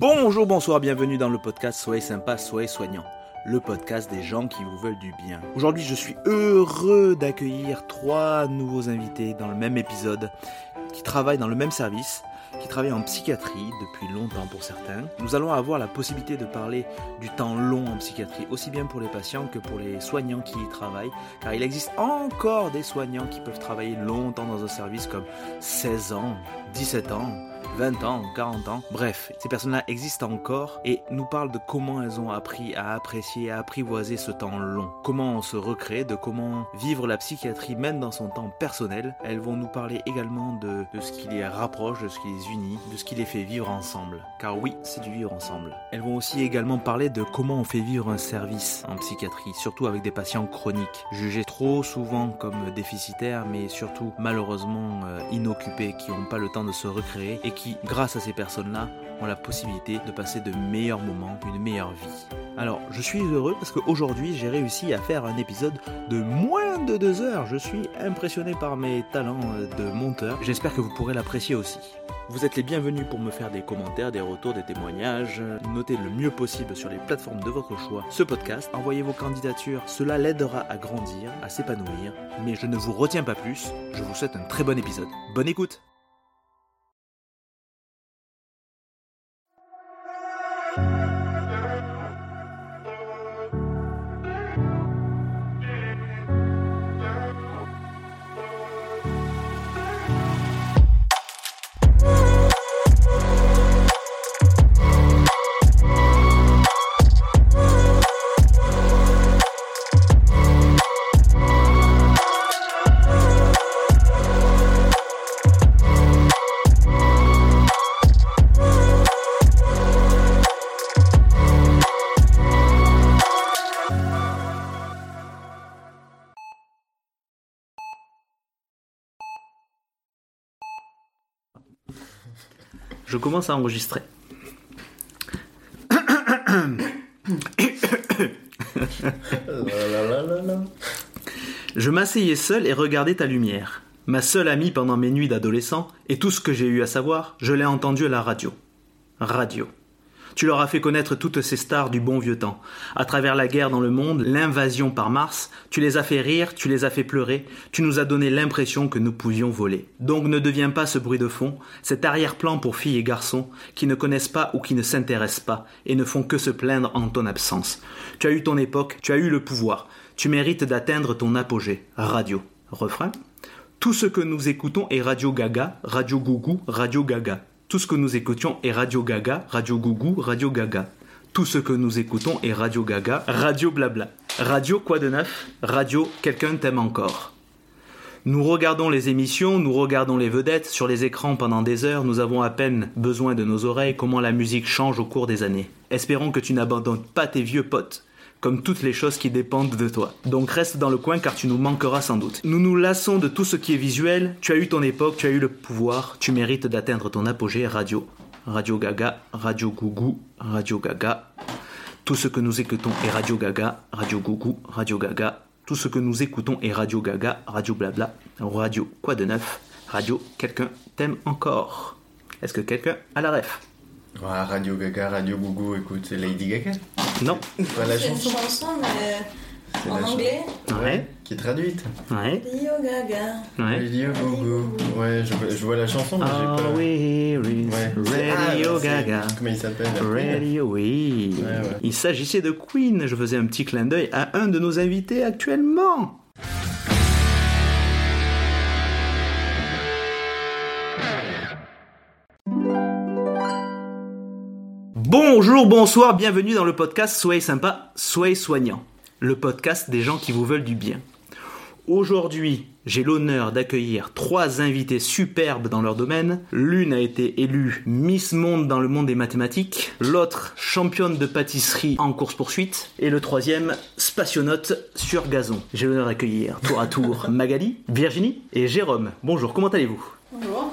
Bonjour, bonsoir, bienvenue dans le podcast Soyez sympa, soyez soignant. Le podcast des gens qui vous veulent du bien. Aujourd'hui, je suis heureux d'accueillir trois nouveaux invités dans le même épisode qui travaillent dans le même service, qui travaillent en psychiatrie depuis longtemps pour certains. Nous allons avoir la possibilité de parler du temps long en psychiatrie, aussi bien pour les patients que pour les soignants qui y travaillent, car il existe encore des soignants qui peuvent travailler longtemps dans un service comme 16 ans, 17 ans, 20 ans, 40 ans. Bref, ces personnes-là existent encore et nous parlent de comment elles ont appris à apprécier, à apprivoiser ce temps long. Comment on se recrée, de comment vivre la psychiatrie même dans son temps personnel. Elles vont nous parler également de, de ce qui les rapproche, de ce qui les unit, de ce qui les fait vivre ensemble. Car oui, c'est du vivre ensemble. Elles vont aussi également parler de comment on fait vivre un service en psychiatrie, surtout avec des patients chroniques, jugés trop souvent comme déficitaires, mais surtout malheureusement euh, inoccupés, qui n'ont pas le temps de se recréer et qui, grâce à ces personnes-là, ont la possibilité de passer de meilleurs moments, une meilleure vie. Alors, je suis heureux parce qu'aujourd'hui, j'ai réussi à faire un épisode de moins de deux heures. Je suis impressionné par mes talents de monteur. J'espère que vous pourrez l'apprécier aussi. Vous êtes les bienvenus pour me faire des commentaires, des retours, des témoignages. Notez le mieux possible sur les plateformes de votre choix ce podcast. Envoyez vos candidatures, cela l'aidera à grandir, à s'épanouir. Mais je ne vous retiens pas plus, je vous souhaite un très bon épisode. Bonne écoute Je commence à enregistrer. Je m'asseyais seul et regardais ta lumière. Ma seule amie pendant mes nuits d'adolescent, et tout ce que j'ai eu à savoir, je l'ai entendu à la radio. Radio. Tu leur as fait connaître toutes ces stars du bon vieux temps. À travers la guerre dans le monde, l'invasion par Mars, tu les as fait rire, tu les as fait pleurer, tu nous as donné l'impression que nous pouvions voler. Donc ne deviens pas ce bruit de fond, cet arrière-plan pour filles et garçons qui ne connaissent pas ou qui ne s'intéressent pas et ne font que se plaindre en ton absence. Tu as eu ton époque, tu as eu le pouvoir, tu mérites d'atteindre ton apogée. Radio. Refrain. Tout ce que nous écoutons est Radio Gaga, Radio Gougou, Radio Gaga. Tout ce que nous écoutions est Radio Gaga, Radio Gougou, Radio Gaga. Tout ce que nous écoutons est Radio Gaga, Radio Blabla. Radio quoi de neuf? Radio Quelqu'un t'aime encore. Nous regardons les émissions, nous regardons les vedettes sur les écrans pendant des heures, nous avons à peine besoin de nos oreilles, comment la musique change au cours des années. Espérons que tu n'abandonnes pas tes vieux potes comme toutes les choses qui dépendent de toi. Donc reste dans le coin car tu nous manqueras sans doute. Nous nous lassons de tout ce qui est visuel, tu as eu ton époque, tu as eu le pouvoir, tu mérites d'atteindre ton apogée radio. Radio Gaga, Radio Gougou, Radio Gaga. Tout ce que nous écoutons est Radio Gaga, Radio Gougou, Radio Gaga. Tout ce que nous écoutons est Radio Gaga, Radio Blabla, Radio Quoi de neuf, Radio Quelqu'un t'aime encore. Est-ce que quelqu'un a la ref? Ouais, Radio Gaga, Radio Gougou, écoute, c'est Lady Gaga. Non. Pas la C'est une chanson chanson, mais C'est en la anglais. Ouais. qui est traduite. Ouais. Rio Gaga. Ouais. Radio Gougou. Ouais, je, vois- je vois la chanson, mais j'ai pas. Ouais. Radio Ah, c'est- Gaga. Comment il s'appelle? Radio, oui. Ouais, ouais. Il s'agissait de Queen. Je faisais un petit clin d'œil à un de nos invités actuellement. Bonjour, bonsoir, bienvenue dans le podcast Soyez sympa, soyez soignant. Le podcast des gens qui vous veulent du bien. Aujourd'hui, j'ai l'honneur d'accueillir trois invités superbes dans leur domaine. L'une a été élue Miss Monde dans le monde des mathématiques, l'autre championne de pâtisserie en course-poursuite, et le troisième spationaute sur gazon. J'ai l'honneur d'accueillir tour à tour Magali, Virginie et Jérôme. Bonjour, comment allez-vous? Bonjour.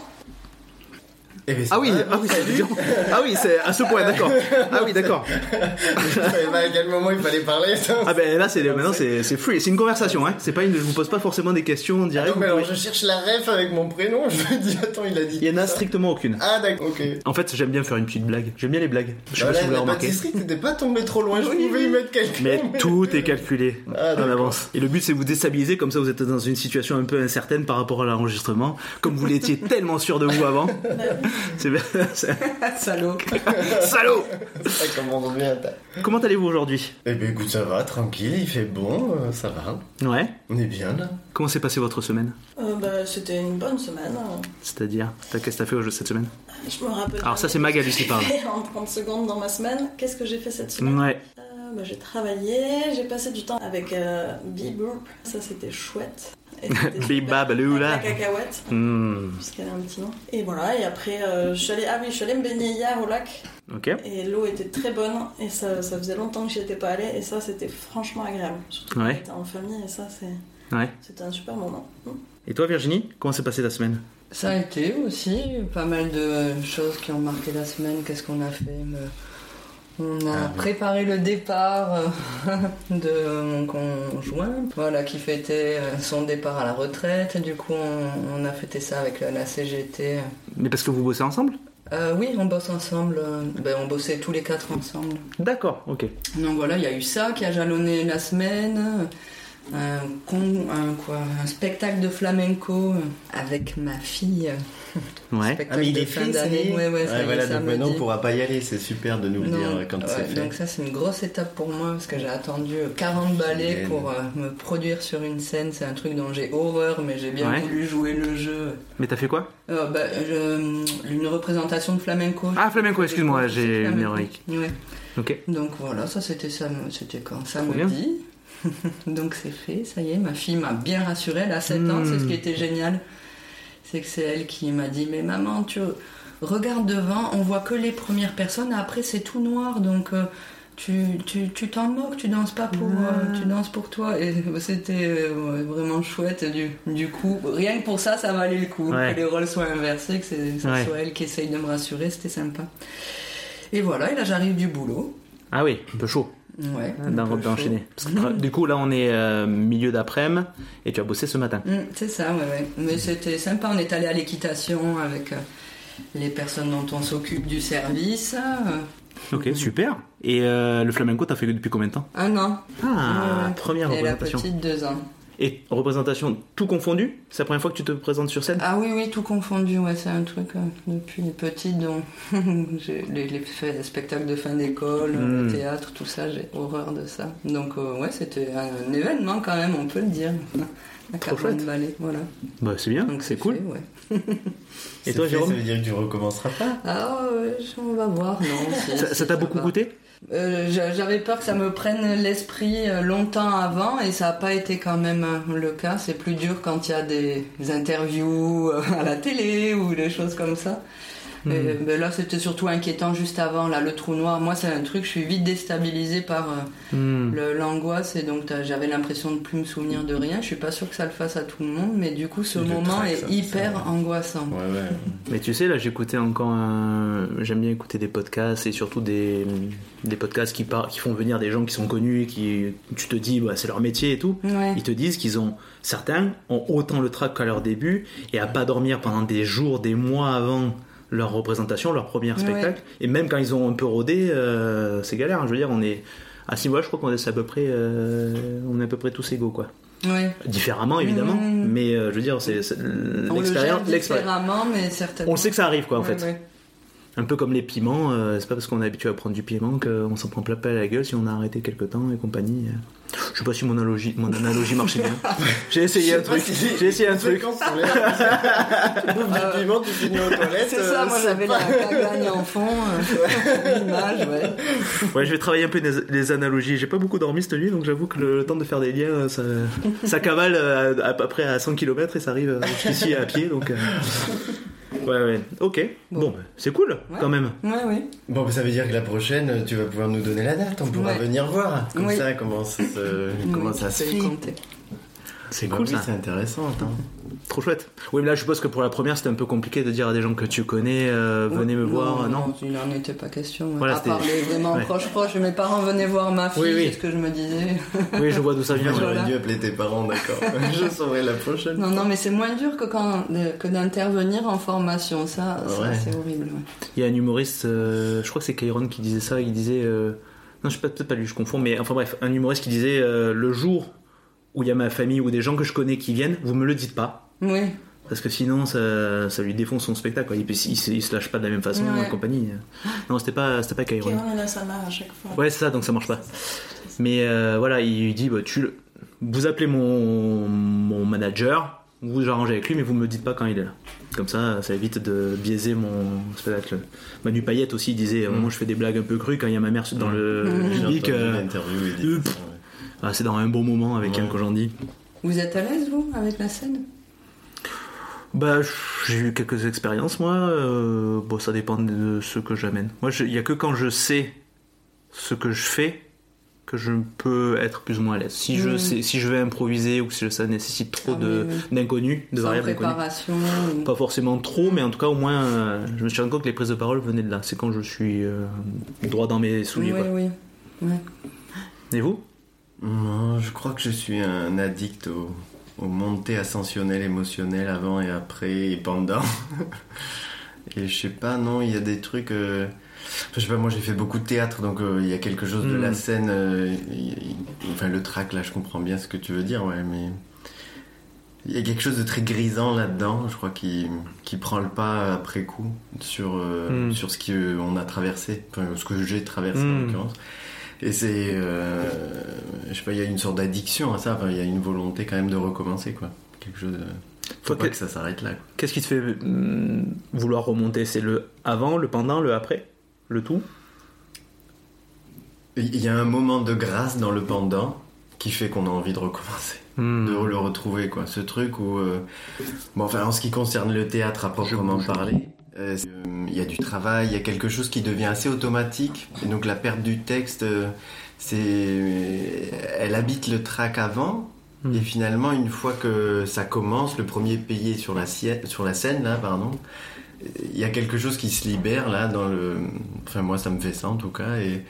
Eh ben, Ah oui, ah oui, c'est ah oui, c'est à ce point, d'accord. Ah oui, d'accord. Je savais pas à quel moment il fallait parler. ça. Ah ben là, c'est maintenant c'est c'est free, c'est une conversation, hein. C'est pas une, je vous pose pas forcément des questions directes. Mais vous alors pouvez- je cherche la ref avec mon prénom. Je me dis, attends, il a dit. Il y en a ça. strictement aucune. Ah d'accord, ok. En fait, j'aime bien faire une petite blague. J'aime bien les blagues. Je sais pas si vous l'avez la remarqué. t'étais pas tombé trop loin. Je pouvais y mettre quelqu'un. Mais tout est calculé Ah, en avance. Et le but c'est vous déstabiliser, comme ça vous êtes dans une situation un peu incertaine par rapport à l'enregistrement. Comme vous l'étiez tellement sûr de vous avant. Bien. Salaud. Salaud Ça commence bien. t'as- Comment allez-vous aujourd'hui? Eh ben écoute, ça va, tranquille, il fait bon, euh, ça va. Ouais. On est bien là. Comment s'est passée votre semaine? Euh, bah, C'était une bonne semaine. C'est-à-dire, t'as- qu'est-ce que t'as fait au jeu cette semaine? Je me rappelle. Alors ça c'est Magali qui parle. En 30 secondes dans ma semaine, qu'est-ce que j'ai fait cette semaine? Ouais. Euh, bah, J'ai travaillé, j'ai passé du temps avec euh, Bibou. Ça c'était chouette. Avec La cacahuète, Hmm. puisqu'elle a un petit nom. Et voilà, et après, euh, je suis allée, ah oui, je suis allée me baigner hier au lac. Ok. Et l'eau était très bonne. Et ça, ça faisait longtemps que j'y étais pas allée. Et ça, c'était franchement agréable. Surtout Ouais. en famille. Et ça, c'est- Ouais. c'était un super moment. Mm. Et toi Virginie, comment s'est passée ta semaine? Ça a été aussi pas mal de choses qui ont marqué la semaine. Qu'est-ce qu'on a fait On a Ah oui. préparé le départ euh, de mon conjoint, voilà, qui fêtait euh, son départ à la retraite. Du coup, on, on a fêté ça avec la, CGT. Mais parce que vous bossez ensemble? Euh, oui, on bosse ensemble. ben, on bossait tous les quatre ensemble. D'accord, ok. Donc voilà, il y a eu ça qui a jalonné la semaine. Un, con- un, quoi, un spectacle de flamenco avec ma fille. Ouais. Spectacle Ah mais il de est fin d'année. Ouais, voilà, donc maintenant on pourra pas y aller, c'est super de nous le dire quand ouais, c'est fait. Donc ça c'est une grosse étape pour moi parce que j'ai attendu 40 ballets Génial. pour euh, me produire sur une scène. C'est un truc dont j'ai horreur mais j'ai bien Ouais. voulu jouer le jeu. Mais t'as fait quoi? Euh, bah, je- une représentation de flamenco. Ah flamenco, excuse-moi, j'ai une héroïque. Ouais. Donc voilà, ça c'était ça, c'était quand samedi. Donc c'est fait, ça y est, ma fille m'a bien rassurée, elle a 7 ans, Hmm. c'est ce qui était génial. C'est que c'est elle qui m'a dit Mais maman, tu regardes devant, on voit que les premières personnes, après c'est tout noir, donc euh, tu tu tu t'en moques, tu danses pas pour, euh, tu danses pour toi. Et c'était euh, ouais, vraiment chouette. Du, du coup, rien que pour ça, ça valait le coup. Ouais. Que les rôles soient inversés, que c'est- que Ouais. soit elle qui essaye de me rassurer, c'était sympa. Et voilà, et là j'arrive du boulot. Ah oui, un peu chaud Ouais. d'enchaîner. tra- du coup là on est euh, milieu d'après-midi et tu as bossé ce matin. Mm, c'est ça, ouais, ouais. Mais c'était sympa. On est allé à l'équitation avec euh, les personnes dont on s'occupe du service. euh, Ok, super. Et euh, le flamenco, t'as fait depuis combien de temps? Un an. Ah, Ouais, ouais. première Et la petite, deux ans. Et représentation tout confondu C'est la première fois que tu te présentes sur scène? Ah oui, oui, tout confondu. Ouais, c'est un truc euh, depuis petite les, les fait- les spectacles de fin d'école, Mm. le théâtre, tout ça, j'ai horreur de ça. Donc euh, ouais, c'était un, événement quand même, on peut le dire. La Trop Caravane chouette. Ballet, voilà. Bah c'est bien, Donc c'est cool. fait, ouais. Et toi fait, Jérôme? Ça veut dire que tu recommenceras pas? Ah ouais, on va voir, non. Ça t'a beaucoup coûté? Euh, j'a- J'avais peur que ça me prenne l'esprit euh, longtemps avant et ça n'a pas été quand même euh, le cas. C'est plus dur quand il y a des interviews à la télé ou des choses comme ça. Hmm. Ben là, c'était surtout inquiétant juste avant. Là, le trou noir, moi, c'est un truc, je suis vite déstabilisée par euh, Hmm. l'angoisse et donc j'avais l'impression de plus me souvenir de rien. Je suis pas sûre que ça le fasse à tout le monde, mais du coup, ce Le moment est ça, hyper ça. angoissant. Ouais, ouais. Mais tu sais, là j'écoutais encore un... J'aime bien écouter des podcasts et surtout des, des podcasts qui, par... qui font venir des gens qui sont connus et qui... Tu te dis, bah, c'est leur métier et tout. Ouais. Ils te disent qu'ils ont... Certains ont autant le trac qu'à leur début et à pas dormir pendant des jours, des mois avant leur représentation, leur premier Ouais. spectacle. Et même quand ils ont un peu rodé, euh, c'est galère. hein. Je veux dire, on est... À ce niveau-là, je crois qu'on est à peu près... euh, On est à peu près tous égaux, quoi. Ouais. Différemment, évidemment. Mhm. Mais euh, je veux dire, c'est l'expérience... différemment, mais certainement. On sait que ça arrive, quoi, en Ouais, fait. Un peu comme les piments, c'est pas parce qu'on est habitué à prendre du piment qu'on s'en prend plein plein à la gueule si on a arrêté quelque temps et compagnie. Euh. Je sais pas si mon analogie, mon analogie marchait bien. J'ai essayé un truc. si- J'ai essayé un truc. Tu bouffes du piment, tu finis aux toilettes. C'est ça, euh, moi j'avais la cagagne en fond, euh, l'image, ouais. Ouais, je vais travailler un peu les, les analogies. J'ai pas beaucoup dormi cette nuit, donc j'avoue que le, le temps de faire des liens, euh, ça, ça cavale euh, à, à peu près à 100 km et ça arrive euh, jusqu'ici à pied, donc. euh, Ouais, ouais. Ok. Bon, bah, c'est cool, quand même. Ouais, oui. Bon, bah, ça veut dire que la prochaine, tu vas pouvoir nous donner la date. On pourra Ouais. venir voir. Comme Oui. ça, comment ça, se- comment ça se fait. C'est Bah cool oui, ça. C'est intéressant. attends. Trop chouette. Oui, mais là, je suppose que pour la première, c'était un peu compliqué de dire à des gens que tu connais, euh, venez me voir. Non, il n'en était pas question. Voilà, à part les vraiment Ouais. proches proches, mes parents venaient voir ma fille, Oui, oui. c'est ce que je me disais. Oui, je vois d'où ça vient. J'aurais Voilà. dû appeler tes parents, d'accord. je saurai la prochaine. Non, non, mais c'est moins dur que, quand, de- que d'intervenir en formation, ça, ça, Ouais. c'est horrible. ouais. Il y a un humoriste, euh, je crois que c'est Kairon qui disait ça, il disait... euh, Non, je sais pas, peut-être pas lui, je confonds, mais enfin bref, un humoriste qui disait euh, le jour où il y a ma famille ou des gens que je connais qui viennent, vous me le dites pas. Oui, Parce que sinon, ça, ça lui défonce son spectacle. Quoi. Il, il, se- il se lâche pas de la même façon Ouais. et compagnie. Non, c'était pas, c'était pas Kairon. Kéron, il a sa mère à chaque fois. Ouais, c'est ça, donc ça marche pas. Mais euh, voilà, il lui dit bah, tu, le- vous appelez mon, mon manager, vous vous arrangez avec lui, mais vous me dites pas quand il est là. Comme ça, ça évite de biaiser mon spectacle. Manu Payette aussi il disait Mm. moi je fais des blagues un peu crues quand il y a ma mère dans le Mm. Public. euh, ah, c'est dans un bon moment avec Ouais. un Kojandi. Vous êtes à l'aise, vous, avec la scène? Bah, j'ai eu quelques expériences, moi. euh, bon, ça dépend de ce que j'amène. Moi, il y a que quand je sais ce que je fais que je peux être plus ou moins à l'aise. Si, je Mm. sais, si je vais improviser ou si ça nécessite trop Ah de, oui, d'inconnus, de Sans variables inconnues. préparation ou- Pas forcément trop, mais en tout cas, au moins, euh, je me suis rendu compte que les prises de parole venaient de là. C'est quand je suis euh, droit dans mes souliers. Oui, quoi. oui. Ouais. Et vous? Non, je crois que je suis un addict au, aux montées ascensionnelles émotionnelles avant et après et pendant. et je sais pas, non, il y a des trucs. euh, enfin, je sais pas, moi j'ai fait beaucoup de théâtre, donc euh, il y a quelque chose de la scène. euh, enfin, le track là, je comprends bien ce que tu veux dire, ouais, mais. Il y a quelque chose de très grisant là-dedans, je crois, qui, qui prend le pas après coup sur, euh, Mm. sur ce qu'on a traversé, enfin, ce que j'ai traversé en Mm. l'occurrence. Et c'est. euh, je sais pas, il y a une sorte d'addiction à ça, enfin, il y a une volonté quand même de recommencer, quoi. Quelque chose. de- Faut Toi, pas que- que ça s'arrête là. quoi. Qu'est-ce qui te fait hum, vouloir remonter? C'est le avant, le pendant, le après? Le tout? Il y a un moment de grâce dans le pendant qui fait qu'on a envie de recommencer, Hmm. de le retrouver, quoi. Ce truc où. euh, Bon, enfin, en ce qui concerne le théâtre à proprement parler. Euh, euh, Il y a du travail, il y a quelque chose qui devient assez automatique. Et donc la perte du texte, euh, c'est, elle habite le track avant, Hmm. Et finalement, une fois que ça commence, le premier payé sur la, sur la scène, là, pardon, il y a quelque chose qui se libère, là, dans le... Enfin, moi, ça me fait ça, en tout cas, et...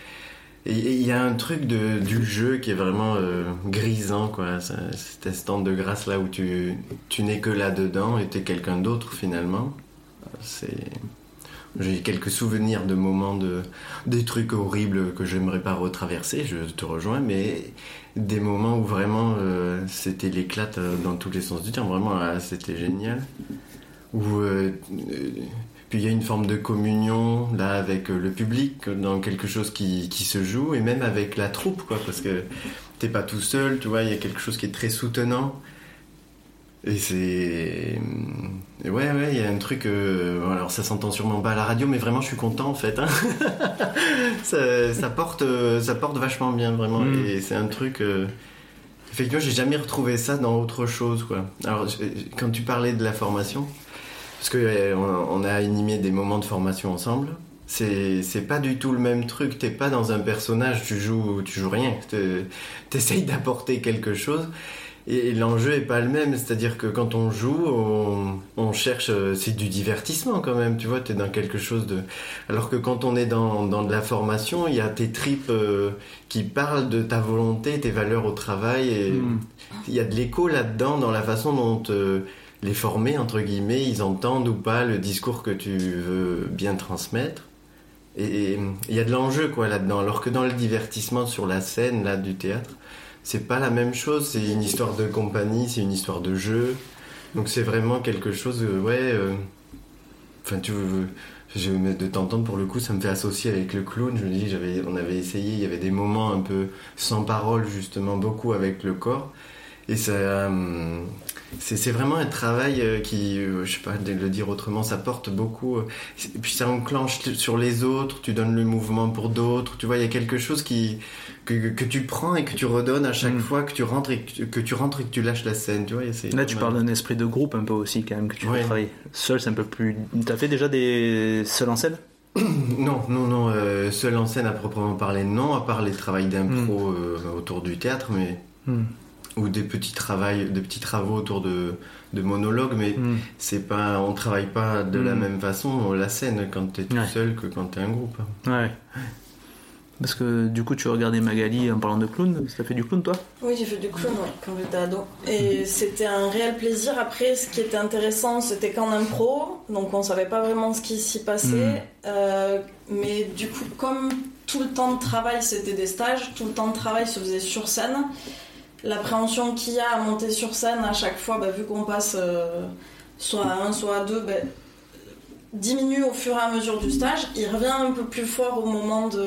Il y a un truc de, du jeu qui est vraiment euh, grisant, quoi. Ça- Cet instant de grâce là où tu, tu n'es que là-dedans et t'es quelqu'un d'autre finalement. C'est... J'ai quelques souvenirs de moments de des trucs horribles que j'aimerais pas retraverser, je te rejoins, mais des moments où vraiment euh, c'était l'éclate euh, dans tous les sens du terme, vraiment ah, c'était génial. Où euh, puis il y a une forme de communion là avec le public dans quelque chose qui, qui se joue et même avec la troupe quoi, parce que t'es pas tout seul, tu vois, il y a quelque chose qui est très soutenant. Et c'est. Ouais, ouais, il y a un truc. euh, Alors, ça s'entend sûrement pas à la radio, mais vraiment, je suis content en fait. hein. ça, ça porte, euh, ça porte vachement bien, vraiment. Mm. Et c'est un truc. euh, Effectivement, j'ai jamais retrouvé ça dans autre chose, quoi. Alors, quand tu parlais de la formation, parce que euh, a animé des moments de formation ensemble. C'est, pas du tout le même truc. T'es pas dans un personnage, tu joues, tu joues rien. T'es- T'essayes d'apporter quelque chose. Et l'enjeu est pas le même, c'est-à-dire que quand on joue, on, on cherche, euh, c'est du divertissement quand même, tu vois, t'es dans quelque chose de... Alors que quand on est dans, dans de la formation, il y a tes tripes euh, qui parlent de ta volonté, tes valeurs au travail, et Hmm. il y a de l'écho là-dedans dans la façon dont euh, les formés, entre guillemets, ils entendent ou pas le discours que tu veux bien transmettre. Et et il y a de l'enjeu quoi là-dedans, alors que dans le divertissement sur la scène là du théâtre, c'est pas la même chose. C'est une histoire de compagnie, c'est une histoire de jeu. Donc c'est vraiment quelque chose, euh, ouais. euh, Enfin, tu veux. Je, mais de t'entendre pour le coup, ça me fait associer avec le clown. Je me dis, on avait essayé, il y avait des moments un peu sans parole, justement, beaucoup avec le corps. Et ça, euh, c'est, vraiment un travail qui, je sais pas le dire autrement, ça porte beaucoup. puis ça enclenche sur les autres, tu donnes le mouvement pour d'autres. Tu vois, il y a quelque chose qui, que, que tu prends et que tu redonnes à chaque Mm. fois que tu rentres et que tu, que tu rentres et que tu lâches la scène. Tu vois, Là, tu parles d'un esprit de groupe un peu aussi, quand même, que tu Ouais. veux travailler. Seul, c'est un peu plus. T'as fait déjà des seuls en scène? Non, non, non. euh, seul en scène à proprement parler, non, à part les travails d'impro Hmm. euh, autour du théâtre, mais Hmm. ou des petits travaux, des petits travaux autour de, de monologues, mais c'est pas, on travaille pas de la Mm. même façon la scène quand t'es tout Ouais. seul que quand t'es un groupe. Ouais. Parce que du coup, tu regardais Magali en parlant de clown. T'as fait du clown, toi? Oui, j'ai fait du clown ouais, quand j'étais ado. Et c'était un réel plaisir. Après, ce qui était intéressant, c'était qu'en impro, donc on savait pas vraiment ce qui s'y passait. Euh, mais du coup, comme tout le temps de travail, c'était des stages, tout le temps de travail se faisait sur scène. L'appréhension qu'il y a à monter sur scène à chaque fois, bah, vu qu'on passe euh, soit à un, soit à deux, bah, diminue au fur et à mesure du stage. Il revient un peu plus fort au moment de,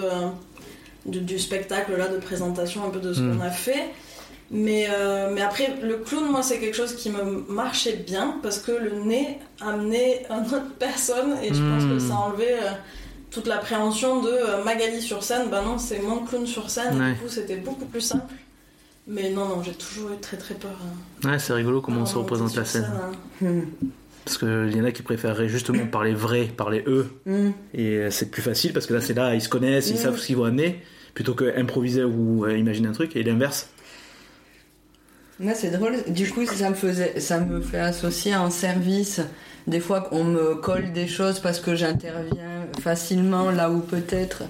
de- du spectacle, là, de présentation un peu de ce Mm. qu'on a fait. Mais, euh, mais après, le clown, moi, c'est quelque chose qui me marchait bien parce que le nez amenait une autre personne et je pense que ça enlevait euh, toute l'appréhension de euh, Magali sur scène. Bah non, c'est mon clown sur scène. et. Du coup, c'était beaucoup plus simple. Mais non, non, j'ai toujours eu très très peur. euh, Ouais, c'est rigolo comment on se représente la scène. hein. Hmm. Parce qu'il y en a qui préféreraient justement parler vrai, parler eux. Hmm. Et euh, c'est plus facile parce que là, c'est là, ils se connaissent, ils Mm. savent ce qu'ils vont amener, plutôt que improviser ou euh, imaginer un truc. Et l'inverse. Moi, c'est drôle. Du coup, ça me faisait, ça me fait associer en service. Des fois, qu'on me colle des choses parce que j'interviens facilement là où peut-être,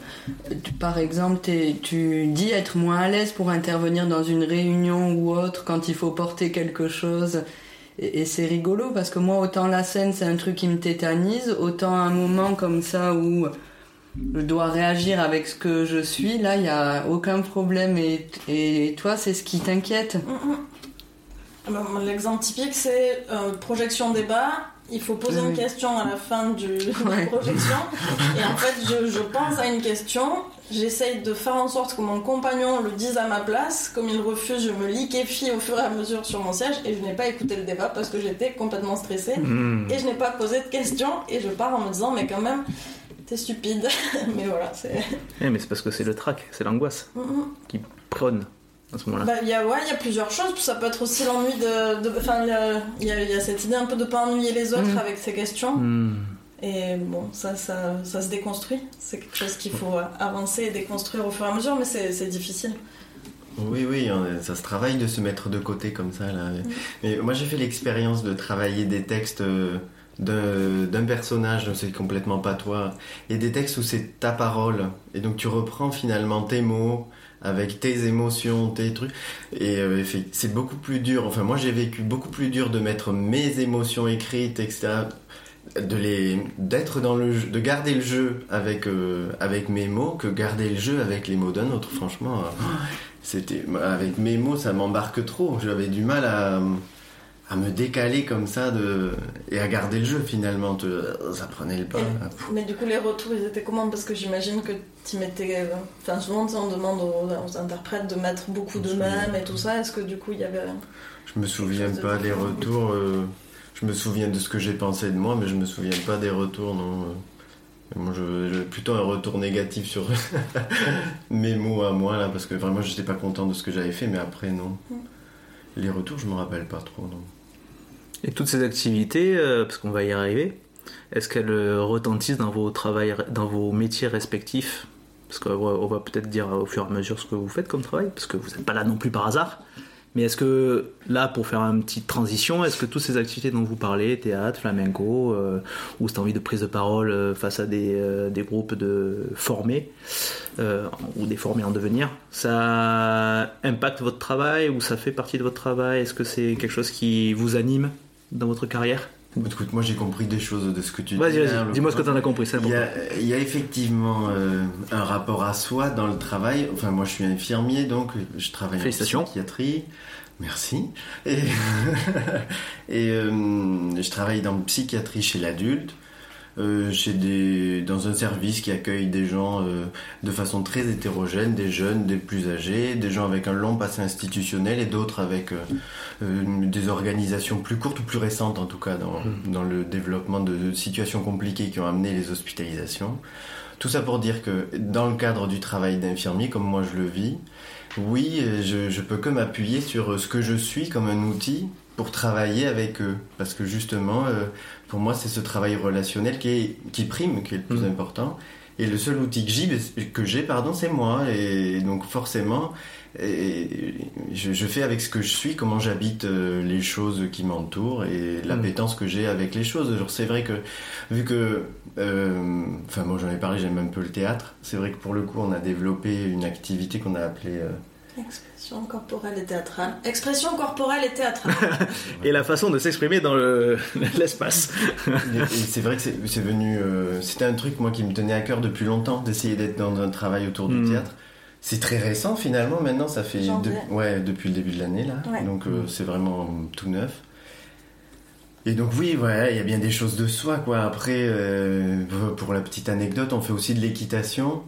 par exemple, tu dis être moins à l'aise pour intervenir dans une réunion ou autre quand il faut porter quelque chose. Et, c'est rigolo parce que moi, autant la scène, c'est un truc qui me tétanise, autant un moment comme ça où je dois réagir avec ce que je suis, là, il n'y a aucun problème. Et, toi, c'est ce qui t'inquiète. Bah, moi, L'exemple typique, c'est euh, projection débat. Il faut poser une question à la fin du, de la projection. Et en fait, je, je pense à une question. J'essaye de faire en sorte que mon compagnon le dise à ma place. Comme il refuse, je me liquéfie au fur et à mesure sur mon siège. Et je n'ai pas écouté le débat parce que j'étais complètement stressée. Mm. Et je n'ai pas posé de questions. Et je pars en me disant, mais quand même, t'es stupide. mais voilà, c'est. Eh, mais c'est parce que c'est le trac, c'est l'angoisse qui prône à ce moment-là. Bah, il y a, ouais, il y a plusieurs choses. Ça peut être aussi l'ennui de. Enfin, il y a, y cette idée un peu de pas ennuyer les autres Mhm. avec ces questions. Mm. Et bon, ça, ça, ça se déconstruit. C'est quelque chose qu'il faut avancer et déconstruire au fur et à mesure, mais c'est c'est difficile. Oui, oui, on- ça se travaille de se mettre de côté comme ça. Là. Mais moi, j'ai fait l'expérience de travailler des textes euh, d'un d'un personnage, c'est complètement pas toi, et des textes où c'est ta parole. Et donc, tu reprends finalement tes mots avec tes émotions, tes trucs. Et euh, c'est beaucoup plus dur. Enfin, moi, j'ai vécu beaucoup plus dur de mettre mes émotions écrites, etc. de les d'être dans le jeu, de garder le jeu avec euh, avec mes mots que garder le jeu avec les mots d'un autre franchement euh, c'était avec mes mots ça m'embarque trop j'avais du mal à à me décaler comme ça de et à garder le jeu finalement te- ça prenait le pas Mais du coup, les retours, ils étaient comment? Parce que j'imagine que tu mettais. Enfin, souvent, on demande aux, interprètes de mettre beaucoup d'eux-mêmes et tout ça. Est-ce que du coup, il y avait. je me souviens de pas des retours euh, je me souviens de ce que j'ai pensé de moi mais je me souviens pas des retours non euh. moi je, je- plutôt un retour négatif sur mes mots à moi là parce que vraiment j'étais pas content de ce que j'avais fait mais après non Mm. les retours je me rappelle pas trop non Et toutes ces activités, euh, parce qu'on va y arriver, est-ce qu'elles euh, retentissent dans vos travails, dans vos métiers respectifs? Parce qu'on va, peut-être dire au fur et à mesure ce que vous faites comme travail, parce que vous n'êtes pas là non plus par hasard. Mais est-ce que là, pour faire une petite transition, est-ce que toutes ces activités dont vous parlez, théâtre, flamenco, euh, ou cette envie de prise de parole face à des, des groupes de formés, ou des formés en devenir, ça impacte votre travail ou ça fait partie de votre travail? Est-ce que c'est quelque chose qui vous anime? Dans votre carrière écoute moi j'ai compris des choses de ce que tu dis Vas-y, le- dis-moi ce que tu en as compris, Il y, a, il y a effectivement euh, un rapport à soi dans le travail. Enfin, moi, je suis infirmier, donc je travaille en psychiatrie. Merci. Et, et euh, je travaille dans la psychiatrie chez l'adulte, chez des, dans un service qui accueille des gens euh, de façon très hétérogène, des jeunes, des plus âgés, des gens avec un long passé institutionnel et d'autres avec euh, euh, des organisations plus courtes ou plus récentes en tout cas dans, dans le développement de situations compliquées qui ont amené les hospitalisations. Tout ça pour dire que dans le cadre du travail d'infirmier, comme moi je le vis, oui, euh, je, je peux que m'appuyer sur euh, ce que je suis comme un outil pour travailler avec eux. Parce que justement, euh, pour moi, c'est ce travail relationnel qui, est, qui prime, qui est le plus Mhm. important. Et le seul outil que j'ai, que j'ai pardon, c'est moi. Et donc forcément, et je, je, fais avec ce que je suis, comment j'habite euh, les choses qui m'entourent et l'appétence que j'ai avec les choses. C'est vrai que, vu que, euh, enfin, moi j'en ai parlé, j'aime un peu le théâtre. C'est vrai que pour le coup, on a développé une activité qu'on a appelée. Euh, Expression corporelle et théâtrale. Expression corporelle et théâtrale. et la façon de s'exprimer dans l'espace. c'est vrai que c'est venu. C'était un truc, moi, qui me tenait à cœur depuis longtemps, d'essayer d'être dans un travail autour du hmm. théâtre. C'est très récent finalement, maintenant ça fait ouais, depuis le début de l'année là, donc euh, c'est vraiment tout neuf. Et donc oui, ouais, il y a bien des choses de soi quoi. Après, euh, pour la petite anecdote, on fait aussi de l'équitation.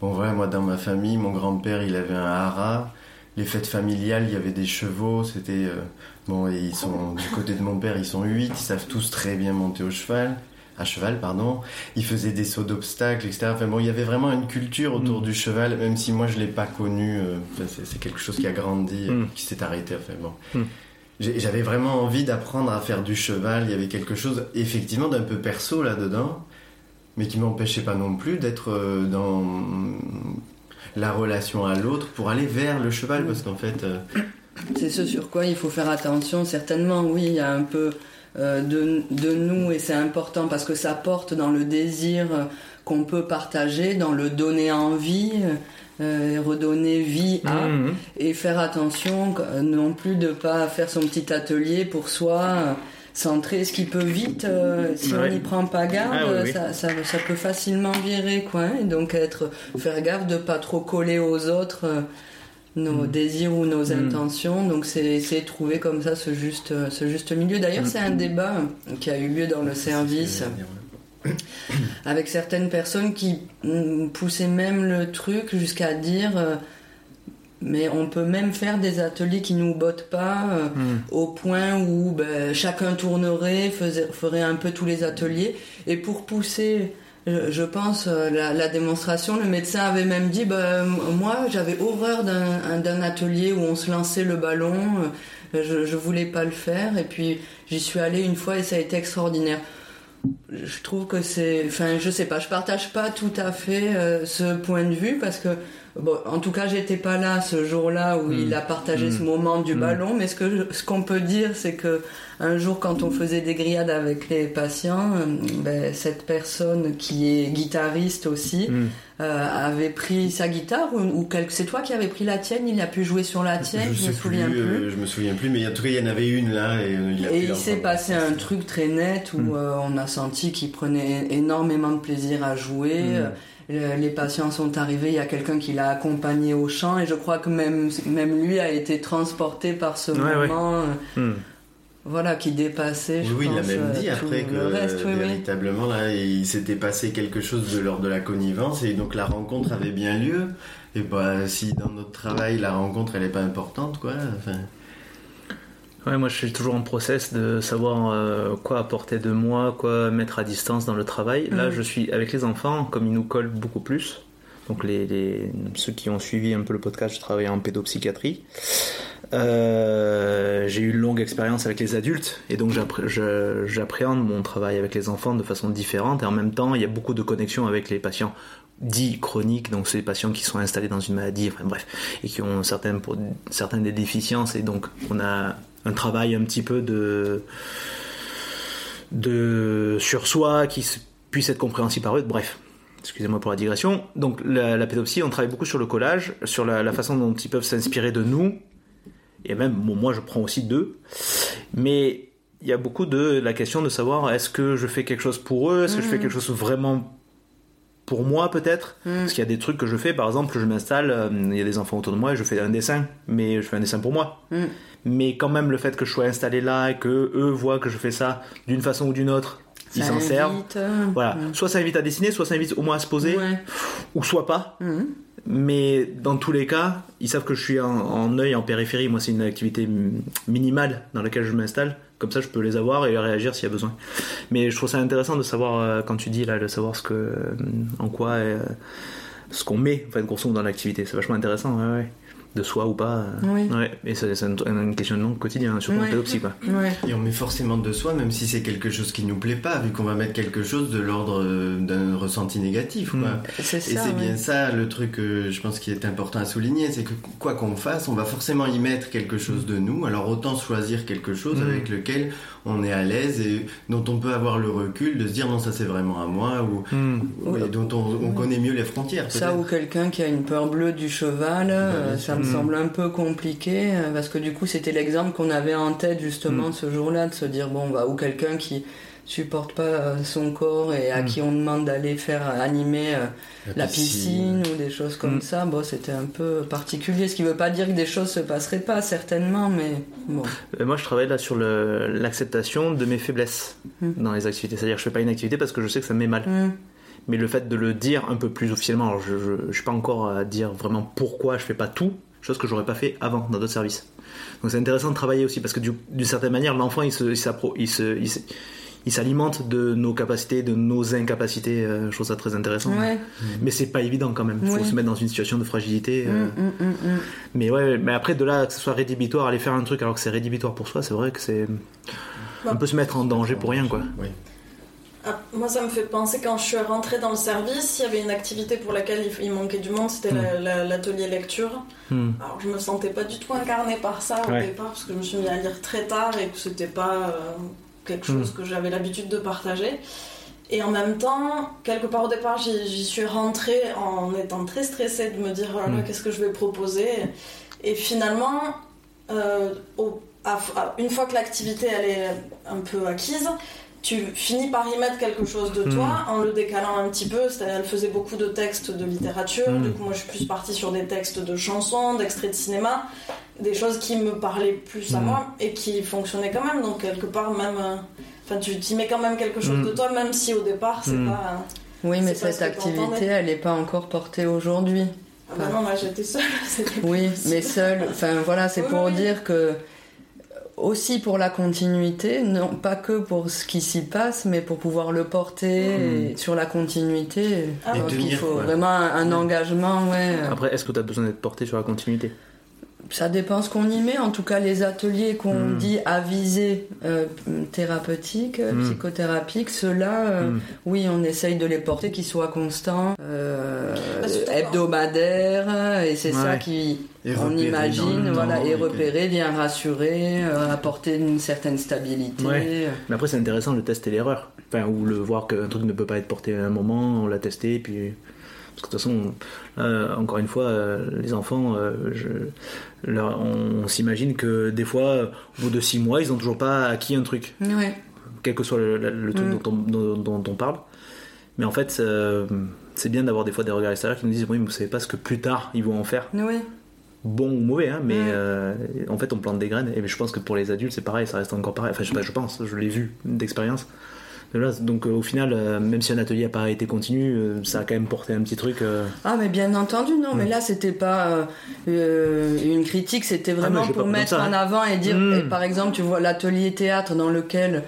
Bon voilà, moi dans ma famille, mon grand-père il avait un hara. Les fêtes familiales, il y avait des chevaux. C'était euh, bon, et ils sont du côté de mon père, ils sont huit. Ils savent tous très bien monter au cheval à cheval, pardon. Il faisait des sauts d'obstacles, etc. Enfin bon, il y avait vraiment une culture autour mm. du cheval, même si moi je l'ai pas connu. Euh, c'est quelque chose qui a grandi, mm. qui s'est arrêté. Enfin bon. Mm. J'avais vraiment envie d'apprendre à faire du cheval. Il y avait quelque chose, effectivement, d'un peu perso là-dedans, mais qui m'empêchait pas non plus d'être euh, dans la relation à l'autre pour aller vers le cheval, parce qu'en fait. Euh, c'est ce sur quoi il faut faire attention, certainement. Oui, il y a un peu euh, de, de, nous et c'est important parce que ça porte dans le désir qu'on peut partager, dans le donner envie. Euh, redonner vie à mmh. et faire attention non plus de pas faire son petit atelier pour soi centrer ce qui peut vite euh, si on n'y prend pas garde ah Ça, ça, ça, peut facilement virer quoi hein. et donc être faire gaffe de pas trop coller aux autres nos mm. désirs ou nos mm. intentions. Donc c'est essayer de trouver comme ça ce juste, ce juste milieu. D'ailleurs, mm. c'est un débat qui a eu lieu dans le service avec certaines personnes qui poussaient même le truc jusqu'à dire euh, mais on peut même faire des ateliers qui nous bottent pas euh, au point où ben, chacun tournerait, ferait un peu tous les ateliers et pour pousser je, pense, euh, la, démonstration, le médecin avait même dit, bah, moi j'avais horreur d'un atelier où on se lançait le ballon, euh, je, je voulais pas le faire, et puis j'y suis allée une fois et ça a été extraordinaire. Je trouve que c'est, enfin, je sais pas, je partage pas tout à fait euh, ce point de vue parce que Bon, en tout cas, j'étais pas là ce jour-là où il hmm. a partagé ce hmm. moment du hmm. ballon, mais ce que ce qu'on peut dire, c'est que un jour, quand on faisait des grillades avec les patients, euh, ben, cette personne qui est guitariste aussi euh, avait pris sa guitare ou, ou c'est toi qui avais pris la tienne, il a pu jouer sur la tienne, je, me souviens plus. Euh, je me souviens plus, mais en tout cas, il y en avait une là et il, et il s'est passé un truc très net où on a senti qu'il prenait énormément de plaisir à jouer les patients sont arrivés, il y a quelqu'un qui l'a accompagné au champ et je crois que même, même lui a été transporté par ce moment. Euh, hmm. Voilà, qui dépassait. Je oui, il a même euh, dit après que reste, véritablement là, il s'était passé quelque chose de l'ordre de la connivence et donc la rencontre avait bien lieu. Et bah, si dans notre travail la rencontre elle n'est pas importante, quoi. Enfin... Ouais, moi je suis toujours en process de savoir euh, quoi apporter de moi, quoi mettre à distance dans le travail. Là, mm. je suis avec les enfants, comme ils nous collent beaucoup plus. Donc les, ceux qui ont suivi un peu le podcast, je travaille en pédopsychiatrie. Euh, j'ai eu une longue expérience avec les adultes et donc j'appréhende mon travail avec les enfants de façon différente et en même temps il y a beaucoup de connexions avec les patients dits chroniques, donc ces patients qui sont installés dans une maladie, enfin bref, et qui ont certaines, certaines des déficiences et donc on a un travail un petit peu de, de sur soi qui puisse être compréhensible par eux. Bref, excusez-moi pour la digression. Donc la, pédopsie, on travaille beaucoup sur le collage, sur la, façon dont ils peuvent s'inspirer de nous, et même moi je prends aussi d'eux, mais il y a beaucoup de la question de savoir est-ce que je fais quelque chose pour eux, est-ce que je fais mmh. quelque chose vraiment pour moi peut-être? Mmh. parce qu'il y a des trucs que je fais par exemple je m'installe euh, il y a des enfants autour de moi et je fais un dessin mais je fais un dessin pour moi mmh mais quand même le fait que je sois installé là et que eux voient que je fais ça d'une façon ou d'une autre ils s'en servent. euh, voilà. soit ça invite à dessiner soit ça invite au moins à se poser ou soit pas. Mhm. mais dans tous les cas ils savent que je suis en, œil en périphérie. Moi c'est une activité minimale dans laquelle je m'installe. Comme ça je peux les avoir et réagir s'il y a besoin. Mais je trouve ça intéressant de savoir euh, quand tu dis là de savoir ce que euh, en quoi ce qu'on met en fait grosso modo dans l'activité. C'est vachement intéressant ouais, ouais de soi ou pas. euh, Oui. Ouais, et c'est un, un questionnement quotidien, surtout en Ouais. pédopsie, quoi. Ouais. Et on met forcément de soi, même si c'est quelque chose qui nous plaît pas, vu qu'on va mettre quelque chose de l'ordre euh, d'un ressenti négatif. Quoi. Mm. C'est Et c'est ouais. bien ça le truc que je pense qui est important à souligner, c'est que quoi qu'on fasse, on va forcément y mettre quelque chose de nous. Alors autant choisir quelque chose Mm. avec lequel on est à l'aise et dont on peut avoir le recul de se dire non ça c'est vraiment à moi ou Hmm. ou- et dont on, on connaît mieux les frontières. Ça ou quelqu'un qui a une peur bleue du cheval, euh, bien ça me sûr. semble un peu compliqué euh, parce que du coup c'était l'exemple qu'on avait en tête justement ce jour-là de se dire bon bah ou quelqu'un qui supporte pas euh, son corps et à Mm. qui on demande d'aller faire animer euh, la piscine ou des choses comme Mm. ça, bon c'était un peu particulier. Ce qui veut pas dire que des choses se passeraient pas certainement, mais bon. Euh, Moi, je travaille là sur l'acceptation de mes faiblesses Hmm. dans les activités. C'est-à-dire que je fais pas une activité parce que je sais que ça me met mal. Mais le fait de le dire un peu plus officiellement, alors je, je suis pas encore à dire vraiment pourquoi je fais pas tout, chose que j'aurais pas fait avant dans d'autres services. Donc c'est intéressant de travailler aussi parce que du- d'une certaine manière, l'enfant il se, il s'appro- il se, il se- il s'alimente de nos capacités, de nos incapacités. euh, trouve ça très intéressant. Ouais. Mais c'est pas évident quand même. Il faut se mettre dans une situation de fragilité. euh, Mm, mm, mm. Mais ouais, mais après de là que ce soit rédhibitoire, aller faire un truc alors que c'est rédhibitoire pour soi, c'est vrai que c'est. On peut se mettre en danger pour rien quoi. Oui. Ah, moi, ça me fait penser quand je suis rentrée dans le service, il y avait une activité pour laquelle il, il manquait du monde, c'était la- la- l'atelier lecture. Hmm. Alors, je me sentais pas du tout incarnée par ça au Ouais. départ, parce que je me suis mis à lire très tard et que c'était pas euh, quelque chose que j'avais l'habitude de partager. Et en même temps, quelque part au départ, j'y suis rentrée en étant très stressée de me dire oh là là, Mm. qu'est-ce que je vais proposer? Et finalement, euh, au- à- à- une fois que l'activité elle est un peu acquise, tu finis par y mettre quelque chose de toi en le décalant un petit peu. C'est-à-dire, elle faisait beaucoup de textes de littérature. Mm. Du coup, moi, je suis plus partie sur des textes de chansons, d'extraits de cinéma, des choses qui me parlaient plus à Mm. moi et qui fonctionnaient quand même. Donc, quelque part, même. euh, Enfin, tu t'y mets quand même quelque chose de toi, même si au départ, c'est pas. Oui, mais cette ce activité, elle n'est pas encore portée aujourd'hui. Ah bah non, moi j'étais seule. c'était Oui, mais seul. Enfin voilà, c'est Oui, pour oui. dire que aussi pour la continuité, non pas que pour ce qui s'y passe, mais pour pouvoir le porter et sur la continuité. Ah, tenir, qu'il faut vraiment un, un engagement, ouais. Après, est-ce que tu as besoin d'être porté sur la continuité? Ça dépend ce qu'on y met. En tout cas, les ateliers qu'on Mm. dit à visée euh, thérapeutique, euh, Mm. psychothérapique, ceux-là, euh, Mm. oui, on essaye de les porter, qu'ils soient constants, euh, hebdomadaires, et c'est ça qui, Et on imagine, le voilà, temps, et et repérer, bien rassurer, euh, apporter une certaine stabilité. Ouais. Mais après, c'est intéressant de tester l'erreur. Enfin, ou le voir qu'un truc ne peut pas être porté à un moment, on l'a testé, et puis. Parce que de toute façon, là, encore une fois, euh, les enfants, euh, je, leur- on, on s'imagine que des fois, euh, au bout de six mois, ils ont toujours pas acquis un truc, Ouais. quel que soit le, le- le truc Mm. dont, on, dont- dont on parle. Mais en fait, euh, c'est bien d'avoir des fois des regards extérieurs qui nous disent Oui, mais vous savez pas ce que plus tard ils vont en faire, Oui. bon ou mauvais, hein, mais Mm. euh, en fait, on plante des graines. Et je pense que pour les adultes, c'est pareil, ça reste encore pareil. Enfin, je sais pas, je pense, je l'ai vu d'expérience. Donc euh, au final, euh, même si un atelier n'a pas été continu, euh, ça a quand même porté un petit truc. Ah, mais bien entendu, non, mais là, c'était pas une critique, c'était vraiment j'ai pas pour mettre ça, en hein. avant et dire, Mm. et par exemple, tu vois l'atelier théâtre dans lequel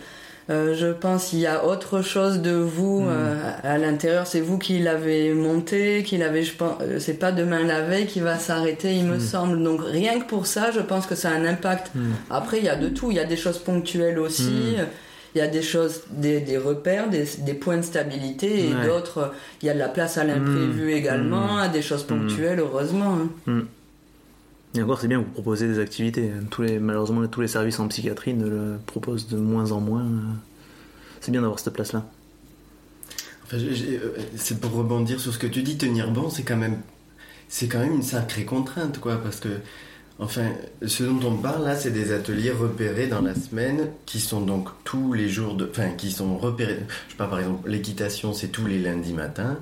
euh, je pense il y a autre chose de vous Mm. euh, à l'intérieur, c'est vous qui l'avez monté, qui l'avez, je pense, euh, c'est pas demain la veille qui va s'arrêter, il me Mm. semble. Donc rien que pour ça, je pense que ça a un impact. Après, il y a de tout, il y a des choses ponctuelles aussi. Il y a des choses, des, des repères, des, des points de stabilité et Ouais. d'autres, il y a de la place à l'imprévu Mm. également, à des choses ponctuelles, heureusement. hein. Et encore, c'est bien, vous proposez des activités. Tous les, malheureusement, tous les services en psychiatrie ne le proposent de moins en moins. C'est bien d'avoir cette place-là. Enfin, euh, c'est pour rebondir sur ce que tu dis, tenir bon, c'est quand même, c'est quand même une sacrée contrainte, quoi, parce que, enfin, ce dont on parle là, c'est des ateliers repérés dans la semaine, qui sont donc tous les jours de, enfin, qui sont repérés. Je sais pas, par exemple, l'équitation, c'est tous les lundis matins.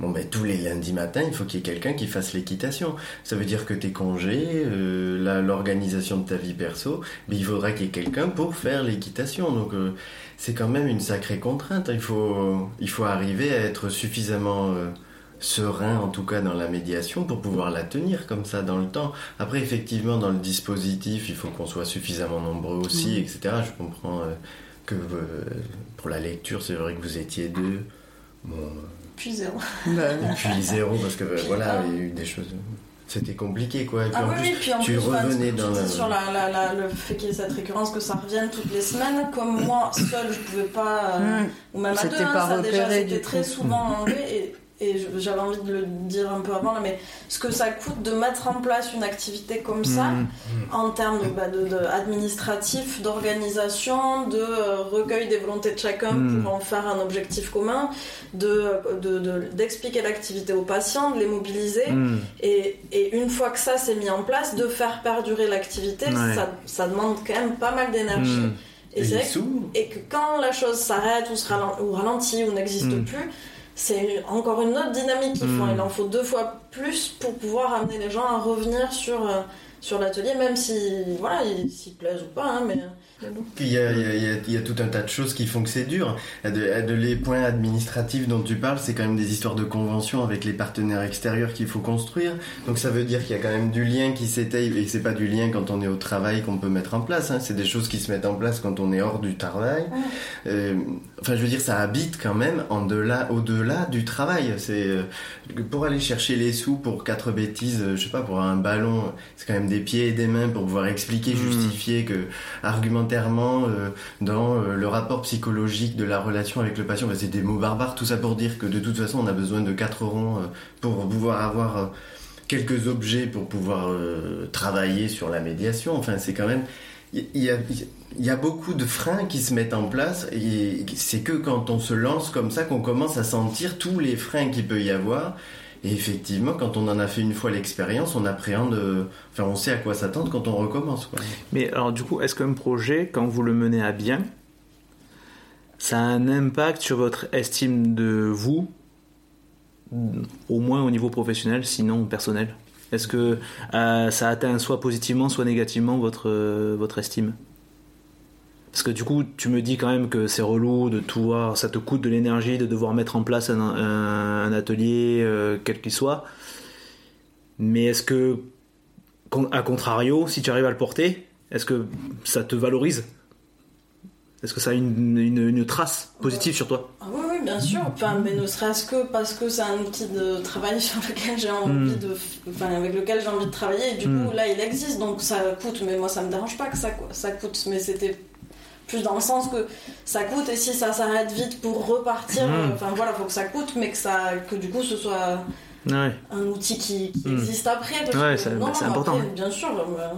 Bon, ben tous les lundis matins, il faut qu'il y ait quelqu'un qui fasse l'équitation. Ça veut dire que tes congés, euh, l'organisation de ta vie perso, mais il faudra qu'il y ait quelqu'un pour faire l'équitation. Donc euh, c'est quand même une sacrée contrainte. Il faut, il faut arriver à être suffisamment euh, serein, en tout cas dans la médiation, pour pouvoir la tenir comme ça dans le temps. Après, effectivement, dans le dispositif, il faut qu'on soit suffisamment nombreux aussi, Mhm. etc. Je comprends euh, que euh, pour la lecture, c'est vrai que vous étiez deux. Bon, euh, Puis zéro. Bah, et puis zéro, parce que voilà, il y a eu des choses. c'était compliqué quoi. Et puis Ah en oui, plus, oui, puis en tu plus, revenais dans tu la- sur la, la- la- le fait qu'il y ait cette récurrence, que ça revienne toutes les semaines, comme moi, seule, je pouvais pas, euh, Mm. ou même à deux, hein, ça déjà, c'était très coup. souvent enlevé, et, et j'avais envie de le dire un peu avant, là, mais ce que ça coûte de mettre en place une activité comme ça, Mm. en termes de, bah, de- d'organisation, de euh, recueil des volontés de chacun Mm. pour en faire un objectif commun, de de- de- d'expliquer l'activité aux patients, de les mobiliser. Mm. Et, et une fois que ça s'est mis en place, de faire perdurer l'activité, Ouais. ça, ça demande quand même pas mal d'énergie. Et, Et c'est les vrai que, et que quand la chose s'arrête ou, se ou ralentit ou n'existe plus, c'est encore une autre dynamique qu'il faut. Mm. Il en faut deux fois plus pour pouvoir amener les gens à revenir sur, euh, sur l'atelier, même si voilà, ils s'y plaisent ou pas. hein, mais, il y a, il y a- il y a- il y a tout un tas de choses qui font que c'est dur. De, de- les points administratifs dont tu parles, c'est quand même des histoires de convention avec les partenaires extérieurs qu'il faut construire. Donc ça veut dire qu'il y a quand même du lien qui s'étaye et c'est pas du lien quand on est au travail qu'on peut mettre en place. hein. C'est des choses qui se mettent en place quand on est hors du travail. Euh, enfin, je veux dire, ça habite quand même en delà, au-delà du travail. C'est euh, pour aller chercher les sous pour quatre bêtises, euh, je sais pas, pour un ballon, c'est quand même des pieds et des mains pour pouvoir expliquer, Mm. justifier que argumentairement euh, dans euh, le rapport psychologique de la relation avec le patient, c'est des mots barbares. Tout ça pour dire que de toute façon, on a besoin de quatre ronds euh, pour pouvoir avoir quelques objets pour pouvoir travailler sur la médiation. Enfin, c'est quand même il y, y a beaucoup de freins qui se mettent en place et c'est que quand on se lance comme ça qu'on commence à sentir tous les freins qu'il peut y avoir. Et effectivement, quand on en a fait une fois l'expérience, on appréhende, euh, enfin, on sait à quoi s'attendre quand on recommence. Mais alors du coup, est-ce qu'un projet, quand vous le menez à bien, ça a un impact sur votre estime de vous, au moins au niveau professionnel, sinon personnel? Est-ce que euh, ça atteint soit positivement, soit négativement votre, euh, votre estime? Parce que du coup, tu me dis quand même que c'est relou de tout voir, ça te coûte de l'énergie de devoir mettre en place un, un- un atelier, euh, quel qu'il soit. Mais est-ce que, à contrario, si tu arrives à le porter, est-ce que ça te valorise? Est-ce que ça a une, une- une trace positive sur toi? Ah oui, oui, bien sûr. Enfin, mais ne serait-ce que parce que c'est un outil de travail sur lequel j'ai envie Mm. de, enfin, avec lequel j'ai envie de travailler. Et du Mm. coup, là, il existe, donc ça coûte. Mais moi, ça me dérange pas que ça, ça coûte. Mais c'était plus dans le sens que ça coûte et si ça s'arrête vite pour repartir, Mm. euh, enfin voilà, faut que ça coûte, mais que ça, que du coup, ce soit Ouais. un outil qui, qui Mm. existe après. Parce Ouais, que, c'est- non, c'est non, important, après. Bien sûr. euh,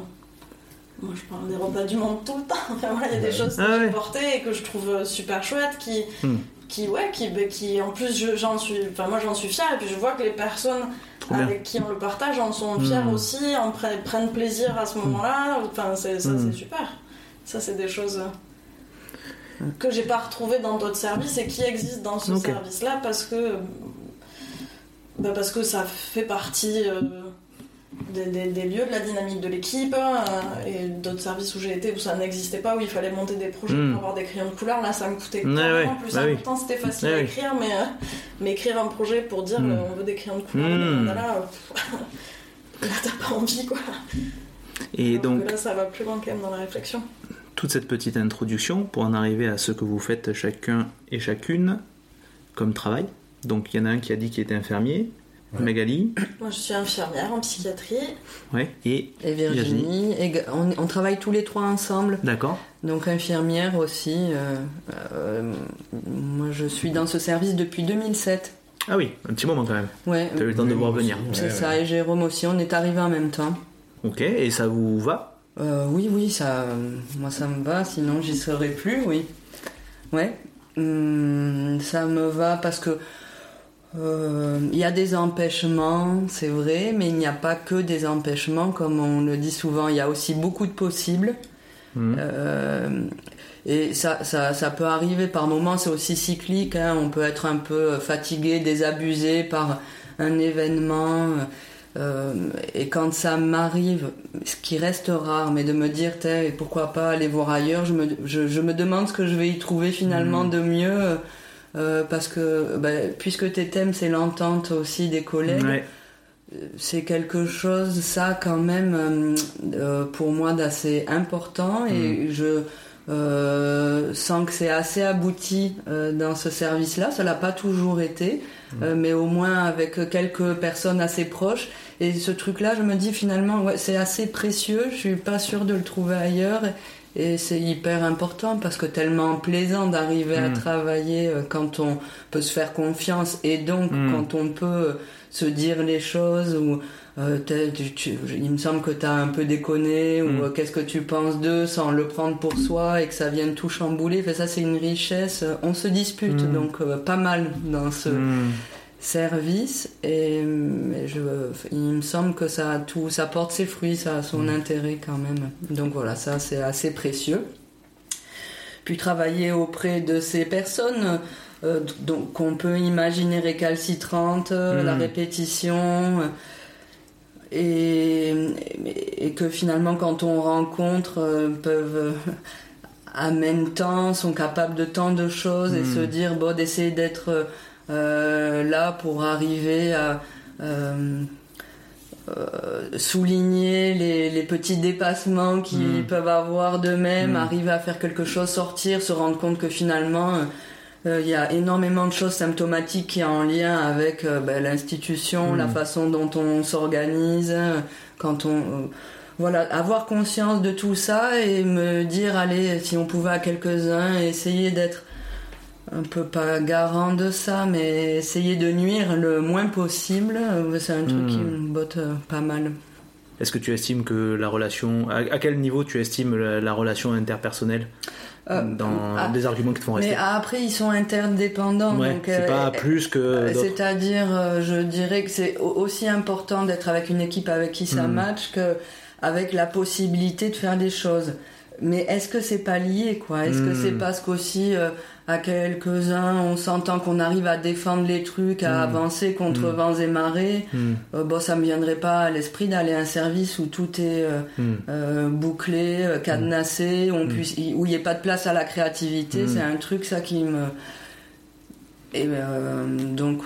moi, je parle des repas du monde tout le temps. Enfin, voilà, il y a des choses que Ah j'ai ouais. portées et que je trouve super chouettes, qui, Mm. qui, ouais, qui, bah, qui en plus, je- j'en suis, enfin, moi, j'en suis fière. Et puis, je vois que les personnes Trop bien. avec qui on le partage en sont fières Mm. aussi, en pre- prennent plaisir à ce moment-là. Enfin, c'est, ça, c'est super. Ça, c'est des choses que j'ai pas retrouvées dans d'autres services et qui existent dans ce service-là parce que bah parce que ça fait partie euh, des, des- des lieux, de la dynamique de l'équipe euh, et d'autres services où j'ai été où ça n'existait pas, où il fallait monter des projets Mm. pour avoir des crayons de couleur. Là, ça me coûtait ouais, plus bah oui. C'était facile Ouais, à oui. écrire, mais, euh, mais écrire un projet pour dire Mm. euh, on veut des crayons de couleur, Mm. mandalas, euh, là, t'as pas envie quoi. Et donc, là, ça va plus loin quand même dans la réflexion. Toute cette petite introduction pour en arriver à ce que vous faites chacun et chacune comme travail. Donc, il y en a un qui a dit qu'il était infirmier, Ouais. Magali, Moi, je suis infirmière en psychiatrie. ouais, et Et Virginie, et on, on travaille tous les trois ensemble. d'accord, Donc infirmière aussi. euh, euh, moi je suis dans ce service depuis 2007. ah oui, un petit moment quand même. Ouais, T'as eu le temps de voir venir. c'est Ouais, ça. ouais. Et Jérôme aussi, on est arrivés en même temps. Ok, et ça vous va? Euh, oui, oui, ça, moi ça me va, sinon j'y serais plus, oui. Ouais, Hum, ça me va parce que euh, il y a des empêchements, c'est vrai, mais il n'y a pas que des empêchements, comme on le dit souvent, il y a aussi beaucoup de possibles. Mhm. Euh, et ça, ça, ça peut arriver par moments, c'est aussi cyclique, hein, on peut être un peu fatigué, désabusé par un événement. Euh, et quand ça m'arrive, ce qui reste rare, mais de me dire, T'es, pourquoi pas aller voir ailleurs, je me, je, je me demande ce que je vais y trouver finalement Mhm. de mieux. euh, parce que bah, puisque tes thèmes c'est l'entente aussi des collègues, Ouais. c'est quelque chose, ça, quand même, euh, euh, pour moi, d'assez important. Et je, euh, sans que c'est assez abouti euh, dans ce service-là. Ça l'a pas toujours été, euh, mais au moins avec quelques personnes assez proches. Et ce truc-là, je me dis finalement, ouais, c'est assez précieux. Je suis pas sûre de le trouver ailleurs. Et c'est hyper important parce que tellement plaisant d'arriver à Mm. travailler euh, quand on peut se faire confiance et donc Mm. quand on peut se dire les choses ou euh, t'as- tu- tu- il me semble que tu as un peu déconné ou Mm. euh, qu'est-ce que tu penses d'eux sans le prendre pour soi et que ça vienne tout chambouler? Fait, ça c'est une richesse. On se dispute Mm. donc euh, pas mal dans ce Hmm. service et je, il me semble que ça tout, ça porte ses fruits, ça a son Mm. intérêt quand même. Donc voilà, ça c'est assez précieux. Puis travailler auprès de ces personnes donc qu'on peut imaginer récalcitrantes, Mm. la répétition. Et, et que finalement quand on rencontre euh, peuvent euh, amènent tant, sont capables de tant de choses et Mm. se dire bon d'essayer d'être euh, là pour arriver à euh, souligner les, les petits dépassements qu'ils Mm. peuvent avoir d'eux-mêmes, Mm. arriver à faire quelque chose, sortir, se rendre compte que finalement il y a énormément de choses symptomatiques qui sont en lien avec euh, ben, l'institution, la façon dont on s'organise, euh, quand on euh, voilà, avoir conscience de tout ça et me dire, allez, si on pouvait à quelques-uns essayer d'être un peu pas garant de ça, mais essayer de nuire le moins possible, euh, c'est un truc Hmm. qui me botte euh, pas mal. Est-ce que tu estimes que la relation. À, quel niveau tu estimes la, la relation interpersonnelle? Euh, dans ah, des arguments qui te font rester mais après, ils sont interdépendants. Ouais, c'est euh, pas euh, plus que Euh. C'est-à-dire, euh, je dirais que c'est au- aussi important d'être avec une équipe avec qui ça Mm. match que avec la possibilité de faire des choses. Mais est-ce que c'est pas lié, quoi? Est-ce que Mm. c'est parce qu'aussi euh, à quelques-uns, on s'entend qu'on arrive à défendre les trucs, à Mm. avancer contre Mm. vents et marées Hmm, euh, Bon, ça me viendrait pas à l'esprit d'aller à un service où tout est euh, hmm. euh, bouclé, euh, cadenassé, où on puisse, où il n'y ait pas de place à la créativité. C'est un truc ça qui me et euh, donc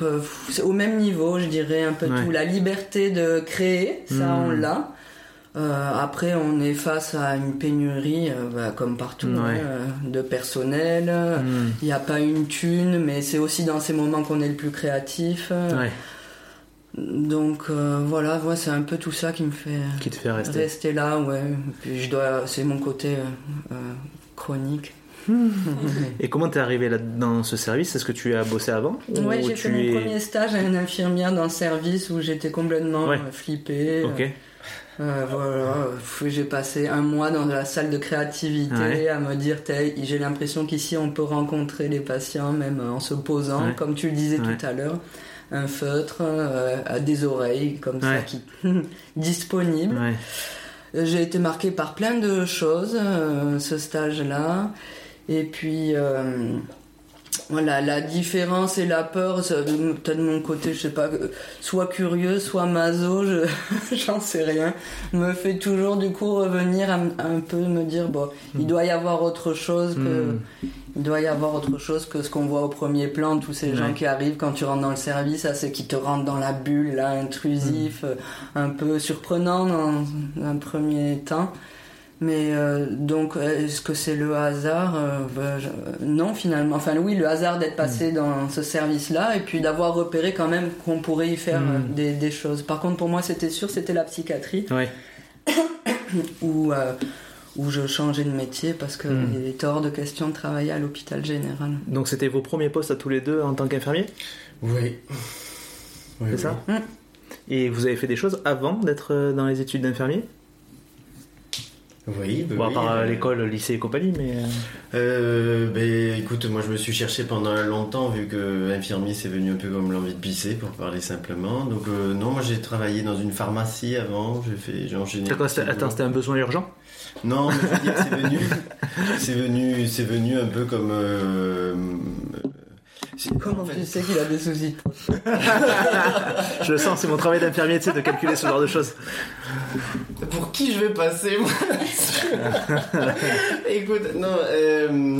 c'est au même niveau, je dirais un peu Ouais. tout. La liberté de créer, ça on l'a. Euh, après, on est face à une pénurie, euh, bah, comme partout, Ouais. hein, euh, de personnel. Hmm. Il n'y a pas une thune, mais c'est aussi dans ces moments qu'on est le plus créatif. Ouais, Donc voilà, moi, c'est un peu tout ça qui me fait qui te fait rester. rester là, ouais. Puis je dois, c'est mon côté chronique. Et comment t'es arrivé là dans ce service? Est-ce que tu as bossé avant Ouais, Ou j'ai fait mon es- premier stage à une infirmière dans le service où j'étais complètement Ouais. flippée. Euh, voilà, Puis j'ai passé un mois dans la salle de créativité Ouais. à me dire, j'ai l'impression qu'ici on peut rencontrer les patients même en se posant, Ouais. comme tu le disais Ouais. tout à l'heure, un feutre, euh, à des oreilles comme ça qui disponibles. Ouais. J'ai été marquée par plein de choses, euh, ce stage-là. Et puis, euh, voilà, la différence et la peur, peut-être de mon côté, je sais pas, euh, soit curieux, soit maso, je, j'en sais rien, me fait toujours du coup revenir à, à un peu me dire, bon, il doit y avoir autre chose que, Hmm. il doit y avoir autre chose que ce qu'on voit au premier plan, tous ces gens qui arrivent quand tu rentres dans le service, ça c'est qui te rentrent dans la bulle, là, intrusif, euh, un peu surprenant dans un premier temps. Mais euh, donc, est-ce que c'est le hasard Euh, bah, je- euh, Non, finalement. Enfin, oui, le hasard d'être passé dans ce service-là et puis d'avoir repéré quand même qu'on pourrait y faire Mm. euh, des, des choses. Par contre, pour moi, c'était sûr, c'était la psychiatrie Ouais. où, euh, où je changeais de métier parce qu'il Mm. était hors de question de travailler à l'hôpital général. Donc c'était vos premiers postes à tous les deux en tant qu'infirmier? Oui. Oui, C'est oui. ça? Mm. Et vous avez fait des choses avant d'être dans les études d'infirmier? Oui, bah Bon, à part euh, euh, l'école, le lycée et compagnie, mais... euh, Euh, ben, écoute, moi je me suis cherché pendant longtemps vu que infirmier c'est venu un peu comme l'envie de pisser pour parler simplement. Donc euh, non, moi j'ai travaillé dans une pharmacie avant, j'ai fait, j'ai enchaîné. Attends, c'était un besoin urgent? Non, mais je veux dire, c'est venu, c'est venu, c'est venu un peu comme. euh, Comment tu sais qu'il a des soucis Je le sens, c'est mon travail d'infirmier, tu sais, de calculer ce genre de choses. Pour qui je vais passer, moi Écoute, non, euh,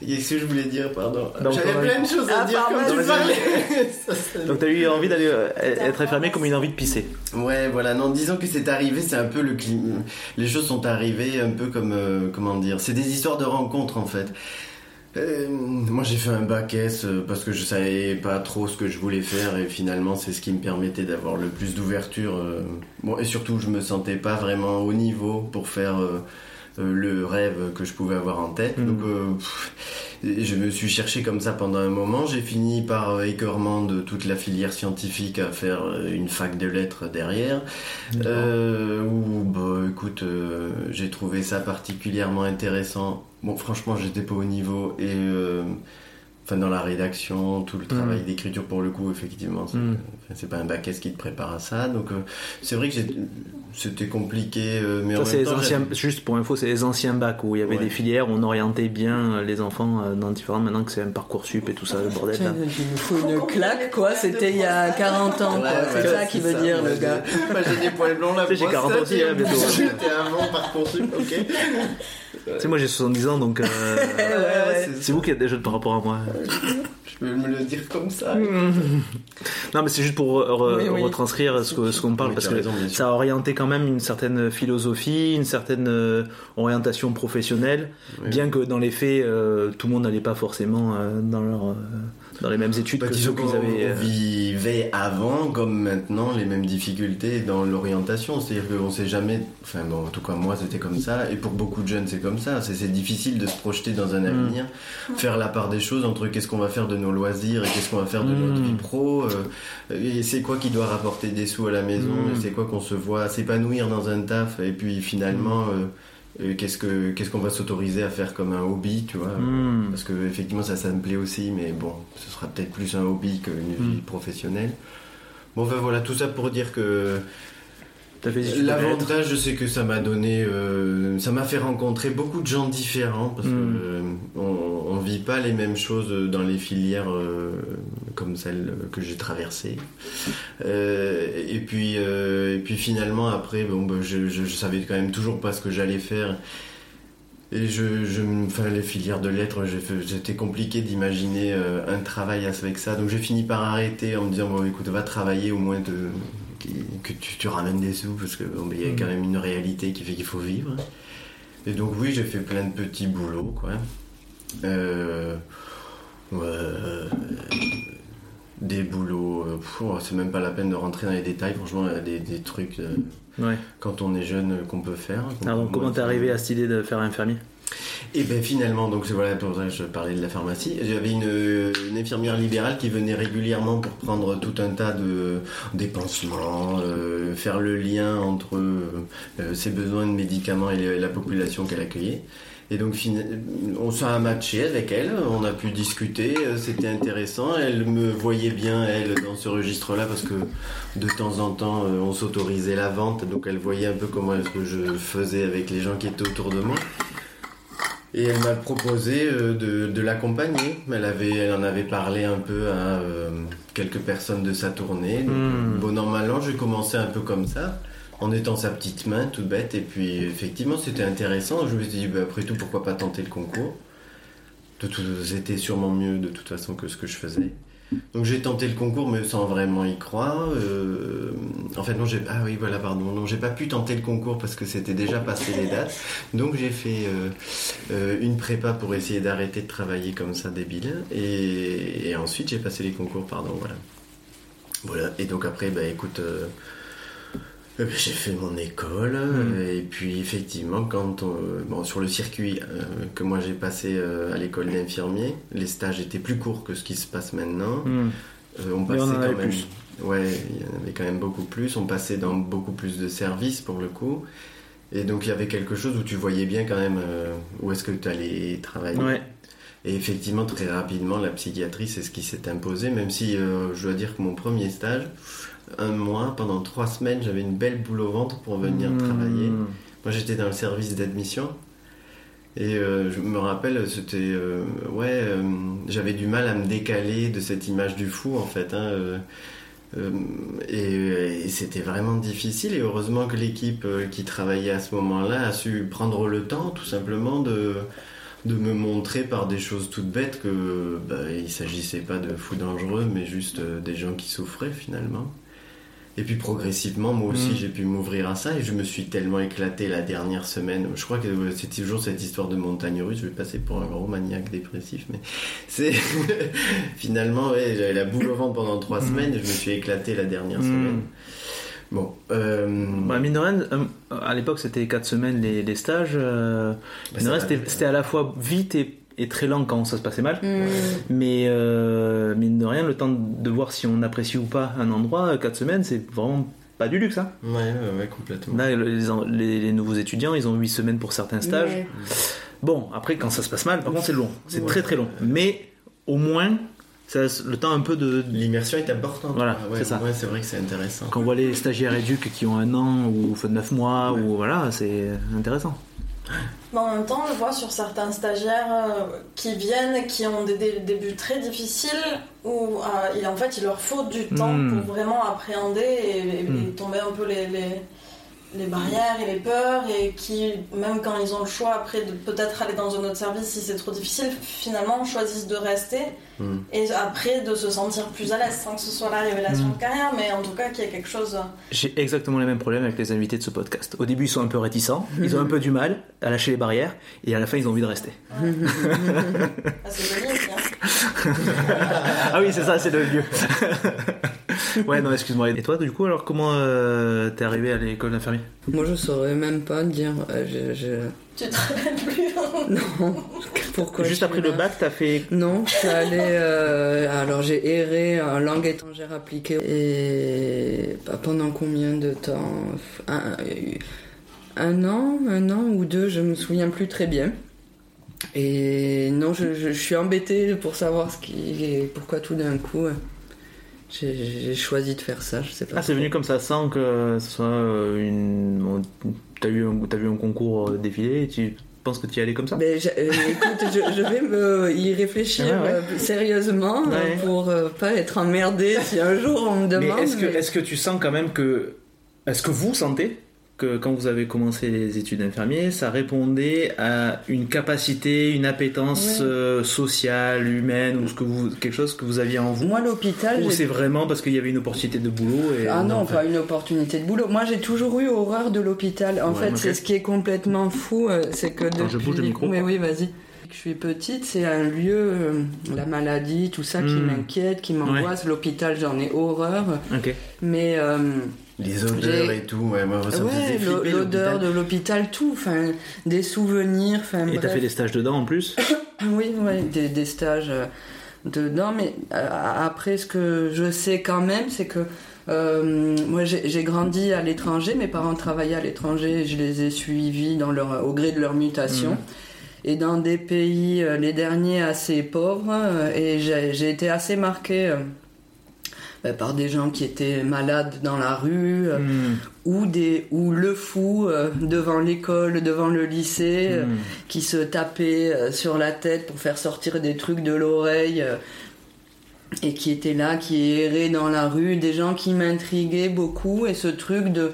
qu'est-ce que je voulais dire, pardon J'avais plein de choses à Ah, dire quand tu parlais. Ça, ça- Donc t'as eu envie d'aller euh, être infirmier comme une envie de pisser. Ouais, voilà, non, disons que c'est arrivé, c'est un peu le climat. Les choses sont arrivées un peu comme. euh, comment dire C'est des histoires de rencontres en fait. Euh, moi j'ai fait un bac S euh, parce que je savais pas trop ce que je voulais faire et finalement c'est ce qui me permettait d'avoir le plus d'ouverture. euh, bon, et surtout je me sentais pas vraiment au niveau pour faire le rêve que je pouvais avoir en tête. Mhm. Donc pff, je me suis cherché comme ça pendant un moment. J'ai fini par écœurement de toute la filière scientifique à faire une fac de lettres derrière. Euh, où, bah, écoute, euh, j'ai trouvé ça particulièrement intéressant. Bon, franchement, j'étais pas au niveau et, euh, enfin, dans la rédaction, tout le travail d'écriture pour le coup, effectivement, c'est Mm. pas un bac S qui te prépare à ça. Donc, euh, c'est vrai que j'ai- c'était compliqué, euh, mais en Ça, c'est même temps, anciens, juste pour info, c'est les anciens bacs où il y avait Ouais. des filières où on orientait bien euh, les enfants euh, dans différentes. Maintenant que c'est un parcours sup et tout ça, le bordel. Là. il nous faut une claque, quoi. C'était il y a 40 ans, quoi. Ouais, C'est ouais, ça qui veut ça. dire, Moi, le gars. Moi, j'ai des poils blonds là. Tu sais, j'ai 40 ans aussi, hein, bientôt. J'étais avant Parcoursup, ok. Tu sais, moi j'ai 70 ans donc euh, ouais, ouais. c'est vous qui êtes des jeunes par rapport à moi. Je peux me le dire comme ça. Non, mais c'est juste pour re- re- Oui, oui. retranscrire ce qu'on parle Oui, parce que raison, ça a orienté quand même une certaine philosophie, une certaine euh, orientation professionnelle, Oui. bien que dans les faits, euh, tout le monde n'allait pas forcément euh, dans leur euh, dans les mêmes études Bah, que ceux qu'ils avaient. on euh, vivait avant, comme maintenant, les mêmes difficultés dans l'orientation. C'est-à-dire qu'on sait jamais. Enfin, bon, en tout cas, moi, c'était comme ça. Et pour beaucoup de jeunes, c'est comme ça. C'est difficile de se projeter dans un avenir, faire la part des choses entre qu'est-ce qu'on va faire de nos loisirs et qu'est-ce qu'on va faire de Mm. notre vie pro. euh, et c'est quoi qui doit rapporter des sous à la maison Mm. et c'est quoi qu'on se voit s'épanouir dans un taf. Et puis finalement. Mm. euh, qu'est-ce que qu'est-ce qu'on va s'autoriser à faire comme un hobby, tu vois? Mm. parce que effectivement ça ça me plaît aussi mais bon ce sera peut-être plus un hobby qu'une Mm. vie professionnelle bon enfin voilà tout ça pour dire que l'avantage c'est que ça m'a donné euh, ça m'a fait rencontrer beaucoup de gens différents parce que euh, on, on vit pas les mêmes choses dans les filières euh, comme celles que j'ai traversées. Euh, et puis et puis finalement après bon bah, je, je, je savais quand même toujours pas ce que j'allais faire. Et je, je me- enfin, les filières de lettres, c'était compliqué d'imaginer un travail avec ça. Donc j'ai fini par arrêter en me disant bon écoute va travailler au moins de, que tu, tu ramènes des sous parce que bon, y a Mm. quand même une réalité qui fait qu'il faut vivre. Et donc oui j'ai fait plein de petits boulots quoi. Euh, euh, des boulots, euh, oh, c'est même pas la peine de rentrer dans les détails. Franchement des, des trucs Ouais. quand on est jeune qu'on peut faire. Alors, donc, comment t'es arrivé à cette idée de faire infirmier Et bien finalement, donc c'est voilà pour ça que je parlais de la pharmacie. J'avais une, une infirmière libérale qui venait régulièrement pour prendre tout un tas de dépensements, euh, faire le lien entre euh, ses besoins de médicaments et la population qu'elle accueillait. Et donc on s'est matché avec elle, on a pu discuter, euh, c'était intéressant. Elle me voyait bien elle dans ce registre-là parce que de temps en temps euh, on s'autorisait la vente, donc elle voyait un peu comment est-ce que je faisais avec les gens qui étaient autour de moi. Et elle m'a proposé euh, de, de l'accompagner. Elle, avait, elle en avait parlé un peu à euh, quelques personnes de sa tournée. Donc, Hmm. Bon an, mal an, j'ai commencé un peu comme ça, en étant sa petite main, toute bête. Et puis, effectivement, c'était intéressant. Je me suis dit, bah, après tout, pourquoi pas tenter le concours? De tout, C'était sûrement mieux de toute façon que ce que je faisais. Donc j'ai tenté le concours mais sans vraiment y croire. Euh, en fait non j'ai ah oui voilà pardon non j'ai pas pu tenter le concours parce que c'était déjà passé les dates. Donc j'ai fait euh, euh, une prépa pour essayer d'arrêter de travailler comme ça débile et, et ensuite j'ai passé les concours pardon voilà. Voilà et donc après bah écoute j'ai fait mon école Mm. euh, et puis effectivement quand on- bon, sur le circuit euh, que moi j'ai passé euh, à l'école d'infirmier les stages étaient plus courts que ce qui se passe maintenant Hmm. euh, on passait on en quand même. plus. Ouais, il y en avait quand même beaucoup plus. On passait dans beaucoup plus de services pour le coup. Et donc il y avait quelque chose où tu voyais bien quand même euh, où est-ce que tu allais travailler. Ouais. Et effectivement, très rapidement, la psychiatrie, c'est ce qui s'est imposé, même si euh, je dois dire que mon premier stage, un mois, pendant trois semaines, j'avais une belle boule au ventre pour venir Hmm. travailler. Moi, j'étais dans le service d'admission. Et euh, je me rappelle, c'était. euh, ouais, euh, j'avais du mal à me décaler de cette image du fou, en fait. hein, et et c'était vraiment difficile. Et heureusement que l'équipe qui travaillait à ce moment-là a su prendre le temps, tout simplement, de, de me montrer par des choses toutes bêtes que bah, il s'agissait pas de fous dangereux, mais juste des gens qui souffraient finalement. Et puis progressivement, moi aussi, Mm. j'ai pu m'ouvrir à ça et je me suis tellement éclaté la dernière semaine. Je crois que c'est toujours cette histoire de montagne russe. Je vais passer pour un gros maniaque dépressif, mais c'est finalement, ouais, j'avais la boule au ventre pendant trois Mm. semaines et je me suis éclaté la dernière Mm. semaine. Bon, euh, Bah, euh, à l'époque c'était 4 semaines les, les stages. euh, bah, c'était à la fois vite et, et très lent quand ça se passait mal. Hmm. Mais euh, mine de rien, le temps de voir si on apprécie ou pas un endroit, 4 semaines, c'est vraiment pas du luxe. Hein. Ouais, ouais, ouais, complètement. Là, les, les- les nouveaux étudiants, ils ont 8 semaines pour certains stages. Ouais. Bon, après, quand ça se passe mal, par contre, c'est long. C'est Ouais. très très long. Mais au moins, ça le temps un peu de. L'immersion est importante. Voilà, ouais, c'est ça. Ouais, c'est vrai que c'est intéressant. Quand on voit les stagiaires éduques qui ont un an ou 9 mois, Ouais. ou voilà, c'est intéressant. Mais en même temps, on le voit sur certains stagiaires euh, qui viennent, qui ont des, dé- débuts très difficiles, où euh, il, en fait il leur faut du temps Mm. pour vraiment appréhender et, et- Mm. et tomber un peu les, les, les barrières et les peurs, et qui, même quand ils ont le choix après de peut-être aller dans un autre service si c'est trop difficile, finalement choisissent de rester Mm. et après de se sentir plus à l'aise, sans que ce soit la révélation Mm. de carrière, mais en tout cas qu'il y ait quelque chose. J'ai exactement les mêmes problèmes avec les invités de ce podcast. Au début, ils sont un peu réticents, ils ont un peu du mal à lâcher les barrières, et à la fin, ils ont envie de rester. Ah, c'est joli aussi, hein. ah oui, c'est ça, c'est le vieux. ouais, non, excuse-moi. Et toi, du coup, alors, comment euh, t'es arrivé à l'école d'infirmier? Moi, je saurais même pas dire. euh, je, je- Tu te rappelles plus Non. Pourquoi Juste après le bac, t'as fait. Non, je suis allée. euh, alors, j'ai erré en langue étrangère appliquée. Et bah, pendant combien de temps? Un, un an, un an ou deux, je me souviens plus très bien. Et non, je, je- je suis embêtée pour savoir ce qui, pourquoi tout d'un coup euh, j'ai choisi de faire ça. Je sais pas. Ah, c'est venu comme ça, sans que ce soit euh, une. T'as t'as vu un concours euh, défilé et tu penses que tu y allais comme ça? Ben, je- euh, écoute, je, je vais me y réfléchir Ouais, ouais. euh, sérieusement Ouais. pour euh, pas être emmerdée si un jour on me Mais demande. est-ce que, mais- est-ce que tu sens quand même que. Est-ce que vous sentez que quand vous avez commencé les études d'infirmier, ça répondait à une capacité, une appétence Ouais. euh, sociale, humaine, ou ce que vous, quelque chose que vous aviez en vous Moi, l'hôpital. Ou c'est vraiment parce qu'il y avait une opportunité de boulot et, Ah non, pas une opportunité de boulot. Moi, j'ai toujours eu horreur de l'hôpital. En Ouais, fait, c'est ce qui est complètement fou, euh, c'est que Attends, depuis... je bouge le micro. Oui, oui, vas-y. Je suis petite, c'est un lieu, euh, la maladie, tout ça qui Hmm. m'inquiète, qui m'angoisse. L'hôpital, j'en ai horreur. Ok. Mais euh, Les odeurs et tout, ouais, moi, ça me ouais, faisait l'o- flipper. l'odeur de l'hôpital, tout, enfin, des souvenirs, enfin, Et t'as fait des stages dedans en plus Oui, ouais, des, des stages euh, dedans, mais euh, après, ce que je sais quand même, c'est que euh, moi j'ai j'ai grandi à l'étranger, mes parents travaillaient à l'étranger, je les ai suivis dans leur, au gré de leur mutation. Mhm. Et dans des pays, les derniers assez pauvres, et j'ai j'ai été assez marquée bah, par des gens qui étaient malades dans la rue, euh, Hmm. ou, des, ou le fou euh, devant l'école, devant le lycée, euh, Hmm. qui se tapait sur la tête pour faire sortir des trucs de l'oreille et qui était là, qui errait dans la rue, des gens qui m'intriguaient beaucoup et ce truc de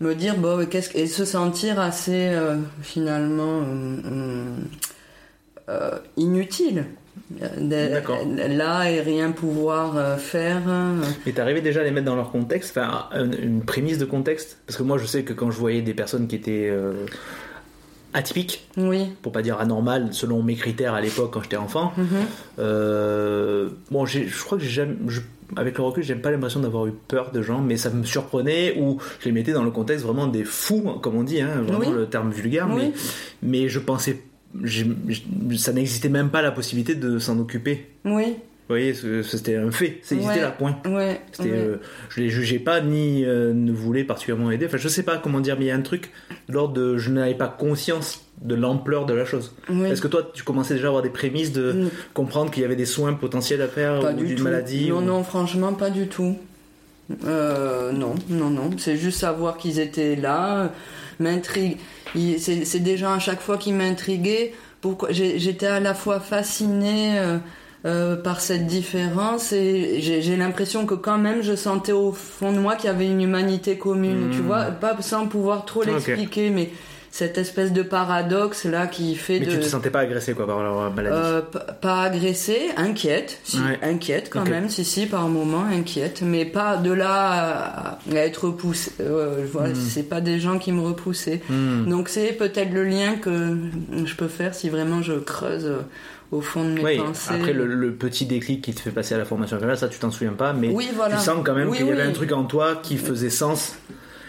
me dire bon qu'est-ce que- et se sentir assez euh, finalement euh, euh, euh, inutile. Là et rien pouvoir euh, faire Et t'arrivais déjà à les mettre dans leur contexte, enfin un- une prémisse de contexte? Parce que moi je sais que quand je voyais des personnes qui étaient euh, atypiques, oui pour pas dire anormales, selon mes critères à l'époque quand j'étais enfant, Mhm. euh, bon je crois que j'ai jamais... je- avec le recul, j'ai pas l'impression d'avoir eu peur de gens, mais ça me surprenait ou je les mettais dans le contexte vraiment des fous, comme on dit, hein, vraiment Oui. le terme vulgaire, Oui. mais, mais je pensais, ça n'existait même pas la possibilité de s'en occuper. oui Vous voyez, c'était un fait, c'est existait Ouais. là, point. ouais, ouais. euh, je les jugeais pas ni euh, ne voulais particulièrement aider. Enfin, je sais pas comment dire, mais il y a un truc lors de je n'avais pas conscience de l'ampleur de la chose. Oui. Est-ce que toi, tu commençais déjà à avoir des prémices de Mm. comprendre qu'il y avait des soins potentiels à faire Pas ou du d'une maladie Non, ou- non, franchement, pas du tout. Euh, non, non, non. C'est juste savoir qu'ils étaient là, m'intrigue. C'est des gens à chaque fois qui m'intriguaient. J'étais à la fois fascinée euh, euh, par cette différence et j'ai l'impression que quand même je sentais au fond de moi qu'il y avait une humanité commune, Mm. tu vois, pas sans pouvoir trop l'expliquer, mais cette espèce de paradoxe là qui fait Mais de tu te sentais pas agressé quoi par leur maladie euh, pas agressée, inquiète, si, Ouais. inquiète quand même, si si par moment inquiète, mais pas de là à, à être repoussée. Euh, voilà, Hmm. c'est pas des gens qui me repoussaient. Hmm. Donc c'est peut-être le lien que je peux faire si vraiment je creuse euh, au fond de mes Oui, pensées. après le, le petit déclic qui te fait passer à la formation ça tu t'en souviens pas, mais Oui, voilà. tu sens quand même Oui, qu'il y avait un truc en toi qui faisait sens,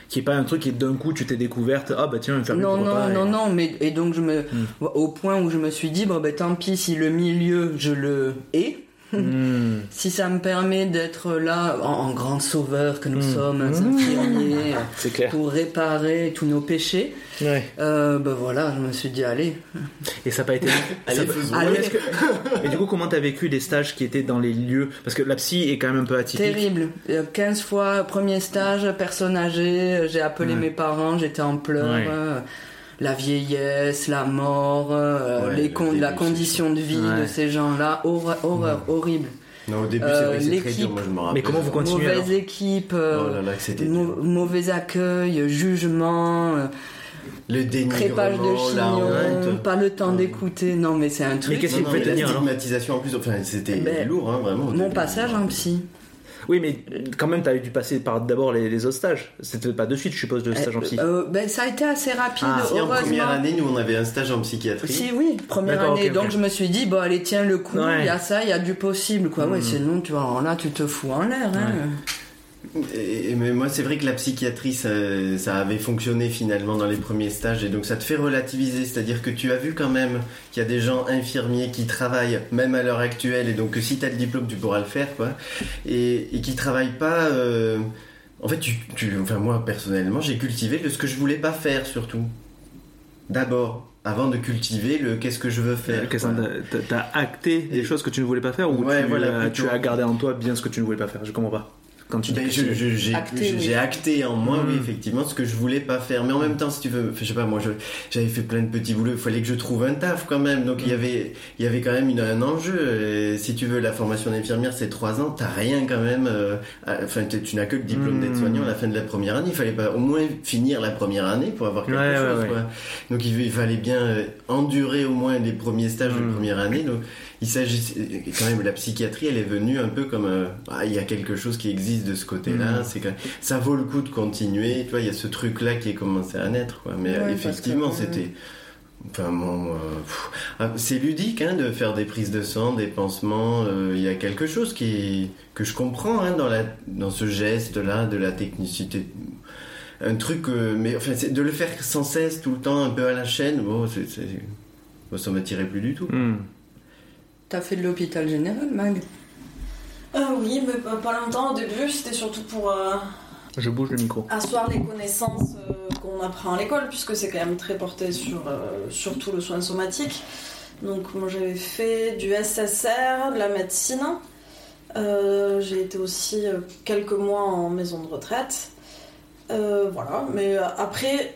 qui est pas un truc qui d'un coup tu t'es découverte, ah bah tiens, infirmière Non, pourquoi non, pas, non, et- non, mais et donc je me, Hmm. au point où je me suis dit bon ben tant pis si le milieu je le hais, Hmm. si ça me permet d'être là en, en grand sauveur que nous Hmm. sommes, un Hmm. clair. pour réparer tous nos péchés, Ouais. euh, ben voilà, je me suis dit allez, Et ça n'a pas été. Allez, Allez. que- Et du coup, comment t'as vécu les stages qui étaient dans les lieux? Parce que la psy est quand même un peu atypique. terrible. Euh, 15 fois premier stage, personne âgée, euh, j'ai appelé Ouais. mes parents, j'étais en pleurs. Ouais. Euh, la vieillesse, la mort, euh, Ouais, les le con- début, la condition de vie Ouais. de ces gens-là, horreur, horreur, horrible. Non, au début, Euh, c'est vrai que c'est très dur, moi je me rappelle. Mais comment vous continuez Mauvaise alors équipe, euh, Oh là là, dur. mauvais accueil, jugement, euh, Le crépage de dénigrement, la chignon, honte. pas le temps d'écouter. Non, mais c'est un truc. qu'est-ce mais la alors stigmatisation en plus, enfin c'était Ben, lourd, hein, vraiment. Mon début. passage en psy. Oui, mais quand même, t'avais dû passer par d'abord les, les autres stages. C'était pas de suite, je suppose, le stage en psy. Euh, ben, ça a été assez rapide, Ah, Si en première année, nous on avait un stage en psychiatrie. Si, oui, première année. Donc je me suis dit, bon, allez, tiens le coup, il Ouais. y a ça, il y a du possible, quoi. Ouais, Mm. sinon, tu vois, là, tu te fous en l'air, hein. Et- mais moi, c'est vrai que la psychiatrie, ça, ça avait fonctionné finalement dans les premiers stages, et donc ça te fait relativiser, c'est-à-dire que tu as vu quand même qu'il y a des gens infirmiers qui travaillent, même à l'heure actuelle, et donc que si tu as le diplôme, tu pourras le faire, quoi, et, et qui travaillent pas. euh, En fait, tu, tu- enfin moi personnellement, j'ai cultivé le ce que je voulais pas faire surtout. D'abord, avant de cultiver le qu'est-ce que je veux faire. T'as t'as acté des choses que tu ne voulais pas faire ou Ouais, tu, voilà, tu as gardé en toi bien ce que tu ne voulais pas faire? Je comprends pas. Quand tu dis Ben, que je- j'ai Acté, j'ai- oui. j'ai acté en moi, oui, Mm. effectivement, ce que je voulais pas faire. Mais en même temps, si tu veux, je sais pas, moi, j'avais fait plein de petits boulots, il fallait que je trouve un taf quand même. Donc, il y avait, il y avait quand même une- un enjeu. Et si tu veux, la formation d'infirmière, c'est trois ans, t'as rien quand même. euh, à- Enfin, tu n'as que le diplôme Mm. d'aide-soignant à la fin de la première année. Il fallait pas au moins finir la première année pour avoir quelque Ouais, chose, ouais. quoi. Donc, il, il fallait bien euh, endurer au moins les premiers stages de Mm. première année. Donc, il s'agit quand même la psychiatrie, elle est venue un peu comme euh, ah, il y a quelque chose qui existe de ce côté-là. Mm. C'est que ça vaut le coup de continuer. Tu vois, il y a ce truc-là qui est commencé à naître. Quoi. Mais Ouais, effectivement, c'était. Enfin, bon, euh, ah, c'est ludique hein, de faire des prises de sang, des pansements. euh, Il y a quelque chose qui que je comprends hein, dans la dans ce geste-là de la technicité. Un truc, euh, mais enfin, c'est de le faire sans cesse, tout le temps, un peu à la chaîne. Bon, c'est- bon, ça m'attirait plus du tout. Hmm. T'as fait de l'hôpital général, Mag Euh, oui, mais pas, pas longtemps. Au début, c'était surtout pour euh, Je bouge le micro. asseoir les connaissances euh, qu'on apprend à l'école, puisque c'est quand même très porté sur euh, surtout le soin somatique. Donc, moi, j'avais fait du SSR, de la médecine. Euh, j'ai été aussi euh, quelques mois en maison de retraite. Euh, voilà, mais euh, après,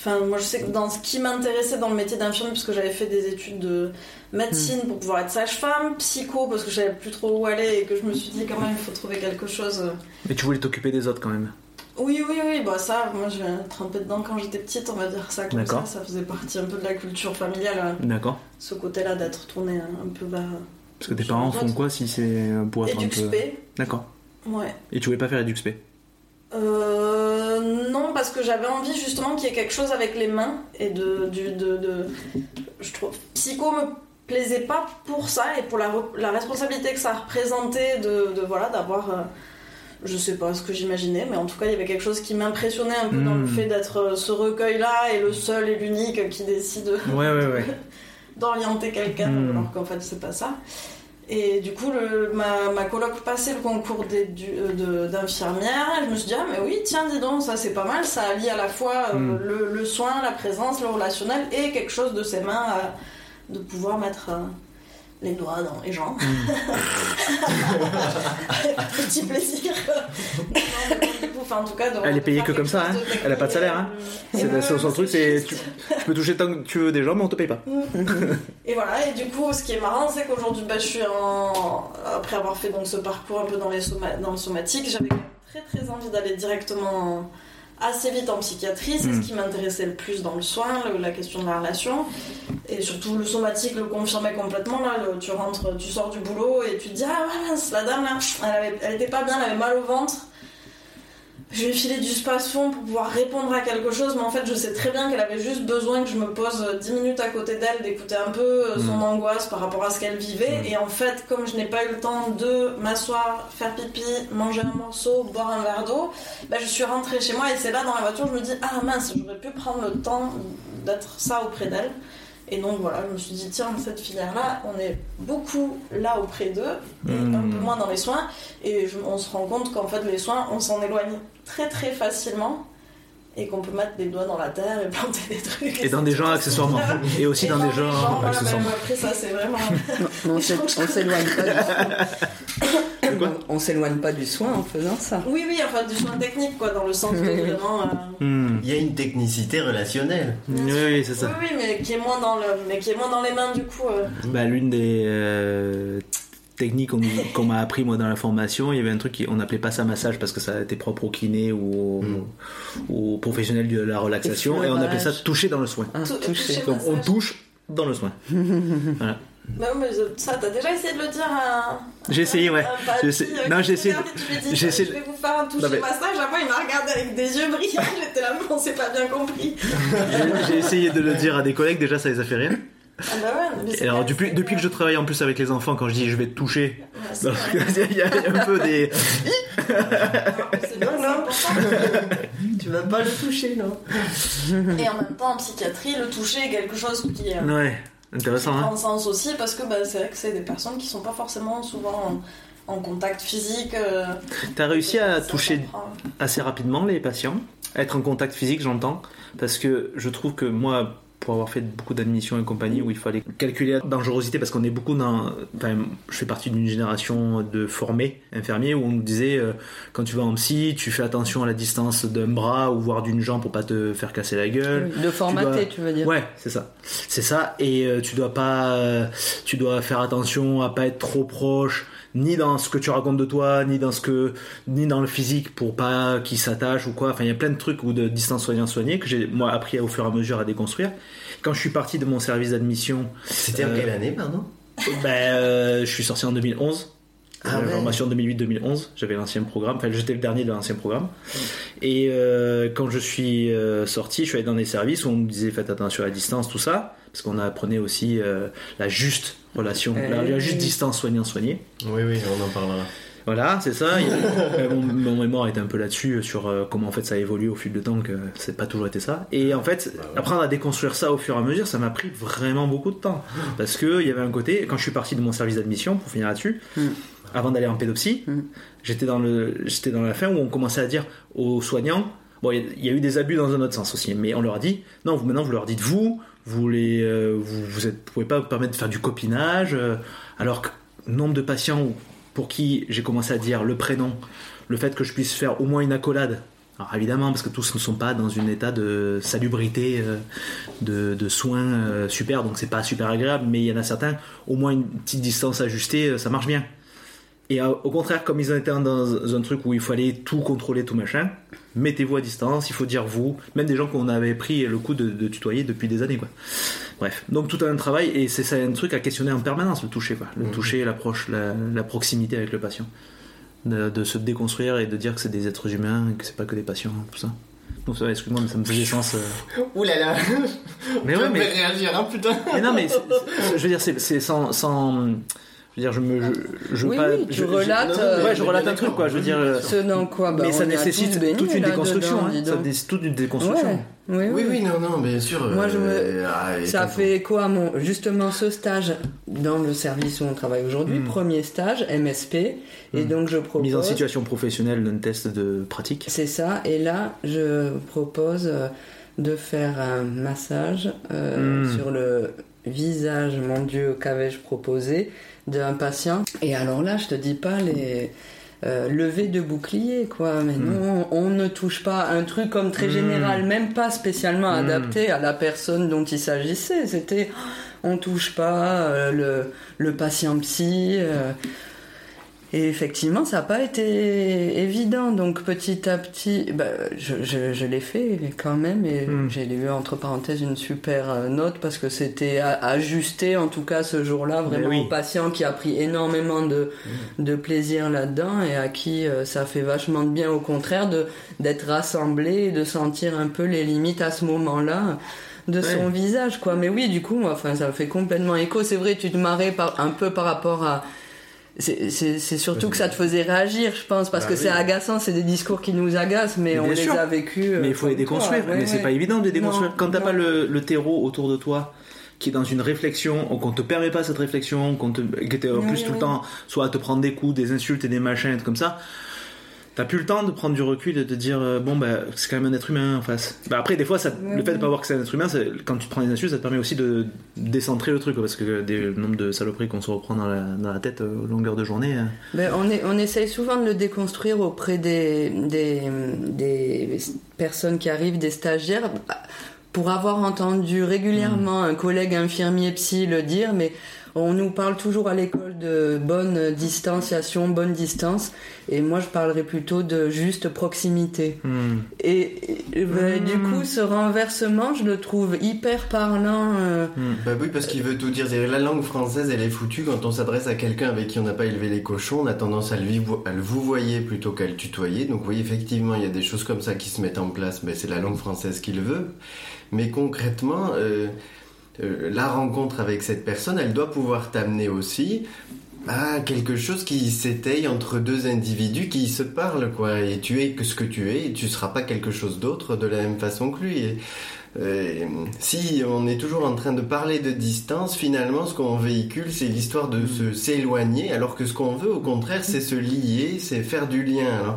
enfin, moi je sais que dans ce qui m'intéressait dans le métier d'infirmier, parce que j'avais fait des études de médecine pour pouvoir être sage-femme, psycho parce que je savais plus trop où aller et que je me suis dit quand même il faut trouver quelque chose. Mais tu voulais t'occuper des autres quand même. Oui, oui, oui, bah ça, moi j'ai trempé dedans quand j'étais petite, on va dire ça comme D'accord. ça, ça faisait partie un peu de la culture familiale, euh, D'accord. ce côté-là d'être tourné un peu vers. Parce que tes parents font quoi si c'est pour être un peu. D'accord. ouais. Et tu voulais pas faire EduxP Euh, non, parce que j'avais envie justement qu'il y ait quelque chose avec les mains et de, du, de, de- je trouve, psycho me plaisait pas pour ça et pour la, re- la responsabilité que ça représentait de, de voilà d'avoir, euh, je sais pas ce que j'imaginais, mais en tout cas il y avait quelque chose qui m'impressionnait un peu dans le Mm. fait d'être euh, ce recueil-là et le seul et l'unique qui décide Ouais, ouais, ouais. d'orienter quelqu'un, Mm. alors qu'en fait c'est pas ça. Et du coup, le, ma, ma coloc passait le concours euh, d'infirmière, et je me suis dit, ah mais oui, tiens, dis donc, ça c'est pas mal, ça allie à la fois euh, Mm. le, le soin, la présence, le relationnel, et quelque chose de ses mains à- de pouvoir mettre, euh, les doigts dans les gens. Hmm. Petit plaisir. Enfin, en tout cas, Elle est payée que comme ça, hein. Elle a pas de salaire, hein. C'est son, truc, c'est tu, tu peux toucher tant que tu veux des gens, mais on te paye pas. Et voilà, et du coup, ce qui est marrant, c'est qu'aujourd'hui, bah, je suis en... après avoir fait donc ce parcours un peu dans, les soma- dans le somatique, j'avais très très envie d'aller directement assez vite en psychiatrie. C'est ce qui m'intéressait le plus dans le soin, le- la question de la relation. Et surtout, le somatique le confirmait complètement. Là, le- tu rentres, tu sors du boulot et tu te dis Ah ouais, la dame là, elle, avait, elle était pas bien, elle avait mal au ventre. Je lui ai filé du space-fond pour pouvoir répondre à quelque chose, mais en fait, je sais très bien qu'elle avait juste besoin que je me pose 10 minutes à côté d'elle, d'écouter un peu euh, son Mm. angoisse par rapport à ce qu'elle vivait. Mm. Et en fait, comme je n'ai pas eu le temps de m'asseoir, faire pipi, manger un morceau, boire un verre d'eau, bah, je suis rentrée chez moi et c'est là dans la voiture, je me dis Ah mince, j'aurais pu prendre le temps d'être ça auprès d'elle. Et donc voilà, je me suis dit, tiens, cette filière-là, on est beaucoup là auprès d'eux, et un peu moins dans les soins. Et je- on se rend compte qu'en fait, les soins, on s'en éloigne très très facilement. Et qu'on peut mettre des doigts dans la terre et planter des trucs. Et dans des gens accessoirement. Et aussi Et dans des gens voilà, accessoirement. après, ça, c'est vraiment. Non, on s'é- on s'éloigne pas du Quoi On s'éloigne pas du soin en faisant ça. Oui, oui, enfin, du soin technique, quoi, dans le sens de vraiment. euh, Hmm. Il y a une technicité relationnelle. Oui, oui, c'est ça. oui, mais qui est moins dans, le... mais qui est moins dans les mains, du coup. euh. Bah, l'une des euh, techniques qu'on m'a appris moi dans la formation, il y avait un truc qui, on appelait pas ça massage parce que ça était propre au kiné ou au, aux professionnels de la relaxation, et on appelait ça toucher dans le soin. Ah, toucher. Donc on touche dans le soin. voilà. Bah, mais ça, t'as déjà essayé de le dire à. J'ai essayé, ouais. un papy, J'ai essayé- euh, non, j'ai essayé j'ai Je vais vous faire un toucher Non, mais- massage. À moi, il m'a regardé avec des yeux brillants. J'étais là, on s'est pas bien compris. J'ai- essayé de le dire à des collègues, déjà ça les a fait rire. Ah bah ouais, mais c'est Et alors depuis, que je travaille en plus avec les enfants, quand je dis je vais te toucher, Ouais, il y, a il y a un peu des... C'est bien, c'est important. Tu vas pas le toucher, non? Et en même temps, en psychiatrie, le toucher est quelque chose qui euh, Ouais, intéressant hein sens aussi parce que bah, c'est vrai que c'est des personnes qui sont pas forcément souvent en, en contact physique. euh, T'as réussi à toucher assez rapidement les patients, être en contact physique j'entends, parce que je trouve que moi, pour avoir fait beaucoup d'admissions et compagnie où il fallait calculer la dangerosité, parce qu'on est beaucoup dans... Enfin, je fais partie d'une génération de formés infirmiers où on nous disait, euh, quand tu vas en psy, tu fais attention à la distance d'un bras ou voire d'une jambe pour pas te faire casser la gueule. De formater, dois- tu veux dire. Ouais, c'est ça. C'est ça. Et euh, tu dois pas, euh, tu dois faire attention à pas être trop proche, ni dans ce que tu racontes de toi, ni dans ce que, ni dans le physique pour pas qu'il s'attache ou quoi. Enfin, il y a plein de trucs ou de distance soignant soigné que j'ai moi appris au fur et à mesure à déconstruire. Quand je suis parti de mon service d'admission, C'était en Euh, quelle année, pardon? ben, euh, je suis sorti en 2011. Ah la ouais. formation 2008-2011, j'avais l'ancien programme, enfin j'étais le dernier de l'ancien programme. Et euh, quand je suis euh, sorti, je suis allé dans des services où on me disait faites attention à la distance, tout ça, parce qu'on apprenait aussi euh, la juste relation, Eh la, la juste distance soignant-soigné. Oui, oui, on en parlera. Voilà, c'est ça. Euh, mon, mon mémoire était un peu là-dessus, sur euh, comment en fait ça a évolué au fil du temps, que c'est pas toujours été ça. Et en fait, apprendre à déconstruire ça au fur et à mesure, ça m'a pris vraiment beaucoup de temps. Parce que il y avait un côté, quand je suis parti de mon service d'admission, pour finir là-dessus, Mm. Avant d'aller en pédopsie, Mm. j'étais dans, le, j'étais dans la fin où on commençait à dire aux soignants, bon, il y a- il y, a eu des abus dans un autre sens aussi, mais on leur a dit, non, vous, maintenant vous leur dites vous, vous les, euh, vous, vous êtes, pouvez pas vous permettre de faire du copinage, euh, alors que nombre de patients pour qui j'ai commencé à dire le prénom, le fait que je puisse faire au moins une accolade. Alors évidemment, parce que tous ne sont pas dans un état de salubrité, euh, de, de soins super, donc c'est pas super agréable, mais il y en a certains, au moins une petite distance ajustée, ça marche bien. Et euh, au contraire, comme ils étaient dans un truc où il fallait tout contrôler, tout machin, mettez-vous à distance, il faut dire vous, même des gens qu'on avait pris le coup de, de tutoyer depuis des années, quoi. Bref, donc tout un travail, et c'est ça un truc à questionner en permanence, le toucher, quoi. Le toucher, l'approche, la, la proximité avec le patient. De, de se déconstruire et de dire que c'est des êtres humains, et que c'est pas que des patients, tout ça. Donc ça va, excuse-moi, mais ça me faisait sens. euh. Ouh là là Mais ouais, mais réagir, hein, putain mais non, mais je veux dire, c'est c'est sans, sans. Je veux dire, je me. Je, je Oui, pas. oui, tu je- je- relates, non, non, euh, ouais, je relate un truc, quoi. Je veux dire. euh, Ce dans quoi bah, mais ça nécessite tous baigné toute une déconstruction. dis hein. Ça nécessite toute une déconstruction. Ouais, oui, Oui, oui. oui, non, non, bien sûr. Moi, je me- euh, ah, Ça fait quoi, mon... justement, ce stage dans le service où on travaille aujourd'hui, Mm. premier stage, MSP, et Mm. donc je propose... Mise en situation professionnelle d'un test de pratique. C'est ça, et là, je propose euh, de faire un massage euh, Mm. sur le visage, mon Dieu, qu'avais-je proposé, d'un patient. Et alors là, je te dis pas les euh, levées de bouclier, quoi. Mais non, on ne touche pas un truc comme très Mm. général, même pas spécialement Mm. adapté à la personne dont il s'agissait. C'était, on touche pas euh, le, le patient psy. euh, et effectivement, ça n'a pas été évident. Donc petit à petit, bah, je, je, je l'ai fait quand même. Et Mm. j'ai eu entre parenthèses une super euh, note parce que c'était ajusté en tout cas ce jour-là vraiment Mais oui. au patient qui a pris énormément de, de plaisir là-dedans et à qui euh, ça fait vachement de bien au contraire de d'être rassemblé et de sentir un peu les limites à ce moment-là de son Ouais. visage quoi mais oui du coup moi, enfin ça me fait complètement écho c'est vrai tu te marrais par, un peu par rapport à c'est- surtout que ça te faisait réagir, je pense, parce Bah que oui. c'est agaçant, c'est des discours qui nous agacent, mais, on les a vécus. euh, Mais il faut les comme toi, déconstruire. ouais, mais c'est pas évident de les déconstruire. Non, Quand t'as pas le, le terreau autour de toi qui est dans une réflexion, ou qu'on te permet pas cette réflexion, qu'on te, que t'es en plus tout le temps soit à te prendre des coups, des insultes et des machins et comme ça, t'as plus le temps de prendre du recul et de te dire euh, bon bah c'est quand même un être humain en face. Bah, après des fois ça, le fait de pas voir que c'est un être humain, quand tu te prends des insultes, ça te permet aussi de décentrer le truc parce que des, le nombre de saloperies qu'on se reprend dans la, dans la tête euh, longueur de journée. euh, Ben, on, est, on essaye souvent de le déconstruire auprès des, des, des personnes qui arrivent, des stagiaires, pour avoir entendu régulièrement un collègue infirmier psy le dire, mais on nous parle toujours à l'école de bonne distanciation, bonne distance, et moi je parlerais plutôt de juste proximité. hmm. Et, et, ben, Mm. du coup, ce renversement, je le trouve hyper parlant. euh, Bah oui, parce qu'il veut tout dire. La langue française, elle est foutue. Quand on s'adresse à quelqu'un avec qui on n'a pas élevé les cochons, on a tendance à le, vivo- à le vouvoyer plutôt qu'à le tutoyer. Donc oui, effectivement, il y a des choses comme ça qui se mettent en place. Mais c'est la langue française qui le veut. Mais concrètement, euh, euh, la rencontre avec cette personne, elle doit pouvoir t'amener aussi à quelque chose qui s'étaye entre deux individus qui se parlent, quoi. Et tu es que ce que tu es, et tu seras pas quelque chose d'autre de la même façon que lui. Et, euh, si on est toujours en train de parler de distance, finalement, ce qu'on véhicule, c'est l'histoire de se s'éloigner, alors que ce qu'on veut, au contraire, c'est se lier, c'est faire du lien. Alors,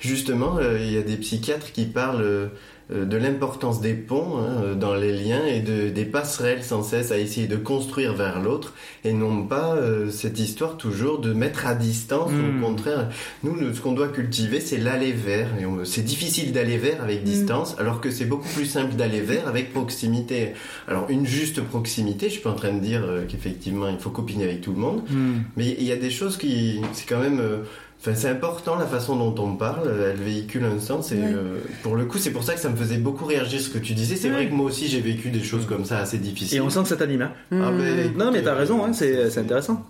justement, euh, il y a des psychiatres qui parlent euh, de l'importance des ponts hein, dans les liens et de, des passerelles sans cesse à essayer de construire vers l'autre et non pas euh, cette histoire toujours de mettre à distance. Au contraire, nous, le- ce qu'on doit cultiver, c'est l'aller vers. Et on- C'est difficile d'aller vers avec distance, alors que c'est beaucoup plus simple d'aller vers avec proximité. Alors, une juste proximité, je suis pas en train de dire euh, qu'effectivement, il faut copiner avec tout le monde, Hmm. mais il y a des choses qui, c'est quand même, euh, enfin, c'est important la façon dont on parle. Elle véhicule un sens et Ouais. euh, pour le coup, c'est pour ça que ça me faisait beaucoup réagir ce que tu disais. C'est Ouais. vrai que moi aussi, j'ai vécu des choses comme ça assez difficiles. Et on sent que ça t'anime. hein. Ah, hmm. mais- Non, mais t'as raison, hein, c'est intéressant.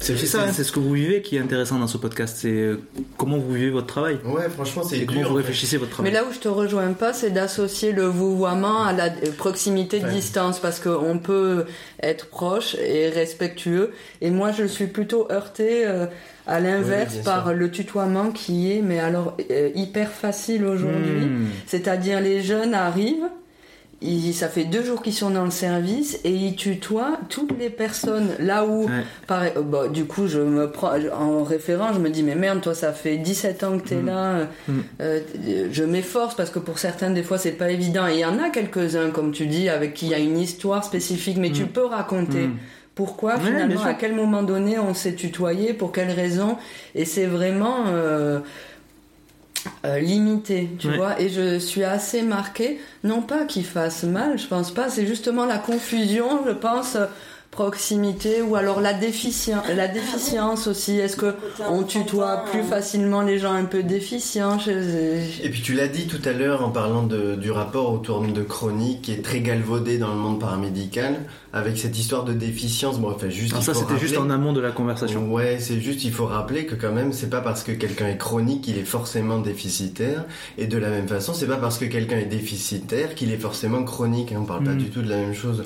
C'est aussi ça, hein, c'est ce que vous vivez qui est intéressant dans ce podcast. C'est euh, comment vous vivez votre travail Ouais, franchement, c'est et comment vous réfléchissez votre Mais travail. là où je te rejoins pas, c'est d'associer le vouvoiement à la euh, proximité de Ouais. distance, parce qu'on peut être proche et respectueux. Et moi, je suis plutôt heurtée euh, à l'inverse Oui, par le tutoiement qui est, mais alors euh, hyper facile aujourd'hui. Hmm. C'est-à-dire les jeunes arrivent. Ils, ça fait deux jours qu'ils sont dans le service et ils tutoient toutes les personnes là où Ouais. Euh, bah, du coup, je me prends en référent, je me dis mais merde, toi, ça fait 17 ans que t'es Mm. là. euh, Mm. euh, je m'efforce parce que pour certains, des fois, c'est pas évident. Et il y en a quelques-uns, comme tu dis, avec qui il y a une histoire spécifique, mais tu Mm. peux raconter. Pourquoi Ouais, finalement, à quel moment donné on s'est tutoyé, pour quelle raison Et c'est vraiment euh, euh, limité, tu Ouais. vois. Et je suis assez marquée, non pas qu'il fasse mal, je pense pas, c'est justement la confusion, je pense, proximité ou alors la déficience, la déficience aussi. Est-ce que on tutoie plus facilement les gens un peu déficients Je- Et puis tu l'as dit tout à l'heure en parlant de- du rapport autour de chronique qui est très galvaudé dans le monde paramédical avec cette histoire de déficience. Bon, enfin, juste, Alors ça, c'était juste en amont de la conversation. Ouais, c'est juste, il faut rappeler que quand même, c'est pas parce que quelqu'un est chronique qu'il est forcément déficitaire. Et de la même façon, c'est pas parce que quelqu'un est déficitaire qu'il est forcément chronique. hein. On parle pas Mm. du tout de la même chose.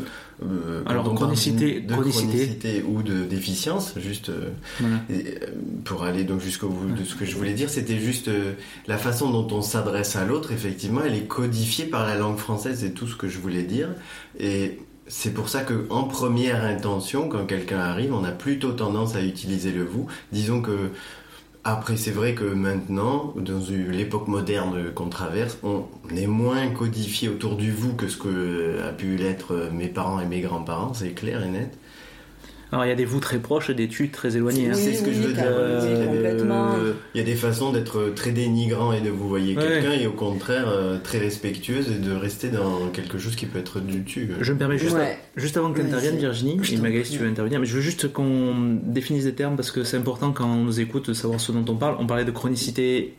Euh, Alors, chronicité- de chronicité. chronicité ou de déficience, juste euh, Voilà. et, euh, pour aller donc jusqu'au bout de ce que je voulais dire, c'était juste euh, la façon dont on s'adresse à l'autre, effectivement, elle est codifiée par la langue française, c'est tout ce que je voulais dire. Et c'est pour ça que en première intention, quand quelqu'un arrive, on a plutôt tendance à utiliser le vous. Disons que Après, c'est vrai que maintenant, dans l'époque moderne qu'on traverse, on est moins codifié autour du vous que ce que a pu l'être mes parents et mes grands-parents, c'est clair et net. Alors il y a des vous très proches et des tu très éloignés. hein. c'est ce que je veux dire. Euh. Il y a des façons d'être très dénigrant et de vous Ouais. quelqu'un et au contraire euh, très respectueuse et de rester dans quelque chose qui peut être du tu. Je me permets juste, Ouais. juste avant que tu interviennes. Virginie, Je et Magali, si tu veux intervenir, mais je veux juste qu'on définisse des termes parce que c'est important quand on nous écoute de savoir ce dont on parle. On parlait de chronicité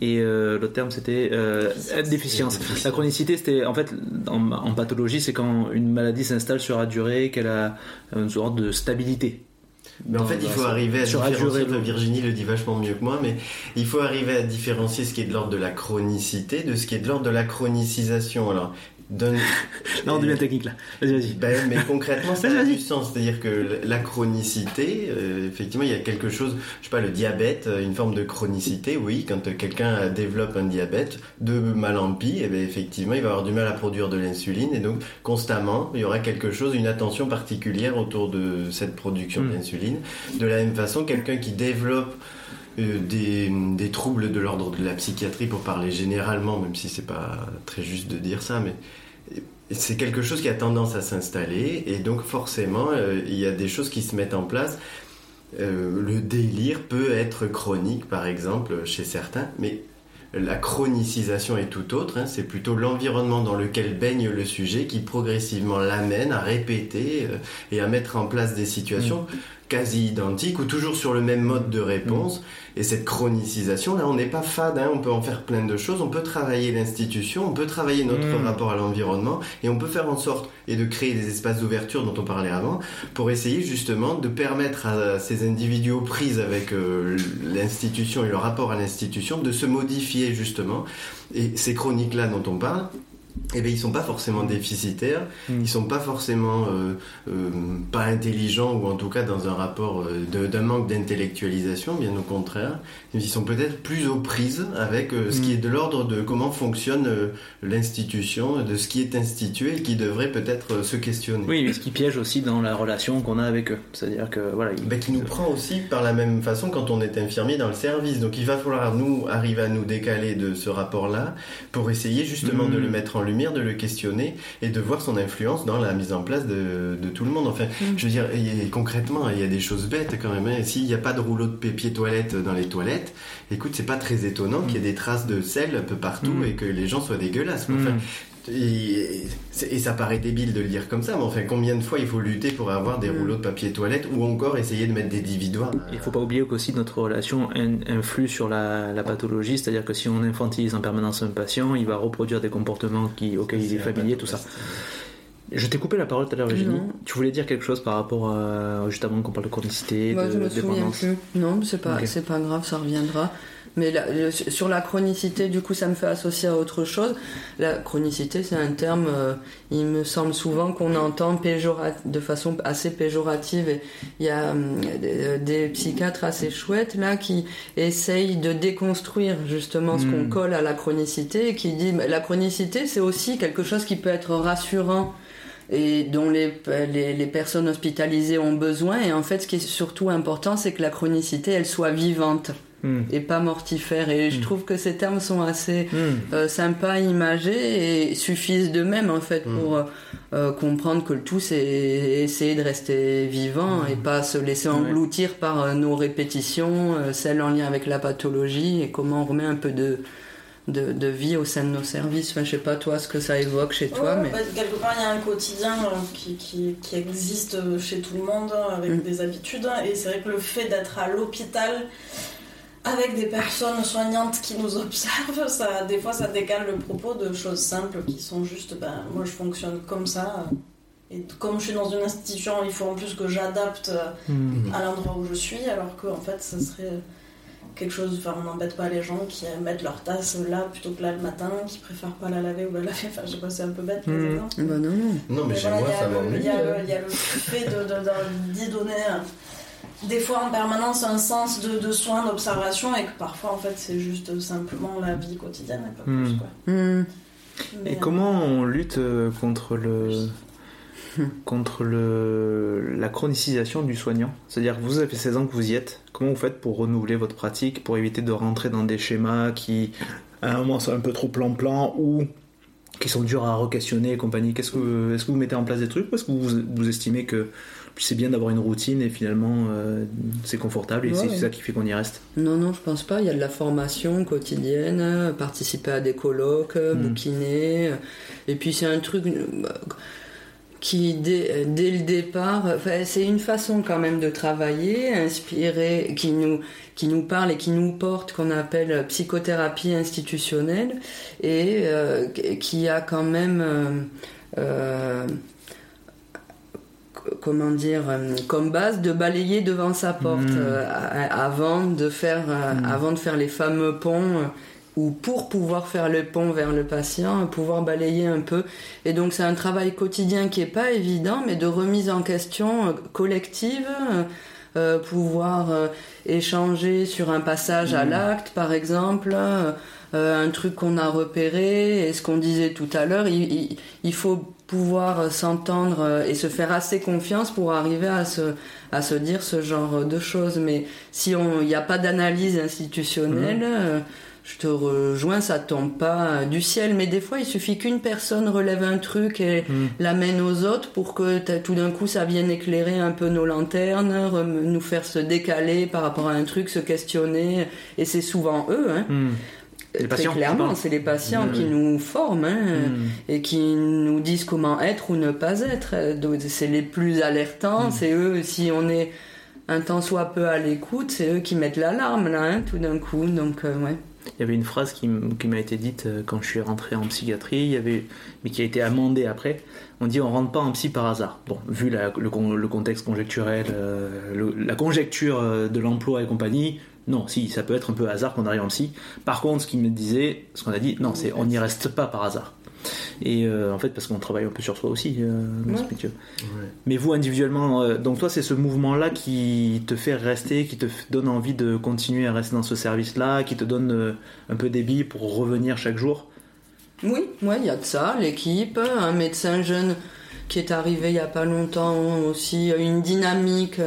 et euh, l'autre terme c'était euh, déficience. La chronicité, c'était en fait en, en pathologie, c'est quand une maladie s'installe sur la durée, qu'elle a une sorte de stabilité. Mais en Dans- fait, il faut arriver à différencier. enfin, Virginie le dit vachement mieux que moi, mais il faut arriver à différencier ce qui est de l'ordre de la chronicité de ce qui est de l'ordre de la chronicisation. Alors, d'un- Là, on devient technique là. Vas-y, vas-y. Ben, mais concrètement, ça a du sens. C'est-à-dire que la chronicité, euh, effectivement, il y a quelque chose, je sais pas, le diabète, euh, une forme de chronicité, oui. Quand euh, quelqu'un euh, développe un diabète de mal en pis, eh ben, effectivement, il va avoir du mal à produire de l'insuline et donc constamment, il y aura quelque chose, une attention particulière autour de cette production Mm. d'insuline. De la même façon, quelqu'un qui développe euh, des, des troubles de l'ordre de la psychiatrie, pour parler généralement, même si c'est pas très juste de dire ça, mais c'est quelque chose qui a tendance à s'installer et donc forcément euh, il y a des choses qui se mettent en place. Euh, le délire peut être chronique par exemple chez certains, mais la chronicisation est tout autre. hein. c'est plutôt l'environnement dans lequel baigne le sujet qui progressivement l'amène à répéter euh, et à mettre en place des situations quasi identiques ou toujours sur le même mode de réponse. Et cette chronicisation, là, on n'est pas fade, hein, on peut en faire plein de choses, on peut travailler l'institution, on peut travailler notre Mm. rapport à l'environnement, et on peut faire en sorte, et de créer des espaces d'ouverture dont on parlait avant, pour essayer justement de permettre à ces individus aux prises avec euh, l'institution et le rapport à l'institution de se modifier justement. Et ces chroniques-là dont on parle, eh bien, ils sont pas forcément déficitaires, Mm. ils sont pas forcément euh, euh, pas intelligents ou en tout cas dans un rapport euh, d'un manque d'intellectualisation, bien au contraire. Ils sont peut-être plus aux prises avec euh, ce Mm. qui est de l'ordre de comment fonctionne euh, l'institution, de ce qui est institué et qui devrait peut-être euh, se questionner. Oui, mais ce qui piège aussi dans la relation qu'on a avec eux. C'est-à-dire que voilà, Ben, qui nous prend aussi par la même façon quand on est infirmier dans le service. Donc il va falloir nous arriver à nous décaler de ce rapport-là pour essayer justement Mm. de le mettre en lumière, de le questionner et de voir son influence dans la mise en place de, de tout le monde. Enfin, je veux dire, et concrètement, il y a des choses bêtes quand même. hein. S'il n'y a pas de rouleau de papier toilette dans les toilettes, écoute, c'est pas très étonnant qu'il y ait des traces de sel un peu partout Mm. et que les gens soient dégueulasses. Mm. Enfin, et, ça paraît débile de le dire comme ça, mais enfin, combien de fois il faut lutter pour avoir des Mm. rouleaux de papier toilette ou encore essayer de mettre des dividoires Il faut pas oublier qu'aussi notre relation in- influe sur la, la pathologie, c'est-à-dire que si on infantilise en permanence un patient, il va reproduire des comportements qui, auxquels il est familier, tout ça. Je t'ai coupé la parole tout à l'heure, Virginie. Tu voulais dire quelque chose par rapport à, juste avant qu'on parle de chronicité, de je me souviens dépendance plus. Non, c'est pas, c'est pas grave, ça reviendra. Mais la- le- sur la chronicité, du coup, ça me fait associer à autre chose. La chronicité, c'est un terme, euh, il me semble souvent qu'on entend péjorat- de façon assez péjorative. Et il y a hum, des, psychiatres assez chouettes là qui essayent de déconstruire justement ce qu'on colle à la chronicité et qui dit mais la chronicité, c'est aussi quelque chose qui peut être rassurant et dont les, les, les personnes hospitalisées ont besoin. Et en fait, ce qui est surtout important, c'est que la chronicité, elle soit vivante Hmm. et pas mortifère. Et je Mm. trouve que ces termes sont assez Hmm. euh, sympas, imagés et suffisent d'eux-mêmes en fait pour euh, euh, comprendre que le tout, c'est essayer de rester vivant et pas se laisser engloutir par euh, nos répétitions, euh, celles en lien avec la pathologie et comment on remet un peu de de, de vie au sein de nos services. Enfin, je sais pas toi ce que ça évoque chez toi, Ouais, mais bah, quelque part, il y a un quotidien euh, qui, qui, qui existe chez tout le monde hein, avec Mm. des habitudes. Et c'est vrai que le fait d'être à l'hôpital avec des personnes soignantes qui nous observent, ça, des fois, ça décale le propos de choses simples qui sont juste, ben, moi, je fonctionne comme ça. Et comme je suis dans une institution, il faut en plus que j'adapte euh, Hmm. à l'endroit où je suis, alors que en fait, ça serait quelque chose. Enfin, on n'embête pas les gens qui mettent leur tasse là plutôt que là le matin, qui préfèrent pas la laver ou la laver. Enfin, je sais pas, c'est un peu bête. les Mm. exemples. bah non non. Non, mais Mais chez voilà, moi, il y a ça le- m'ennuie. Il y, a le- il y a le fait d'y donner des fois en permanence un sens de, de soins, d'observation, et que parfois en fait c'est juste simplement la vie quotidienne et pas plus. Quoi. Hmm. Mais, Et euh, comment on lutte euh, contre le contre le, la chronicisation du soignant? C'est-à-dire que vous avez fait 16 ans que vous y êtes. Comment vous faites pour renouveler votre pratique, pour éviter de rentrer dans des schémas qui, à un moment, sont un peu trop plan-plan ou qui sont durs à re-questionner et compagnie? Est-ce que, est que vous mettez en place des trucs ou est-ce que vous, vous estimez que c'est bien d'avoir une routine et finalement euh, c'est confortable et c'est ça qui fait qu'on y reste Non, non, je pense pas. Il y a de la formation quotidienne, participer à des colloques, hmm. bouquiner. Et puis c'est un truc qui dès, le départ, c'est une façon quand même de travailler, inspiré, qui nous, qui nous parle et qui nous porte, qu'on appelle psychothérapie institutionnelle, et euh, qui a quand même euh, euh, comment dire, comme base de balayer devant sa porte mmh. avant de faire, mmh. avant de faire les fameux ponts ou pour pouvoir faire le pont vers le patient, pouvoir balayer un peu. Et donc c'est un travail quotidien qui est pas évident, mais de remise en question euh, collective, euh, pouvoir euh, échanger sur un passage à mmh. l'acte, par exemple. un truc qu'on a repéré et ce qu'on disait tout à l'heure, il, il, faut pouvoir s'entendre et se faire assez confiance pour arriver à se, à se dire ce genre de choses. Mais si il n'y a pas d'analyse institutionnelle, mmh je te rejoins, ça tombe pas du ciel, mais des fois il suffit qu'une personne relève un truc et hmm. l'amène aux autres pour que tout d'un coup ça vienne éclairer un peu nos lanternes, nous faire se décaler par rapport à un truc, se questionner, et c'est souvent eux. Hein. Hmm. Les Très clairement, c'est les patients qui nous forment hein, hmm. et qui nous disent comment être ou ne pas être. C'est les plus alertants, c'est eux, si on est un temps soit peu à l'écoute, c'est eux qui mettent l'alarme là, hein, tout d'un coup. Donc, euh, ouais il y avait une phrase qui, m'a été dite euh, quand je suis rentré en psychiatrie, il y avait, mais qui a été amendée après. On dit on rentre pas en psy par hasard. Bon, vu le, le, contexte conjecturel, euh, la conjecture de l'emploi et compagnie, non, si, ça peut être un peu hasard qu'on arrive en psy. Par contre, ce qu'il me disait, ce qu'on a dit, non, c'est on n'y reste pas par hasard. Et euh, en fait, parce qu'on travaille un peu sur soi aussi, euh, Mais vous, individuellement, euh, donc toi, c'est ce mouvement-là qui te fait rester, qui te donne envie de continuer à rester dans ce service-là, qui te donne un peu des billes pour revenir chaque jour? Oui, il y a de ça, l'équipe, un médecin jeune qui est arrivé il n'y a pas longtemps aussi, une dynamique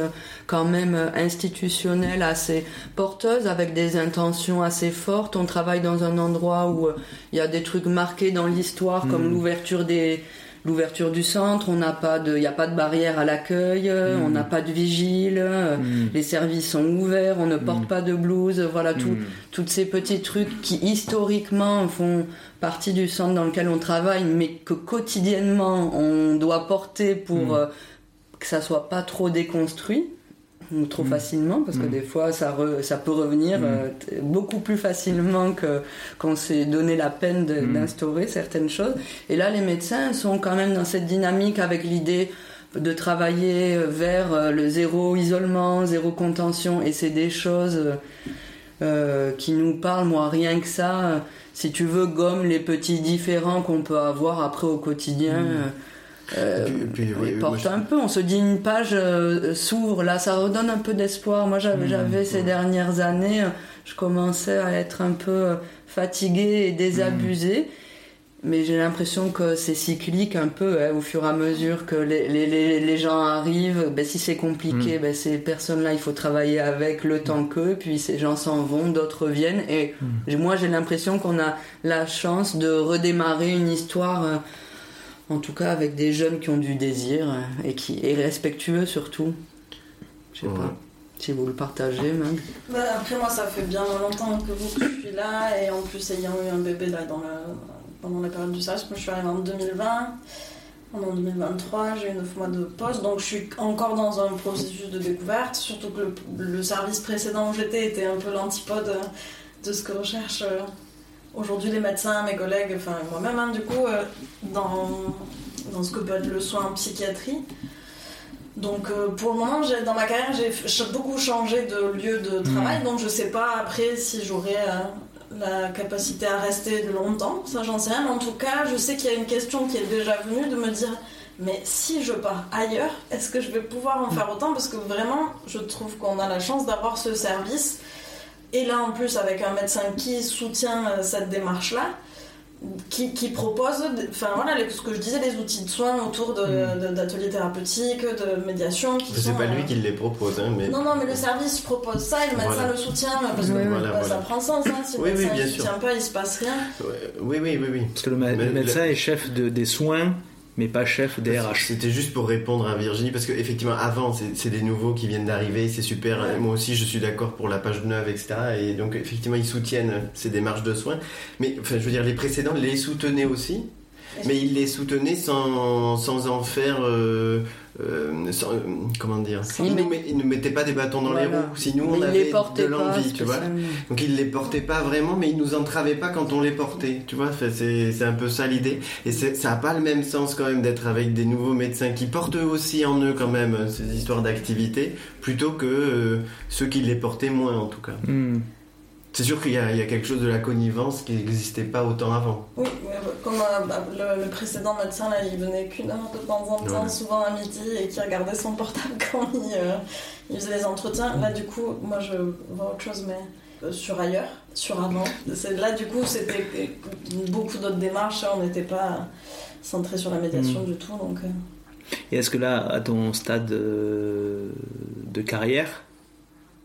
quand même institutionnelle assez porteuse avec des intentions assez fortes. On travaille dans un endroit où euh, il y a des trucs marqués dans l'histoire comme hmm. l'ouverture des l'ouverture du centre, on n'a pas de, il n'y a pas de barrière à l'accueil, hmm. on n'a pas de vigile, hmm. les services sont ouverts, on ne porte pas de blouse, voilà tout, toutes ces petits trucs qui historiquement font partie du centre dans lequel on travaille, mais que quotidiennement on doit porter pour euh, que ça soit pas trop déconstruit trop mm. facilement parce que mm. des fois ça, ça peut revenir mm. euh, beaucoup plus facilement que qu'on s'est donné la peine d'instaurer certaines choses. Et là, les médecins sont quand même dans cette dynamique avec l'idée de travailler vers euh, le zéro isolement, zéro contention, et c'est des choses euh, qui nous parlent. Moi, rien que ça, si tu veux, gomme les petits différents qu'on peut avoir après au quotidien. Euh, porte un peu. On se dit une page euh, s'ouvre là, ça redonne un peu d'espoir. Moi, j'avais, mmh, ces dernières années, je commençais à être un peu fatiguée et désabusée. Mmh. Mais j'ai l'impression que c'est cyclique un peu, hein, au fur et à mesure que les, les, les, gens arrivent. Ben, si c'est compliqué, mmh. ben, ces personnes-là, il faut travailler avec le temps qu'eux, puis ces gens s'en vont, d'autres viennent. Et moi, j'ai l'impression qu'on a la chance de redémarrer une histoire euh, en tout cas, avec des jeunes qui ont du désir et qui est respectueux surtout. Je sais pas. Si vous le partagez, même. Bah, après, moi, ça fait bien longtemps que vous que je suis là, et en plus, ayant eu un bébé là, dans pendant la période du service, moi je suis arrivée en 2020. En 2023, j'ai eu 9 mois de poste, donc je suis encore dans un processus de découverte, surtout que le, le service précédent où j'étais était un peu l'antipode de ce que recherche euh, aujourd'hui les médecins, mes collègues, enfin moi-même, hein, du coup, euh, dans, dans ce que peut être le soin en psychiatrie. Donc euh, pour le moment, dans ma carrière, j'ai beaucoup changé de lieu de travail, mmh. donc je sais pas après si j'aurai euh, la capacité à rester de longtemps, ça j'en sais rien, mais en tout cas, je sais qu'il y a une question qui est déjà venue de me dire mais si je pars ailleurs, est-ce que je vais pouvoir en faire autant? Parce que vraiment, je trouve qu'on a la chance d'avoir ce service et là, en plus, avec un médecin qui soutient euh, cette démarche-là, qui, qui propose, enfin voilà, les- ce que je disais, les outils de soins autour de- de- d'ateliers thérapeutiques, de médiation. qui C'est pas lui euh, qui les propose, hein, mais. Non, non, mais le service propose ça et le médecin Voilà. le soutient, parce que Oui, oui. Voilà, bah, voilà. ça prend sens, hein, si le Oui, oui, médecin ne sûr. soutient pas, il se passe rien. Oui, oui, oui, oui. Parce que le, ma- Mais le médecin le- est chef de- des soins, mais pas chef des RH. C'était juste pour répondre à Virginie, parce qu'effectivement, avant, c'est des nouveaux qui viennent d'arriver, c'est super. Ouais. Moi aussi, je suis d'accord pour la page 9, etc. Et donc, effectivement, ils soutiennent ces démarches de soins. Mais, enfin, je veux dire, les précédents les soutenaient aussi, mais ils les soutenaient sans, sans en faire. euh, euh, sans- euh, comment dire met- nous met- ils ne mettaient pas des bâtons dans les roues. Si nous, Mais on il avait les portait de pas l'envie, tu vois. Donc ils les portaient pas vraiment, mais ils nous entravaient pas quand on les portait, tu vois. C'est c'est un peu ça l'idée. Et c'est- ça a pas le même sens quand même d'être avec des nouveaux médecins qui portent eux aussi en eux quand même ces histoires d'activité, plutôt que euh, ceux qui les portaient moins en tout cas. Hmm. C'est sûr qu'il y, a il y a quelque chose de la connivence qui n'existait pas autant avant. Oui, mais comme euh, bah, le, le précédent médecin, là, il venait qu'une heure de temps en temps, Ouais. souvent à midi, et qui regardait son portable quand il, euh, il faisait les entretiens. Là, du coup, moi, je vois autre chose, mais euh, sur ailleurs, sur avant. Là, du coup, c'était beaucoup d'autres démarches. hein, On n'était pas centré sur la médiation Mm. du tout, donc... euh, Et est-ce que là, à ton stade euh, de carrière,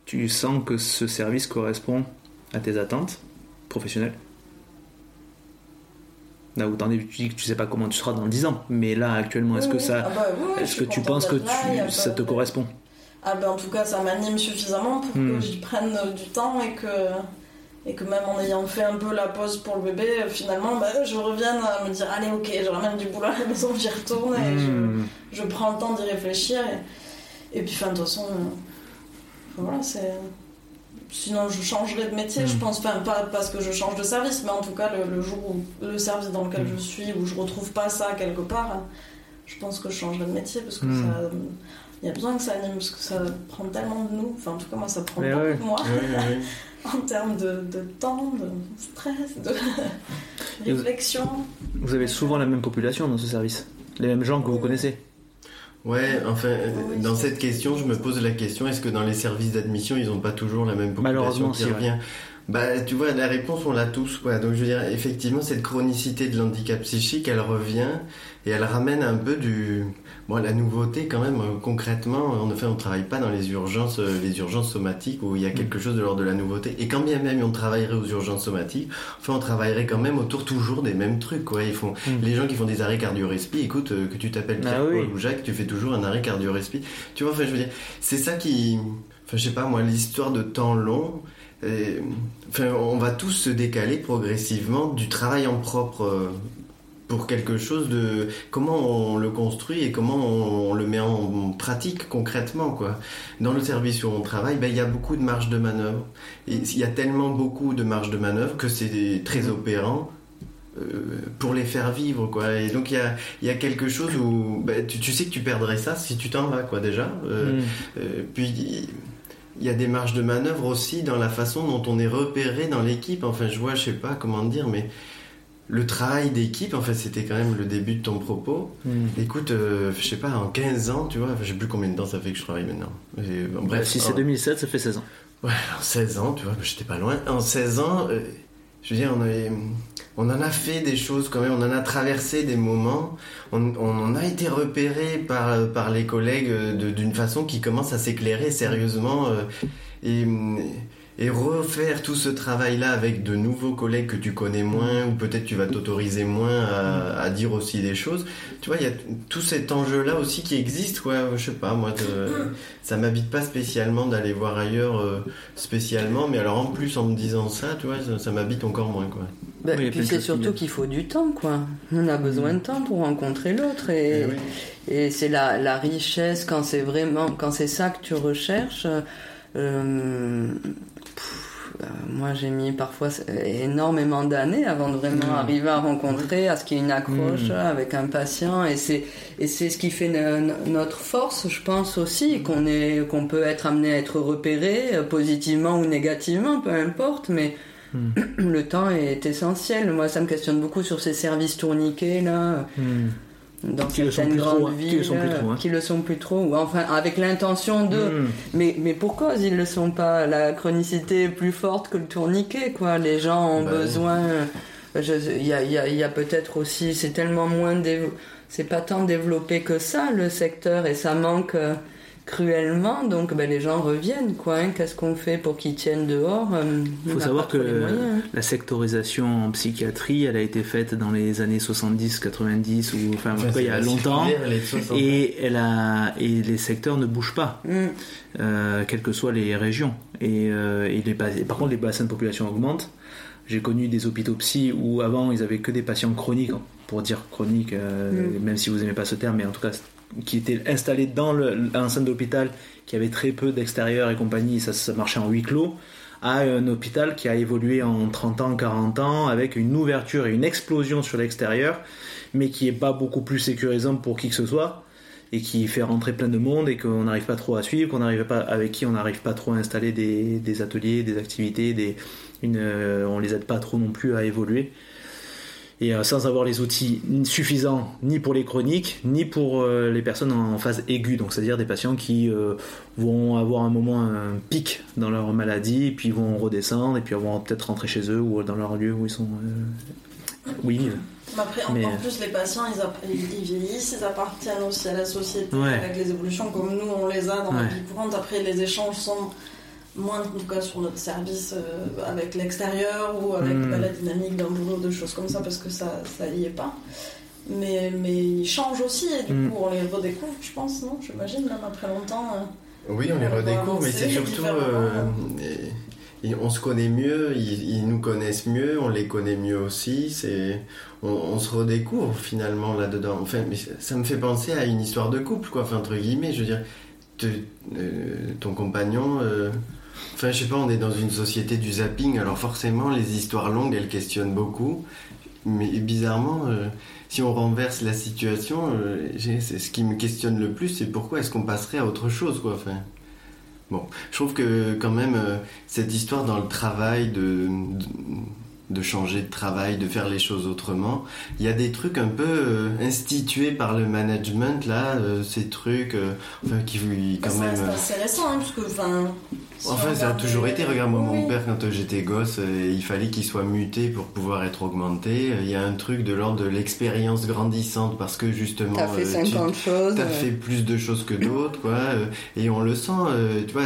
tu sens que ce service correspond à tes attentes professionnelles Là où t'en es, tu dis que tu sais pas comment tu seras dans 10 ans, mais là actuellement, est-ce oui, que ça, Ah bah, oui, est-ce que tu penses que là, ça te correspond? Ah ben en tout cas ça m'anime suffisamment pour Hmm. que j'y prenne euh, du temps et que, et que même en ayant fait un peu la pause pour le bébé, euh, finalement bah, je revienne à me dire allez ok je ramène du boulot à la maison, j'y retourne et Hmm. je, je prends le temps d'y réfléchir et, et puis enfin de toute façon euh, voilà c'est... Sinon je changerais de métier Hmm. je pense, enfin pas parce que je change de service mais en tout cas le, le jour où le service dans lequel Hmm. je suis où je retrouve pas ça quelque part je pense que je changerais de métier parce que Hmm. ça il y a besoin que ça anime parce que ça prend tellement de nous. Enfin, en tout cas, moi, ça prend Mais beaucoup ouais. de moi en termes de, de temps, de stress, de vous- réflexion. Vous avez souvent la même population dans ce service Les mêmes gens que vous connaissez Ouais, enfin, euh, Oui, dans cette question, je me pose la question est-ce que dans les services d'admission, ils n'ont pas toujours la même population Malheureusement, qui revient? Bah, tu vois, la réponse, on l'a tous, quoi. Donc, je veux dire, effectivement, cette chronicité de l'handicap psychique, elle revient et elle ramène un peu du. Bon, la nouveauté, quand même, euh, concrètement, en effet, on travaille pas dans les urgences, euh, les urgences somatiques où il y a quelque chose de l'ordre de la nouveauté. Et quand bien même on travaillerait aux urgences somatiques, enfin, on travaillerait quand même autour toujours des mêmes trucs, quoi. Ils font, Mm. les gens qui font des arrêts cardio-respi, écoute, euh, que tu t'appelles Ah Pierre oui. Ou Jacques, tu fais toujours un arrêt cardio-respi. Tu vois, enfin, je veux dire, c'est ça qui. Enfin, je sais pas, moi, l'histoire de temps long. Enfin, on va tous se décaler progressivement du travail en propre pour quelque chose de comment on le construit et comment on, le met en pratique concrètement quoi. Dans le service où on travaille, ben, il y a beaucoup de marge de manœuvre. Et il y a tellement beaucoup de marge de manœuvre que c'est très opérant euh, pour les faire vivre quoi. Et donc il y a, il y a quelque chose où ben, tu, tu sais que tu perdrais ça si tu t'en vas quoi déjà. Euh, Hmm. euh, puis il y a des marges de manœuvre aussi dans la façon dont on est repéré dans l'équipe. Enfin, je vois, je sais pas comment dire, mais le travail d'équipe, en fait, c'était quand même le début de ton propos. Hmm. Écoute, euh, je sais pas, en 15 ans, tu vois, je sais plus combien de temps ça fait que je travaille maintenant. Et, bon, bref, si c'est en- 2007, ça fait 16 ans. Ouais, en 16 ans, tu vois, j'étais pas loin. En 16 ans, euh, je veux dire, on, avait, on en a fait des choses quand même, on en a traversé des moments, on, on en a été repéré par, par les collègues euh, d'une façon qui commence à s'éclairer sérieusement. euh, et, et refaire tout ce travail-là avec de nouveaux collègues que tu connais moins, ou peut-être tu vas t'autoriser moins à, à dire aussi des choses. Tu vois, il y a tout cet enjeu-là aussi qui existe, quoi. Je sais pas, moi, de- ça m'habite pas spécialement d'aller voir ailleurs euh, spécialement, mais alors en plus en me disant ça, tu vois, ça, ça m'habite encore moins, quoi. Bah, Oui, puis c'est surtout qu'il faut du temps, quoi. On a besoin de temps pour rencontrer l'autre et, Et oui. et c'est la, la richesse quand c'est vraiment quand c'est ça que tu recherches. euh, moi, j'ai mis parfois énormément d'années avant de vraiment Mm. arriver à rencontrer, à ce qu'il y ait une accroche Mm. avec un patient. Et c'est et c'est ce qui fait no- notre force, je pense aussi, qu'on est qu'on peut être amené à être repéré euh, positivement ou négativement, peu importe, mais Mm. le temps est essentiel. Moi, ça me questionne beaucoup sur ces services tourniqués là. Dans Qui le sont certaines trop, grandes hein. Qui villes, le sont plus trop, hein. qui le sont plus trop, ou enfin avec l'intention de. Hmm. Mais mais pour cause ils le sont pas? La chronicité est plus forte que le tourniquet, quoi. Les gens ont Bah besoin je- Il y a, y a- y a peut-être aussi, c'est tellement moins, c'est pas tant développé que ça le secteur et ça manque euh, cruellement, donc ben, les gens reviennent quoi. hein. Qu'est-ce qu'on fait pour qu'ils tiennent dehors Euh, Il on faut savoir que moyens, hein. la sectorisation en psychiatrie, elle a été faite dans les années 70, 90 ou enfin, il y a longtemps. circulaire, les 60. Et, elle a, et les secteurs ne bougent pas, Mm. euh, quelles que soient les régions. Et, euh, et les bas- et par contre, les bassins de population augmentent. J'ai connu des hôpitaux psy où avant ils avaient que des patients chroniques, pour dire chroniques, euh, Mm. même si vous n'aimez pas ce terme, mais en tout cas qui étaient installés dans le- l'enceinte d'hôpital, qui avait très peu d'extérieur et compagnie, ça, ça marchait en huis clos, à un hôpital qui a évolué en 30 ans, 40 ans, avec une ouverture et une explosion sur l'extérieur, mais qui est pas beaucoup plus sécurisant pour qui que ce soit et qui fait rentrer plein de monde et qu'on n'arrive pas trop à suivre, qu'on n'arrive pas avec qui on n'arrive pas trop à installer des, des ateliers, des activités, des, une, euh, on les aide pas trop non plus à évoluer. Et euh, sans avoir les outils suffisants ni pour les chroniques, ni pour euh, les personnes en phase aiguë, donc c'est-à-dire des patients qui euh, vont avoir un moment un pic dans leur maladie, et puis vont redescendre, et puis vont peut-être rentrer chez eux ou dans leur lieu où ils sont. Mais Après, en, Mais- en plus, les patients, ils, vieillissent, ils appartiennent aussi à la société Ouais. avec les évolutions comme nous, on les a dans la vie courante. Après, les échanges sont moins, en tout cas, sur notre service euh, avec l'extérieur ou avec Mm. bah, la dynamique d'un boulot, de choses comme ça, parce que ça, ça y est pas. Mais, mais ils changent aussi, et du Mm. coup, on les redécouvre, je pense, non? J'imagine, même après longtemps. euh. Oui, on les On redécouvre, mais c'est surtout. euh, et- et on se connaît mieux, ils, ils nous connaissent mieux, on les connaît mieux aussi. C'est, on, on se redécouvre finalement là-dedans. Enfin, mais ça- ça me fait penser à une histoire de couple, quoi. Enfin, entre guillemets, je veux dire, euh, ton compagnon. euh, Enfin, je sais pas, on est dans une société du zapping, alors forcément, les histoires longues, elles questionnent beaucoup. Mais bizarrement, euh, si on renverse la situation, euh, ce qui me questionne le plus, c'est pourquoi est-ce qu'on passerait à autre chose, quoi. Enfin, bon, je trouve que quand même cette histoire dans le travail de de changer de travail, de faire les choses autrement, il y a des trucs un peu euh, institués par le management là, euh, ces trucs, euh, enfin qui quand ça même. assez récent, hein, parce que, enfin. si Enfin, ça a regarde toujours été. Regarde-moi, mon Oui. père, quand j'étais gosse, euh, il fallait qu'il soit muté pour pouvoir être augmenté. Il y a un truc de l'ordre de l'expérience grandissante parce que justement. T'as fait euh, tu- 50 choses. T'as ouais. fait plus de choses que d'autres, quoi. euh, Et on le sent, euh, tu vois,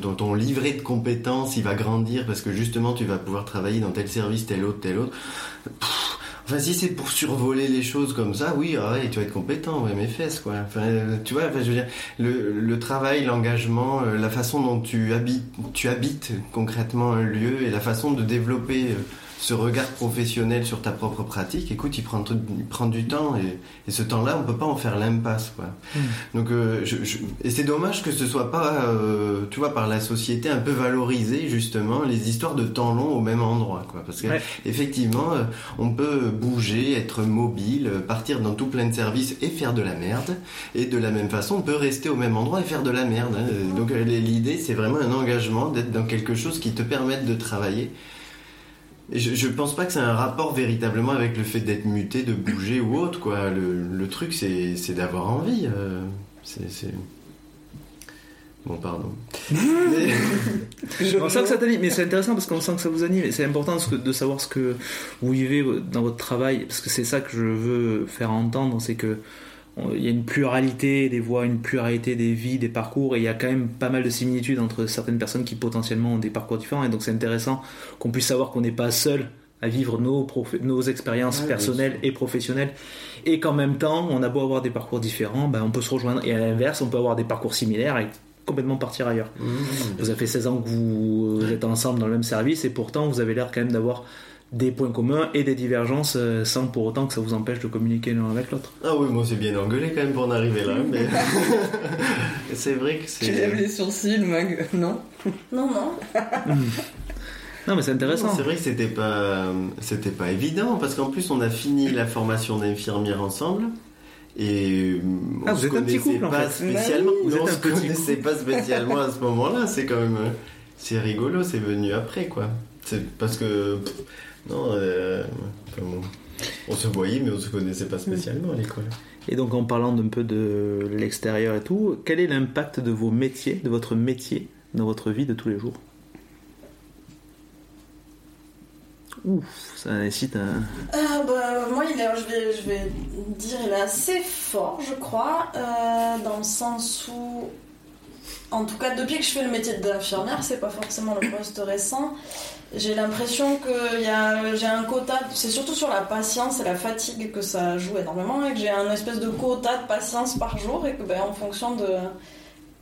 ton, ton livret de compétences, il va grandir parce que justement, tu vas pouvoir travailler dans tel service, tel autre, tel autre. Enfin, si c'est pour survoler les choses comme ça, oui, ah ouais, tu vas être compétent, ouais, mes fesses, quoi. Enfin, tu vois, enfin, je veux dire, le, le travail, l'engagement, euh, la façon dont tu habites, tu habites concrètement un lieu et la façon de développer euh, ce regard professionnel sur ta propre pratique, écoute, il prend, tout- il prend du temps et, et ce temps-là, on peut pas en faire l'impasse, quoi. Donc, euh, je, je- et c'est dommage que ce soit pas, euh, tu vois, par la société un peu valorisé justement les histoires de temps long au même endroit, quoi. Parce que Ouais. effectivement, euh, on peut bouger, être mobile, partir dans tout plein de services et faire de la merde. Et de la même façon, on peut rester au même endroit et faire de la merde. hein. Donc euh, l'idée, c'est vraiment un engagement d'être dans quelque chose qui te permette de travailler. Je, je pense pas que c'est un rapport véritablement avec le fait d'être muté, de bouger ou autre, quoi. Le, le truc, c'est d'avoir envie. euh, c'est... Bon, pardon. On sent que ça t'anime, mais c'est intéressant parce qu'on sent que ça vous anime c'est important de, savoir ce que vous vivez dans votre travail parce que c'est ça que je veux faire entendre, c'est que il y a une pluralité des voix, une pluralité des vies, des parcours et il y a quand même pas mal de similitudes entre certaines personnes qui potentiellement ont des parcours différents. Et donc c'est intéressant qu'on puisse savoir qu'on n'est pas seul à vivre nos, expériences Ouais, personnelles et professionnelles. Et qu'en même temps on a beau avoir des parcours différents, ben, on peut se rejoindre. Et à l'inverse on peut avoir des parcours similaires et complètement partir ailleurs. Mmh. Vous avez fait 16 ans que vous vous êtes ensemble dans le même service et pourtant vous avez l'air quand même d'avoir des points communs et des divergences euh, sans pour autant que ça vous empêche de communiquer l'un avec l'autre. Ah oui, moi c'est bien engueulé quand même pour en arriver là, mais c'est vrai que c'est. Tu lèves les sourcils, Mag Non? Non, non. Non mais c'est intéressant. C'est vrai que c'était pas, c'était pas évident parce qu'en plus on a fini la formation d'infirmière ensemble et on Ah, vous se êtes un petit connaissait couple, en pas fait. spécialement. Bah oui, vous Non, on êtes se un petit connaissait pas spécialement à ce moment-là. C'est quand même, euh, c'est rigolo. C'est venu après quoi. C'est parce que pff, non, euh, enfin bon, on se voyait mais on se connaissait pas spécialement à l'école. Et donc en parlant d'un peu de l'extérieur et tout, quel est l'impact de vos métiers, de votre métier dans votre vie de tous les jours? Ouf, ça nécessite un. Euh, bah, moi, il est, je, vais, je vais dire, il est assez fort, je crois, euh, dans le sens où, en tout cas, depuis que je fais le métier d'infirmière, c'est pas forcément le poste récent. J'ai l'impression que y a, j'ai un quota, c'est surtout sur la patience et la fatigue que ça joue énormément, et que j'ai un espèce de quota de patience par jour, et que ben, en fonction de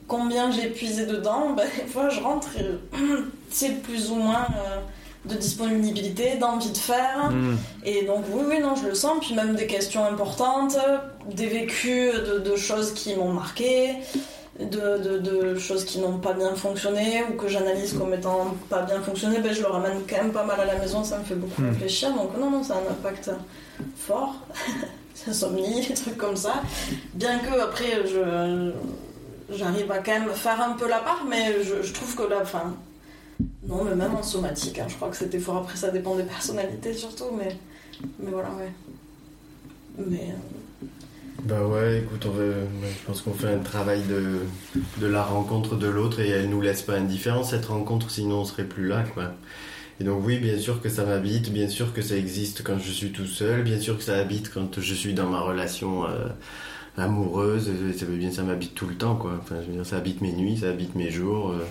combien j'ai puisé dedans, ben, des fois je rentre et c'est plus ou moins euh, de disponibilité, d'envie de faire. Hmm. Et donc oui, oui, non, je le sens. Puis même des questions importantes, des vécus de, de choses qui m'ont marqué, de, de- de choses qui n'ont pas bien fonctionné ou que j'analyse comme étant pas bien fonctionné, ben, je le ramène quand même pas mal à la maison, ça me fait beaucoup Hmm. réfléchir. Donc non, non, ça a un impact fort. Insomnie, des trucs comme ça. Bien que après, je... J'arrive à quand même faire un peu la part, mais je, je trouve que là, enfin, non, mais même en somatique, hein, je crois que c'était fort. Après, ça dépend des personnalités surtout, mais, mais voilà, ouais. Mais euh, Bah ouais, écoute, on veut, je pense qu'on fait un travail de, la rencontre de l'autre et elle nous laisse pas indifférents cette rencontre, sinon on serait plus là, quoi. Et donc oui, bien sûr que ça m'habite, bien sûr que ça existe quand je suis tout seul, bien sûr que ça habite quand je suis dans ma relation euh, amoureuse, ça veut bien m'habite tout le temps, quoi. Enfin, ça habite mes nuits, ça habite mes jours, euh,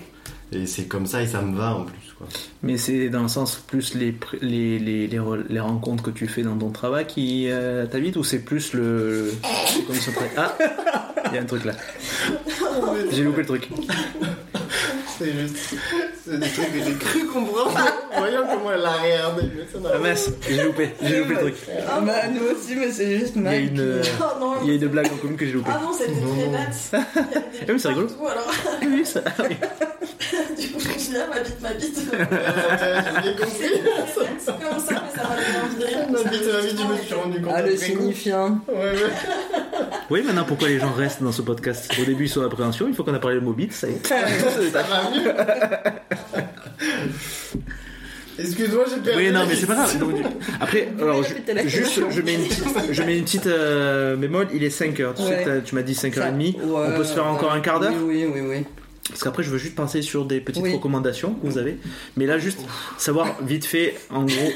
et c'est comme ça et ça me va en plus, quoi. Mais c'est dans le sens plus les, les, les, les, re- les rencontres que tu fais dans ton travail qui euh, t'habitent ou c'est plus le. le- travail Ah Il y a un truc là. J'ai loupé le truc. C'est juste, c'est des trucs que j'ai cru comprendre, voyons comment elle a regardé, mais ça n'a Ah mince, j'ai loupé, j'ai loupé le truc. Ah bah, nous aussi, mais c'est juste Il y a mal. une, euh, oh non, il y a une blague en commun que j'ai loupé. ah non, c'était très bête. Ah oui, c'est rigolo. alors, Oui, ça. du coup, je suis ah, ma bite, ma bite. je l'ai compris. C'est comme ça, mais ça m'a donné envie de rire. Ma bite, ma bite, je me suis rendu compte. Ah, le après coup. signifiant. Ouais, maintenant pourquoi les gens restent dans ce podcast? Au début, ils sont en appréhension, une fois qu'on a parlé de mot bite, ça y est. Ça va Excuse-moi, j'ai perdu. Oui, non, mais c'est pas grave. Donc, Après, alors, juste, je mets une petite, je mets une petite euh, bémol, il est 5h. Tu, sais, Ouais. t'as- tu m'as dit 5h30. Ça- On peut se faire encore un quart d'heure? Oui, oui, oui, oui. Parce qu'après, je veux juste penser sur des petites Oui. recommandations que vous avez. Mais là, juste savoir vite fait, en gros,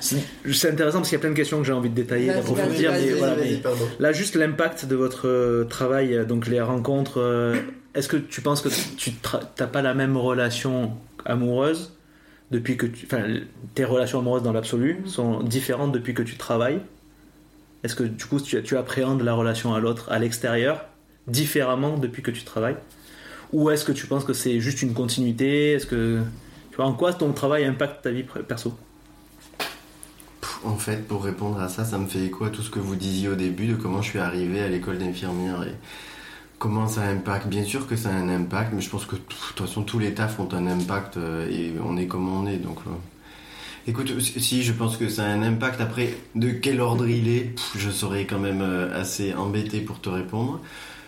c'est intéressant parce qu'il y a plein de questions que j'ai envie de détailler, d'approfondir. voilà. Là, juste l'impact de votre euh, travail, donc les rencontres. euh, Est-ce que tu penses que tu n'as pas la même relation amoureuse depuis que tu. Enfin, tes relations amoureuses dans l'absolu sont différentes depuis que tu travailles? Est-ce que du coup, tu, tu appréhendes la relation à l'autre à l'extérieur différemment depuis que tu travailles? Ou est-ce que tu penses que c'est juste une continuité? Est-ce que. Tu vois, en quoi ton travail impacte ta vie perso? En fait, pour répondre à ça, ça me fait écho à tout ce que vous disiez au début de comment je suis arrivé à l'école d'infirmière et comment ça impacte. Bien sûr que ça a un impact, mais je pense que de toute façon, tous les tafs ont un impact euh, et on est comme on est. Donc, euh, écoute, si je pense que ça a un impact, après, de quel ordre il est, je serais quand même euh, assez embêté pour te répondre.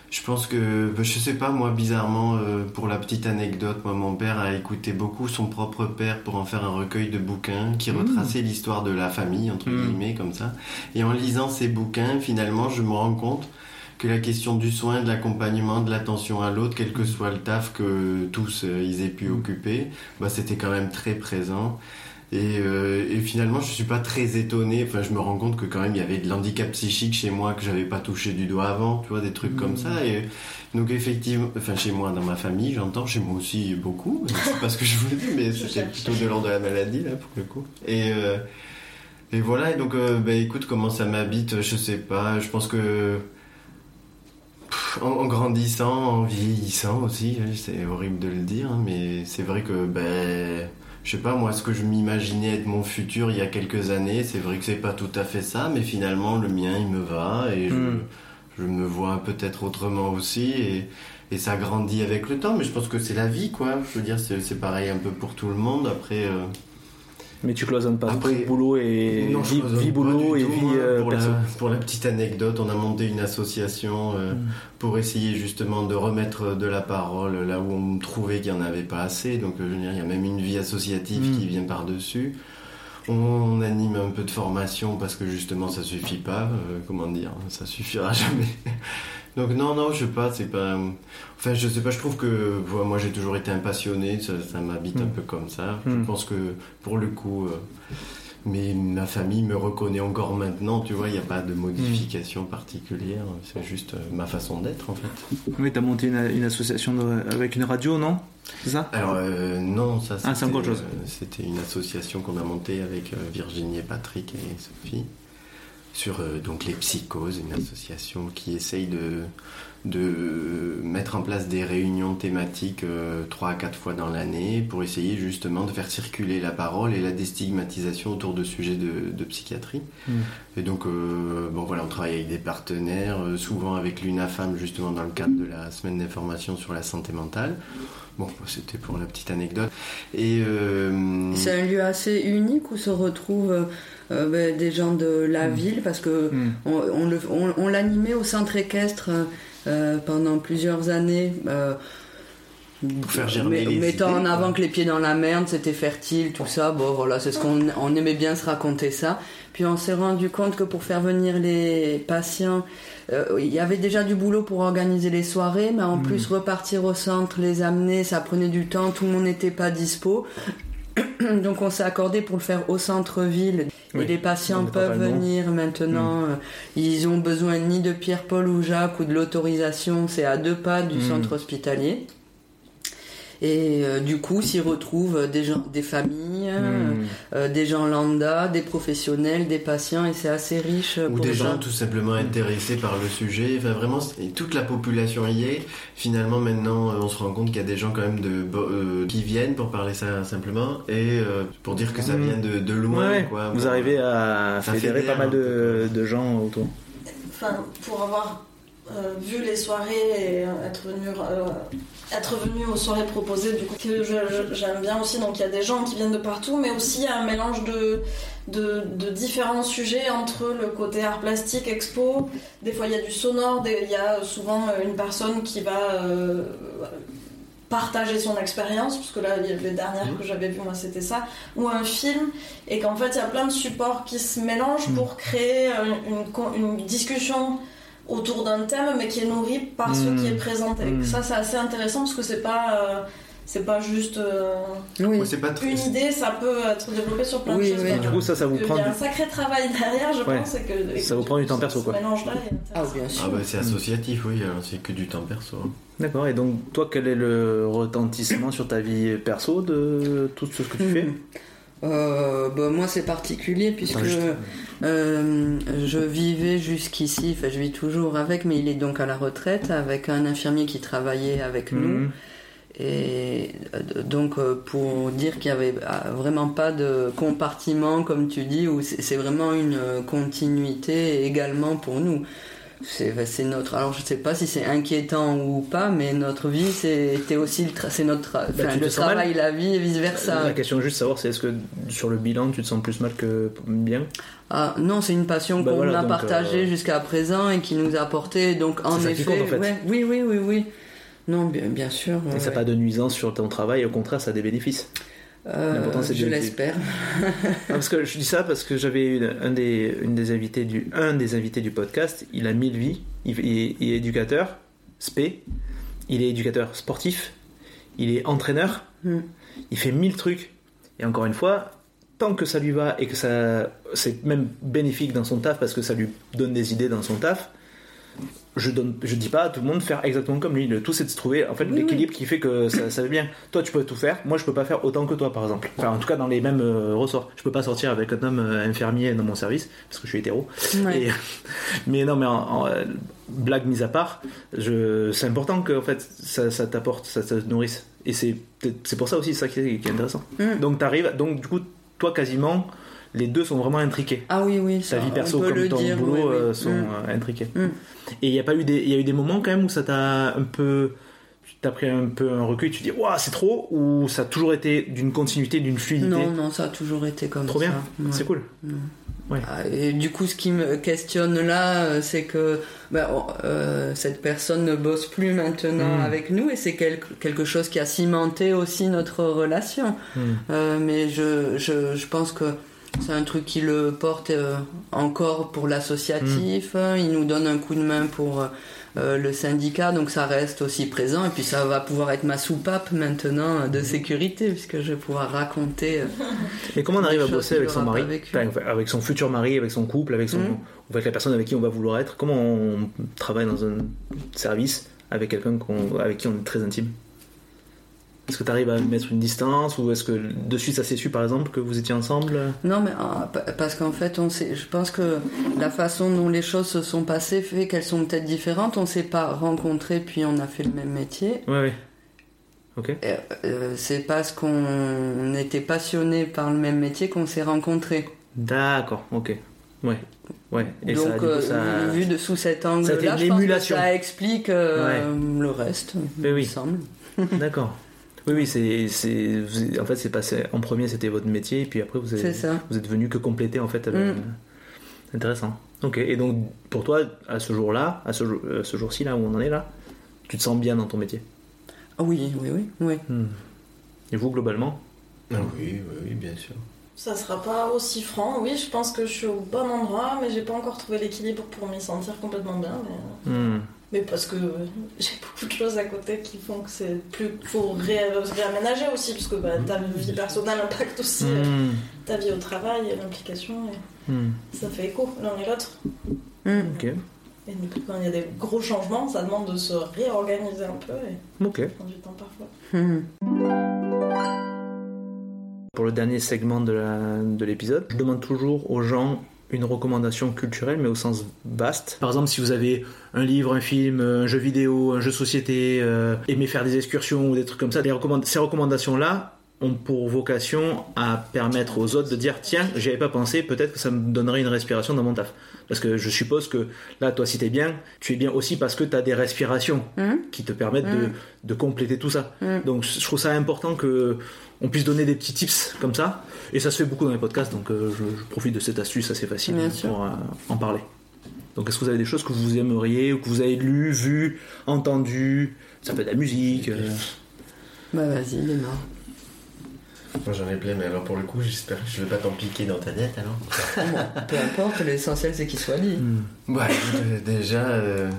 Je pense que, bah, je sais pas, moi, bizarrement, euh, pour la petite anecdote, moi, mon père a écouté beaucoup son propre père pour en faire un recueil de bouquins qui retraçait l'histoire de la famille, entre Mmh. guillemets, comme ça. Et en lisant ces bouquins, finalement, je me rends compte que la question du soin, de l'accompagnement, de l'attention à l'autre, quel que soit le taf que tous euh, ils aient pu occuper, bah, c'était quand même très présent. Et, euh, et finalement, je suis pas très étonné. Enfin, je me rends compte que quand même, il y avait de l'handicap psychique chez moi que j'avais pas touché du doigt avant, tu vois, des trucs comme ça. Et donc, effectivement, enfin, chez moi, dans ma famille, j'entends, chez moi aussi, beaucoup. C'est pas ce que je vous dis, mais c'était plutôt de l'ordre de la maladie, là, pour le coup. Et, euh, et voilà, et donc, euh, bah, écoute, comment ça m'habite, je sais pas. Je pense que. en grandissant, en vieillissant aussi, hein, c'est horrible de le dire, hein, mais c'est vrai que ben, je sais pas moi ce que je m'imaginais être mon futur il y a quelques années, c'est vrai que c'est pas tout à fait ça, mais finalement le mien il me va et je, Mm. je me vois peut-être autrement aussi et, et ça grandit avec le temps, mais je pense que c'est la vie quoi. Je veux dire c'est c'est pareil un peu pour tout le monde. Après euh, Mais tu cloisonnes pas Après- boulot et non, vie, vie boulot et tout, vie hein. euh, pour, la, pour la petite anecdote, on a monté une association euh, Mm. pour essayer justement de remettre de la parole là où on trouvait qu'il n'y en avait pas assez. Donc, euh, je veux dire, il y a même une vie associative Mm. qui vient par-dessus. On anime un peu de formation parce que justement ça suffit pas. euh, comment dire Ça suffira jamais. Donc non, non, je sais pas, c'est pas... Enfin, je sais pas, je trouve que moi j'ai toujours été un passionné, ça, ça m'habite un Mm. peu comme ça. Je Mm. pense que pour le coup... euh, mais ma famille me reconnaît encore maintenant, tu vois, il n'y a pas de modification particulière, c'est juste euh, ma façon d'être en fait. Oui, t'as monté une, une association de- avec une radio, non? C'est ça? Alors euh, non, ça Ah, c'est encore autre chose. euh, c'était une association qu'on a montée avec euh, Virginie et Patrick et Sophie sur euh, donc les psychoses, une association qui essaye de, de mettre en place des réunions thématiques euh, trois à quatre fois dans l'année pour essayer justement de faire circuler la parole et la déstigmatisation autour de sujets de, de psychiatrie. Mm. Et donc, euh, bon voilà, on travaille avec des partenaires, euh, souvent avec l'UNAFAM justement dans le cadre de la semaine d'information sur la santé mentale. Bon, c'était pour la petite anecdote. Et euh, C'est un lieu assez unique où se retrouvent euh, ben, des gens de la ville parce que Mm. on, l'animait au centre équestre euh, pendant plusieurs années. euh, Pour faire germer les mettant idées, en quoi. avant que les pieds dans la merde, c'était fertile, tout ça. Bon, voilà, c'est ce qu'on on aimait bien se raconter ça. Puis on s'est rendu compte que pour faire venir les patients, euh, il y avait déjà du boulot pour organiser les soirées, mais en Mm. plus repartir au centre, les amener, ça prenait du temps, tout le monde n'était pas dispo. Donc on s'est accordé pour le faire au centre-ville. Oui, Et les patients peuvent venir maintenant. euh, Ils ont besoin ni de Pierre-Paul ou Jacques ou de l'autorisation. C'est à deux pas du Mm. centre hospitalier. Et euh, du coup, s'y retrouvent des gens, des familles, euh, Mm. euh, des gens lambda, des professionnels, des patients, et c'est assez riche ou pour des gens tout simplement intéressés par le sujet. Enfin, vraiment, toute la population y est. Finalement, maintenant, on se rend compte qu'il y a des gens quand même de, euh, qui viennent pour parler ça simplement et euh, pour dire que ça Mm. vient de, de loin. Ouais, quoi. vous Bon, arrivez à fédérer fédère pas mal de, de gens autour. Enfin, pour avoir euh, vu les soirées et euh, être venu, euh, être venu aux soirées proposées, du coup, que j'aime bien aussi. Donc il y a des gens qui viennent de partout, mais aussi un mélange de, de, de différents sujets entre le côté art plastique, expo. Des fois il y a du sonore, il y a souvent une personne qui va. euh, partager son expérience, parce que là, les dernières que j'avais vues, moi, c'était ça, ou un film, et qu'en fait, il y a plein de supports qui se mélangent pour créer une, con- une discussion autour d'un thème, mais qui est nourri par ce qui est présenté. Mm. Ça, c'est assez intéressant, parce que c'est pas... euh, c'est pas juste euh, Oui. Ouais, pas très- une idée, ça peut être développé sur plein Oui, de choses. oui. Du coup, ça, ça vous Il prend y a un sacré travail derrière, je Ouais. pense, et que, et Ça que vous prend du temps perso, ce quoi. Ah, bien sûr. Ah bah c'est associatif, oui, alors c'est que du temps perso. hein. D'accord, et donc toi, quel est le retentissement sur ta vie perso de tout ce que tu fais? Euh, bah, moi c'est particulier puisque euh, je vivais jusqu'ici, enfin je vis toujours avec, mais il est donc à la retraite avec un infirmier qui travaillait avec nous. Mhm. Et euh, donc euh, pour dire qu'il n'y avait vraiment pas de compartiment comme tu dis, où c'est vraiment une continuité également pour nous. C'est notre. Alors je sais pas si c'est inquiétant ou pas, mais notre vie c'était aussi le, tra- c'est notre tra- Bah, enfin, le travail, la vie et vice versa. La question juste savoir, c'est est-ce que sur le bilan, tu te sens plus mal que bien? Ah non, c'est une passion Bah qu'on voilà, a partagée euh, jusqu'à présent et qui nous a apporté. Donc en effet, compte, en fait. ouais, oui, oui, oui, oui. Non, bien, bien sûr. Et ouais, ça n'a ouais. pas de nuisance sur ton travail, au contraire, ça a des bénéfices. Euh, l'important, c'est je l'espère. Non, parce que je dis ça parce que j'avais une, un des, une des invités du, un des invités du podcast, il a mille vies, il, il est, il est éducateur, spé, il est éducateur sportif, il est entraîneur, Hmm. il fait mille trucs. Et encore une fois, tant que ça lui va et que ça, c'est même bénéfique dans son taf parce que ça lui donne des idées dans son taf, je donne, je dis pas à tout le monde de faire exactement comme lui. Le tout c'est de se trouver en fait Oui, l'équilibre qui fait que ça, ça va bien. Toi tu peux tout faire, moi je peux pas faire autant que toi par exemple. Enfin en tout cas dans les mêmes euh, ressorts. Je peux pas sortir avec un homme euh, infirmier dans mon service parce que je suis hétéro. Ouais. Et- mais non mais en, en, euh, blague mise à part, je, c'est important que en fait ça, ça t'apporte, ça te nourrisse. Et c'est, c'est pour ça aussi ça qui est, qui est intéressant. Mm. Donc t'arrives, donc du coup toi quasiment les deux sont vraiment intriqués. Ah oui, oui. Ta ça, vie on perso comme ton dire, boulot oui, oui. euh, sont Mm. euh, intriqués. Mm. Et il y a pas eu des, il y a eu des moments quand même où ça t'a un peu, tu t'as pris un peu un recul, tu te dis waouh c'est trop, ou ça a toujours été d'une continuité, d'une fluidité? Non, non, ça a toujours été comme Trop ça. bien, Ouais. c'est cool. Ah, Et du coup, ce qui me questionne là, euh, c'est que bah, euh, cette personne ne bosse plus maintenant Mm. avec nous et c'est quelque, quelque chose qui a cimenté aussi notre relation. Mm. Euh, mais je, je, je pense que c'est un truc qui le porte euh, encore pour l'associatif. Il nous donne un coup de main pour euh, euh, le syndicat, donc ça reste aussi présent. Et puis ça va pouvoir être ma soupape maintenant de sécurité, puisque je vais pouvoir raconter. Et comment on arrive à bosser avec son mari. Enfin, avec son futur mari, avec son couple, avec son, ou avec la personne avec qui on va vouloir être Comment on travaille dans un service avec quelqu'un avec qui on est très intime? Est-ce que tu arrives à mettre une distance ou est-ce que de suite ça s'est su par exemple que vous étiez ensemble? Non, mais ah, pa- parce qu'en fait, on sait, je pense que la façon dont les choses se sont passées fait qu'elles sont peut-être différentes. On s'est pas rencontrés, puis on a fait le même métier. Ouais, ouais. Ok. Euh, euh, c'est parce qu'on était passionnés par le même métier qu'on s'est rencontrés. D'accord, ok. Ouais. Ouais. Et Donc, ça, du coup, euh, ça- vu de sous cet Ça angle-là, été je une pense que émulation. ça explique euh, le reste, Mais il oui. me semble. D'accord. Oui, oui, c'est, en fait, c'est passé. En premier, c'était votre métier, et puis après, vous, avez, vous êtes venu que compléter en fait. le- Mm. Intéressant. Ok. Et donc, pour toi, à ce jour-là, à ce, euh, ce jour-ci là où on en est là, tu te sens bien dans ton métier? Ah Oui, oui, oui, oui. Et vous, globalement? Ah oui, oui, oui, bien sûr. Ça sera pas aussi franc. Oui, je pense que je suis au bon endroit, mais j'ai pas encore trouvé l'équilibre pour m'y sentir complètement bien. Mais, Hmm. Mais parce que j'ai beaucoup de choses à côté qui font que c'est plus. Faut ré- se réaménager aussi, parce que bah, ta vie personnelle impacte aussi euh, Hmm. ta vie au travail et l'implication. Et Hmm. ça fait écho l'un et l'autre. Mm. Ok. Et du coup, quand il y a des gros changements, ça demande de se réorganiser un peu et Ok. ça prend du temps parfois. Mm. Pour le dernier segment de, la- de l'épisode, je demande toujours aux gens une recommandation culturelle, mais au sens vaste. Par exemple, si vous avez un livre, un film, un jeu vidéo, un jeu de société, euh, aimez faire des excursions ou des trucs comme ça, les recommand- ces recommandations-là ont pour vocation à permettre aux autres de dire tiens, j'y avais pas pensé, peut-être que ça me donnerait une respiration dans mon taf. Parce que je suppose que là, toi, si t'es bien, tu es bien aussi parce que tu as des respirations Mhm. qui te permettent de, de compléter tout ça. Mhm. Donc je trouve ça important que on puisse donner des petits tips comme ça. Et ça se fait beaucoup dans les podcasts, donc euh, je, je profite de cette astuce assez facile Bien pour euh, en parler. Donc est-ce que vous avez des choses que vous aimeriez ou que vous avez lu, vu, entendu? Ça peut être de la musique. euh, Bah vas-y, démarre. Moi j'en ai plein, mais alors pour le coup, j'espère que je vais pas t'en piquer dans ta tête alors. Peu importe, l'essentiel c'est qu'il soit dit. euh, déjà, euh,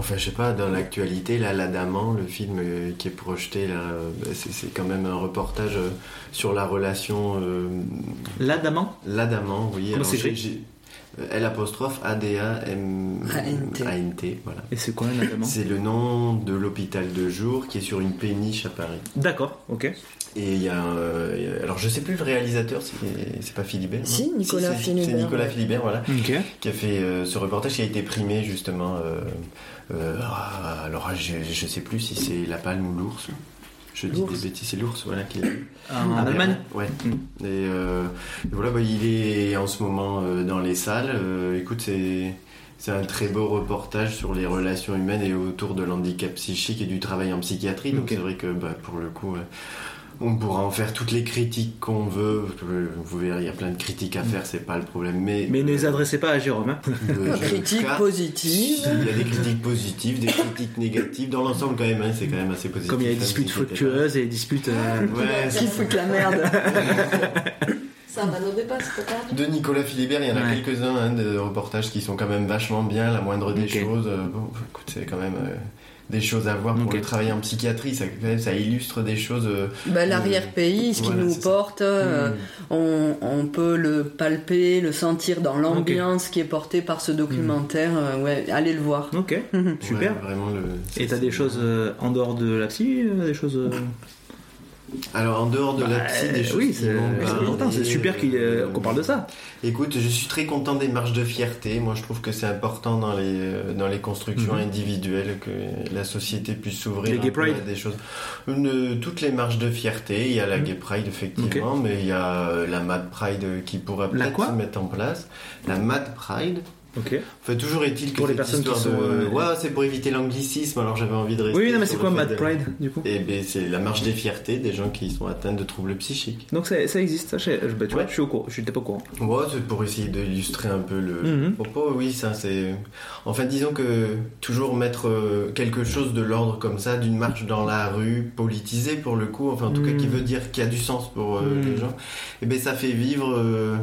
enfin je sais pas, dans l'actualité, là, L'Adamant, le film euh, qui est projeté, là, euh, c'est, c'est quand même un reportage euh, sur la relation euh, L'adamant L'Adamant, oui. Comment alors c'est j'ai- écrit? j'ai- euh, L apostrophe A-D-A-M A-N-T. A-N-T, voilà. Et c'est quoi un adamant C'est le nom de l'hôpital de jour qui est sur une péniche à Paris. D'accord, ok. Et il y a, euh, a- alors je sais plus le réalisateur, c'est, c'est pas Philibert. Si, Nicolas c'est- Philibert, C'est Nicolas ouais. Philibert, voilà. Ok. qui a fait euh, ce reportage qui a été primé justement. euh, alors je, je sais plus si c'est la palme ou l'ours. Je dis des bêtises, c'est l'ours, voilà qui eu. En Ah, Allemagne Ouais. Mm. Et, euh, et voilà, bah, il est en ce moment euh, dans les salles. Euh, écoute, c'est. C'est un très beau reportage sur les relations humaines et autour de l'handicap psychique et du travail en psychiatrie. Donc c'est vrai que bah, pour le coup, euh, on pourra en faire toutes les critiques qu'on veut. Euh, Vous verrez, il y a plein de critiques à faire, c'est pas le problème. Mais, Mais ne les adressez pas à Jérôme. hein. le- je- Critique cas- positive. il y a des critiques positives, des critiques négatives. Dans l'ensemble, quand même, hein, c'est quand même assez positif. Comme il y a des hein, disputes vous inquiétez fructueuses et des disputes. euh. Ouais, Qui fout la merde Ça au départ, c'était perdu. De Nicolas Philibert, il y en a Ouais. quelques-uns hein, de reportages qui sont quand même vachement bien. La moindre des choses, euh, bon, écoute, c'est quand même euh, des choses à voir pour Ok. le travail en psychiatrie. Ça, illustre des choses. euh, bah, L'arrière-pays, ce qui Voilà, nous porte, euh, hmm. on, on peut le palper, le sentir dans l'ambiance qui est portée par ce documentaire. euh, ouais, allez le voir. Ok, super. Ouais, vraiment le. Et t'as des choses euh, en dehors de la psy, euh, des choses. Euh, Alors en dehors de la bah, psy, des choses. oui, c'est important, c'est super euh, qu'on parle de ça. Écoute, je suis très content des marches de fierté. Moi, je trouve que c'est important dans les, euh, dans les constructions Mhm. individuelles que la société puisse s'ouvrir Les un Gay peu Pride. à des choses. Une- toutes les marches de fierté. Il y a la Mhm. Gay Pride, effectivement, mais il y a euh, la Mad Pride qui pourra La peut-être se mettre en place. La Mad Pride. Ok. Enfin, toujours est-il que Pour les personnes qui sont, de... Ouais, c'est pour éviter l'anglicisme, alors j'avais envie de rester. Oui, non, mais c'est quoi Mad de- Pride du coup? Eh ben, c'est la marche des fiertés des gens qui sont atteints de troubles psychiques. Donc ça, ça existe, ça, je, bah, tu vois, Ouais. je suis au courant, je n'étais pas au courant. Ouais, c'est pour essayer d'illustrer un peu le Mhm. propos, oui, ça c'est. Enfin, disons que toujours mettre euh, quelque chose de l'ordre comme ça, d'une marche dans la rue, politisée pour le coup, enfin en tout cas Mhm. qui veut dire qui a du sens pour euh, Mhm. les gens, et ben ça fait vivre euh,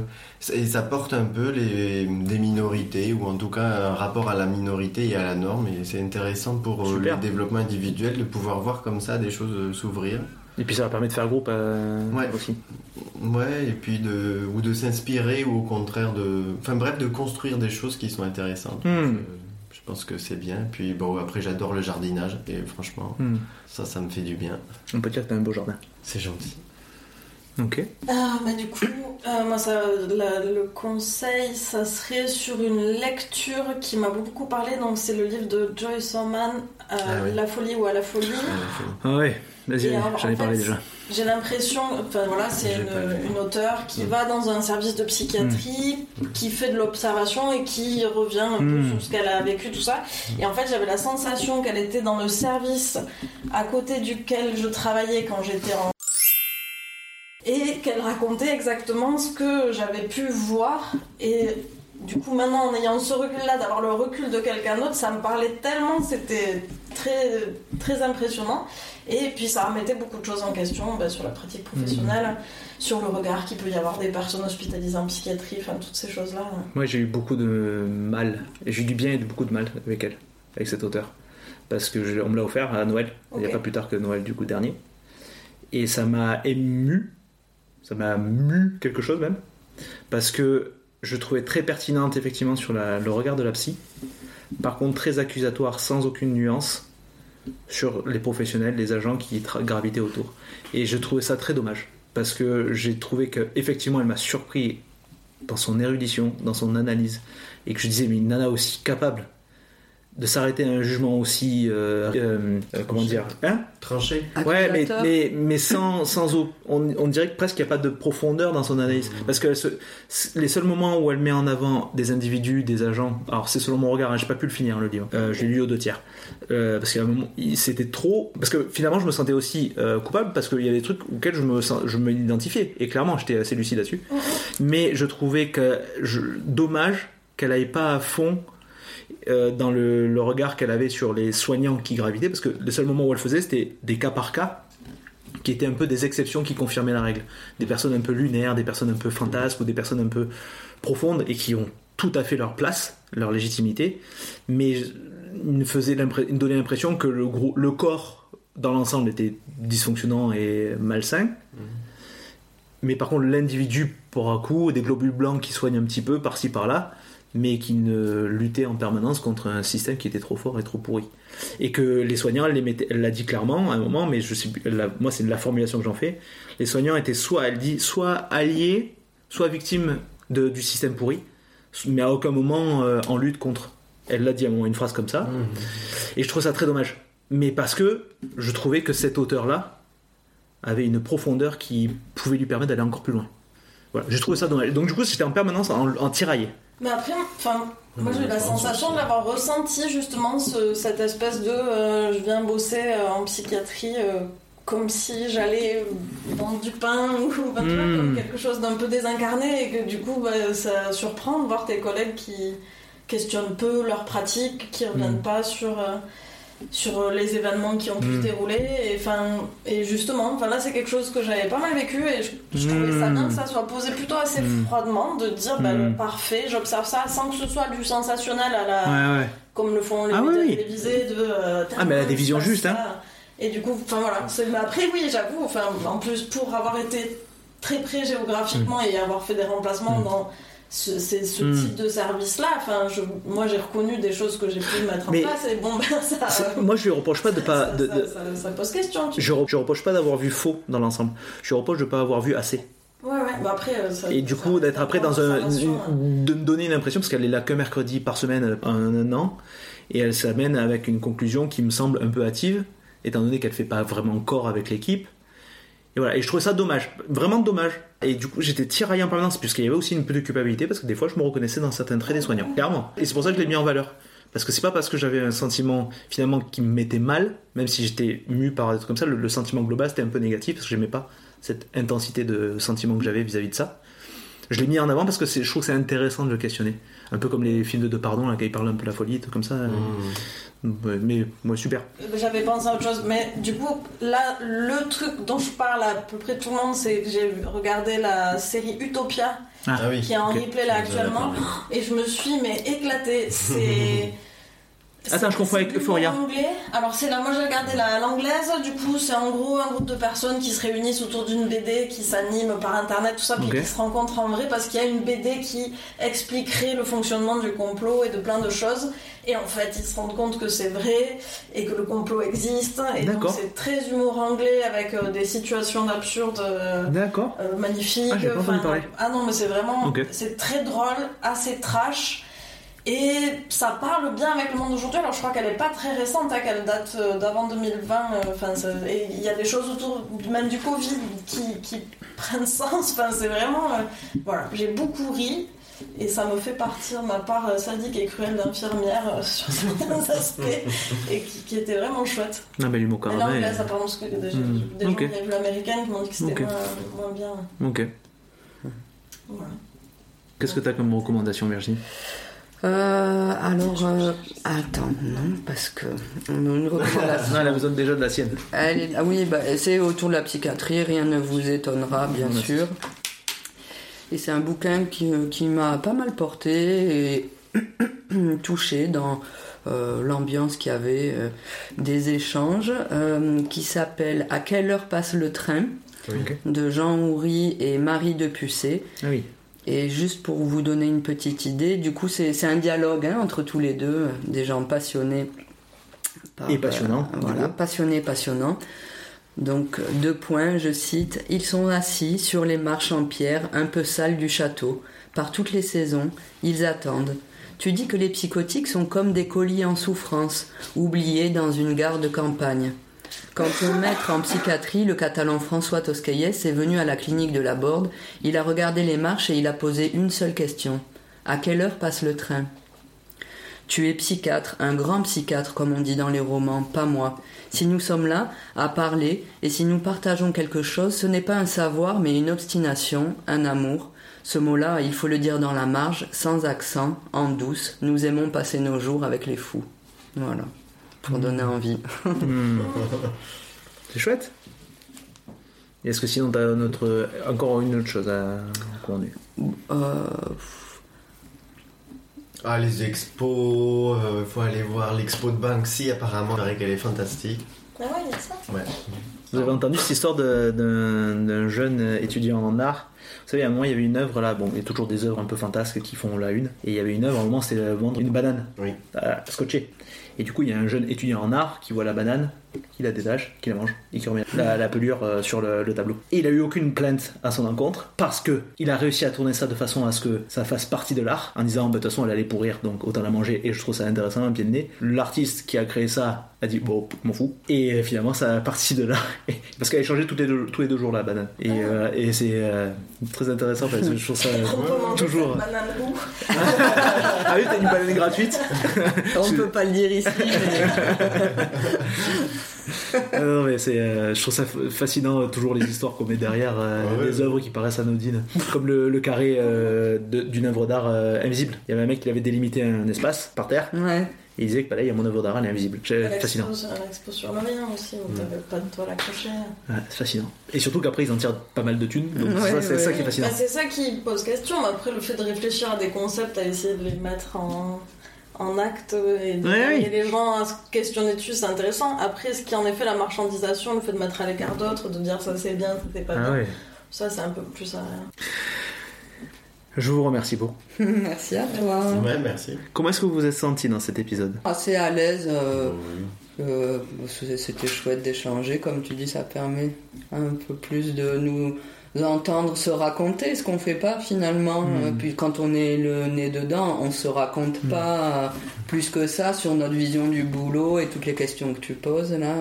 et ça porte un peu les, des minorités, ou en tout cas un rapport à la minorité et à la norme, et c'est intéressant pour euh, Super. le développement individuel de pouvoir voir comme ça des choses euh, s'ouvrir. Et puis ça va permettre de faire groupe euh, Ouais. aussi. Ouais, et puis de, ou de s'inspirer, ou au contraire de. Enfin bref, de construire des choses qui sont intéressantes. Hmm. Je pense que c'est bien. Puis bon, après, j'adore le jardinage, et franchement, Hmm. ça, ça me fait du bien. On peut dire que t'as un beau jardin. C'est gentil. Ok. Ah, bah du coup, euh, moi, ça, la- le conseil, ça serait sur une lecture qui m'a beaucoup parlé. Donc, c'est le livre de Joyce Orman, euh, Ah oui. La folie ou à la folie. Fin. Ah ouais, vas-y, j'en ai parlé fait, déjà. J'ai l'impression, enfin voilà, c'est une, une auteure qui Mm. va dans un service de psychiatrie, qui fait de l'observation et qui revient un peu Mm. sur ce qu'elle a vécu, tout ça. Et en fait, j'avais la sensation qu'elle était dans le service à côté duquel je travaillais quand j'étais en. Et qu'elle racontait exactement ce que j'avais pu voir. Et du coup, maintenant, en ayant ce recul-là, d'avoir le recul de quelqu'un d'autre, ça me parlait tellement, c'était très, très impressionnant. Et puis ça remettait beaucoup de choses en question bah, sur la pratique professionnelle, sur le regard qu'il peut y avoir des personnes hospitalisées en psychiatrie, enfin toutes ces choses-là. Moi j'ai eu beaucoup de mal. J'ai eu du bien et beaucoup de mal avec elle, avec cet auteur. Parce que je- on me l'a offert à Noël, il n'y a pas plus tard que Noël du coup dernier. Et ça m'a ému, ça m'a mu quelque chose même. Parce que je trouvais très pertinente effectivement sur le regard de la psy. Par contre très accusatoire sans aucune nuance sur les professionnels, les agents qui gravitaient autour. Et je trouvais ça très dommage. Parce que j'ai trouvé que effectivement elle m'a surpris dans son érudition, dans son analyse, et que je disais, mais une nana aussi capable de s'arrêter à un jugement aussi. euh, euh, euh, comment dire Hein Tranché. Ouais, mais, mais, mais sans, sans on, on dirait que presque il n'y a pas de profondeur dans son analyse. Parce que les seuls moments où elle met en avant des individus, des agents, alors c'est selon mon regard, hein, j'ai pas pu le finir le livre, Euh, je l'ai lu aux deux tiers. Euh, parce qu'à un moment, il- c'était trop. Parce que finalement, je me sentais aussi euh, coupable parce qu'il y a des trucs auxquels je me, sens- je me identifiais. Et clairement, j'étais assez lucide là-dessus. Mais je trouvais que je, dommage qu'elle n'aille pas à fond euh, dans le, le regard qu'elle avait sur les soignants qui gravitaient, parce que le seul moment où elle faisait, c'était des cas par cas, qui étaient un peu des exceptions qui confirmaient la règle. Des personnes un peu lunaires, des personnes un peu fantasques, ou des personnes un peu profondes, et qui ont tout à fait leur place, leur légitimité, mais il me, donnait l'impression que le, gros, le corps, dans l'ensemble, était dysfonctionnant et malsain. Mais par contre, l'individu, pour un coup, des globules blancs qui soignent un petit peu par-ci par-là, mais qui ne luttait en permanence contre un système qui était trop fort et trop pourri. Et que les soignants, elle les mettait- elle l'a dit clairement à un moment, mais je sais, plus- elle l'a- moi c'est la formulation que j'en fais. Les soignants étaient soit, elle dit, soit alliés, soit victimes de- du système pourri, mais à aucun moment euh, en lutte contre. Elle l'a dit à un moment une phrase comme ça, et je trouve ça très dommage. Mais parce que je trouvais que cet auteur-là avait une profondeur qui pouvait lui permettre d'aller encore plus loin. Voilà, j'ai trouvé ça dommage. Donc du coup, j'étais en permanence en, en tiraillé. Mais après, enfin, moi j'ai la sensation l'avoir ressenti justement ce- cette espèce de euh, je viens bosser euh, en psychiatrie euh, comme si j'allais vendre du pain ou enfin, tu vois, Mm. comme quelque chose d'un peu désincarné et que du coup bah, ça surprend de voir tes collègues qui questionnent peu leur pratique, qui reviennent Mm. pas sur sur les événements qui ont pu se dérouler et enfin et justement enfin là c'est quelque chose que j'avais pas mal vécu et je, je trouvais ça bien que ça soit posé plutôt assez Mm. froidement de dire bah, le parfait j'observe ça sans que ce soit du sensationnel à la Ouais, ouais. comme le font les Ah médias oui, oui. télévisés de euh, Ah, mais elle a des il se visions passe justes, ça. hein. et du coup enfin voilà mais après oui j'avoue enfin en plus pour avoir été très près géographiquement et avoir fait des remplacements dans ce, c'est ce Mm. type de service là enfin je, moi j'ai reconnu des choses que j'ai pu mettre en Mais place et bon ben ça C'est- Moi, je lui reproche pas de pas. ça, de- ça- de- ça- ça pose question tu je, re- je reproche pas d'avoir vu faux dans l'ensemble. Je reproche de pas avoir vu assez. Ouais, ouais, bah après. euh, ça- Et du coup, d'être après dans un, hein. de me donner une impression, parce qu'elle est là que mercredi par semaine euh, un, un an, et elle s'amène avec une conclusion qui me semble un peu hâtive, étant donné qu'elle fait pas vraiment corps avec l'équipe. Et voilà, et je trouvais ça dommage, vraiment dommage. Et du coup, j'étais tiraillé en permanence, puisqu'il y avait aussi une petite culpabilité, parce que des fois, je me reconnaissais dans certains traits des soignants, clairement. Et c'est pour ça que je l'ai mis en valeur. Parce que c'est pas parce que j'avais un sentiment finalement qui me mettait mal, même si j'étais mu par des comme ça, le, le sentiment global c'était un peu négatif, parce que j'aimais pas cette intensité de sentiment que j'avais vis-à-vis de ça. Je l'ai mis en avant parce que c'est- je trouve que c'est intéressant de le questionner. Un peu comme les films de De Pardon, là, quand ils parlent un peu de la folie, trucs comme ça. Ouais, Mais moi, super. J'avais pensé à autre chose, mais du coup, là, le truc dont je parle à peu près tout le monde, c'est que j'ai regardé la série Utopia, Ah oui. qui est en replay là actuellement, et je me suis mais éclatée. C'est. Attends, je confonds avec Euphoria. Alors c'est là, moi j'ai regardé la- l'anglaise, du coup c'est en gros un groupe de personnes qui se réunissent autour d'une BD, qui s'animent par internet, tout ça, puis Ok. qui se rencontrent en vrai parce qu'il y a une BD qui expliquerait le fonctionnement du complot et de plein de choses. Et en fait ils se rendent compte que c'est vrai et que le complot existe. Et donc c'est très humour anglais avec euh, des situations absurdes. euh, euh, magnifique. Ah, pas parler. ah non, mais c'est vraiment, Ok. c'est très drôle, assez trash. Et ça parle bien avec le monde d'aujourd'hui. Alors je crois qu'elle est pas très récente, hein, qu'elle date euh, d'avant 2020. euh, Enfin, et il y a des choses autour, même du Covid, qui, qui prennent sens. Enfin, c'est vraiment, euh, voilà, j'ai beaucoup ri. Et ça me fait partir ma part euh, sadique et cruelle d'infirmière euh, sur certains aspects et qui, qui était vraiment chouette. Non, mais l'humour Mais carrément. là, ça pardon, parce que des, Hmm. des gens qui avaient vu l'américaine qui m'ont dit que c'était moins, moins bien. Ok. Voilà. Qu'est-ce que t'as comme recommandation, Virginie? Euh, alors, euh, attends, non, parce que une recommandation. Non, elle a besoin déjà de la sienne. Elle est- ah oui, bah, c'est autour de la psychiatrie, rien ne vous étonnera, bien sûr. Et c'est un bouquin qui, qui m'a pas mal porté et touché dans euh, l'ambiance qu'il y avait euh, des échanges, euh, qui s'appelle À quelle heure passe le train de Jean Houry et Marie Depucé. Ah oui. Et juste pour vous donner une petite idée, du coup, c'est un dialogue hein, entre tous les deux, des gens passionnés. par, Et passionnants, euh, voilà, passionnés, passionnants. Donc, deux points, je cite Ils sont assis sur les marches en pierre, un peu sales du château. Par toutes les saisons, ils attendent. Tu dis que les psychotiques sont comme des colis en souffrance, oubliés dans une gare de campagne. Quand le maître en psychiatrie, le catalan François Toscaïès, est venu à la clinique de la Borde, il a regardé les marches et il a posé une seule question. À quelle heure passe le train? Tu es psychiatre, un grand psychiatre comme on dit dans les romans, pas moi. Si nous sommes là, à parler, et si nous partageons quelque chose, ce n'est pas un savoir, mais une obstination, un amour. Ce mot-là, il faut le dire dans la marge, sans accent, en douce. Nous aimons passer nos jours avec les fous. Voilà, pour donner envie. Hmm. C'est chouette. Et Est-ce que sinon t'as notre... encore une autre chose à recommander? Euh, Ah, les expos, il faut aller voir l'expo de Banksy, apparemment, il paraît qu'elle est fantastique. Ah ouais, il y a ça? Ouais. Vous avez entendu cette histoire d'un jeune étudiant en art Vous savez, à un moment, il y avait une œuvre là, bon, il y a toujours des œuvres un peu fantasques qui font la une, et il y avait une œuvre, à un moment, c'était vendre une banane Oui. à scotcher. Et du coup, il y a un jeune étudiant en art qui voit la banane, qui la détache, qui la mange, et qui remet la, la pelure euh, sur le, le tableau. Et il a eu aucune plainte à son encontre, parce que il a réussi à tourner ça de façon à ce que ça fasse partie de l'art, en disant, bah, de toute façon, elle allait pourrir, donc autant la manger, et je trouve ça intéressant, bien de nez. L'artiste qui a créé ça a dit, bon, m'en fous. Et euh, finalement, ça a parti de là, parce qu'elle est changée tous les deux, tous les deux jours, la banane. Et, euh, et c'est euh, très intéressant, parce que je trouve ça manger toujours... banane roux. ah oui, t'as une banane gratuite on peut pas le dire ici. Ah non, mais c'est, euh, je trouve ça fascinant euh, toujours les histoires qu'on met derrière euh, Ah ouais, des ouais. œuvres qui paraissent anodines, comme le, le carré euh, de- d'une œuvre d'art euh, invisible. Il y avait un mec qui avait délimité un espace par terre Ouais. Et il disait que là, il y a mon œuvre d'art, elle est invisible. C'est À fascinant. à l'expo sur l'Orient aussi, où t'avais pas de toile accrochée. Ouais, c'est fascinant. Et surtout qu'après ils en tirent pas mal de thunes, donc Ouais, ça, c'est ouais. ça qui est fascinant. Bah, c'est ça qui pose question. Après, le fait de réfléchir à des concepts, à essayer de les mettre en, en acte et de oui. les gens à se questionner dessus, c'est intéressant. Après, ce qui en est fait la marchandisation, le fait de mettre à l'écart d'autres, de dire ça c'est bien, ça c'est pas Ah bien, ça c'est un peu plus à rien. Je vous remercie beaucoup. Merci à toi. Ouais, merci. Comment est-ce que vous vous êtes senti dans cet épisode? Assez à l'aise. euh, euh, C'était chouette d'échanger. Comme tu dis, ça permet un peu plus de nous entendre se raconter, ce qu'on fait pas finalement. Mm. Euh, Puis quand on est le nez dedans, on se raconte pas euh, plus que ça sur notre vision du boulot et toutes les questions que tu poses là.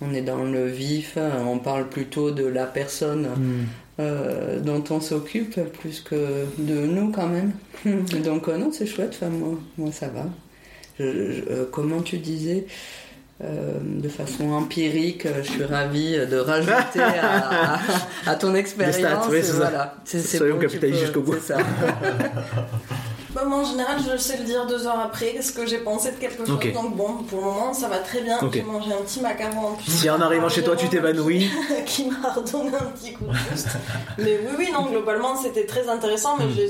on est dans le vif, on parle plutôt de la personne Hmm. Euh, dont on s'occupe plus que de nous quand même. Donc euh, non, c'est chouette, enfin, moi, moi ça va. Je- je- euh, comment tu disais euh, de façon empirique, je suis ravie de rajouter à, à- à ton expérience. stats, oui, c'est ça. voilà. C'est- c'est Soyons bon, peux- jusqu'au bout. c'est ça. Bah, moi, en général, je sais le dire deux heures après ce que j'ai pensé de quelque chose. Donc bon, pour le moment, ça va très bien. J'ai mangé un petit macaron en plus. Si en arrivant chez toi tu t'évanouis, qui m'a redonné un petit coup de boost. mais oui, oui, non, globalement, c'était très intéressant. Mais j'ai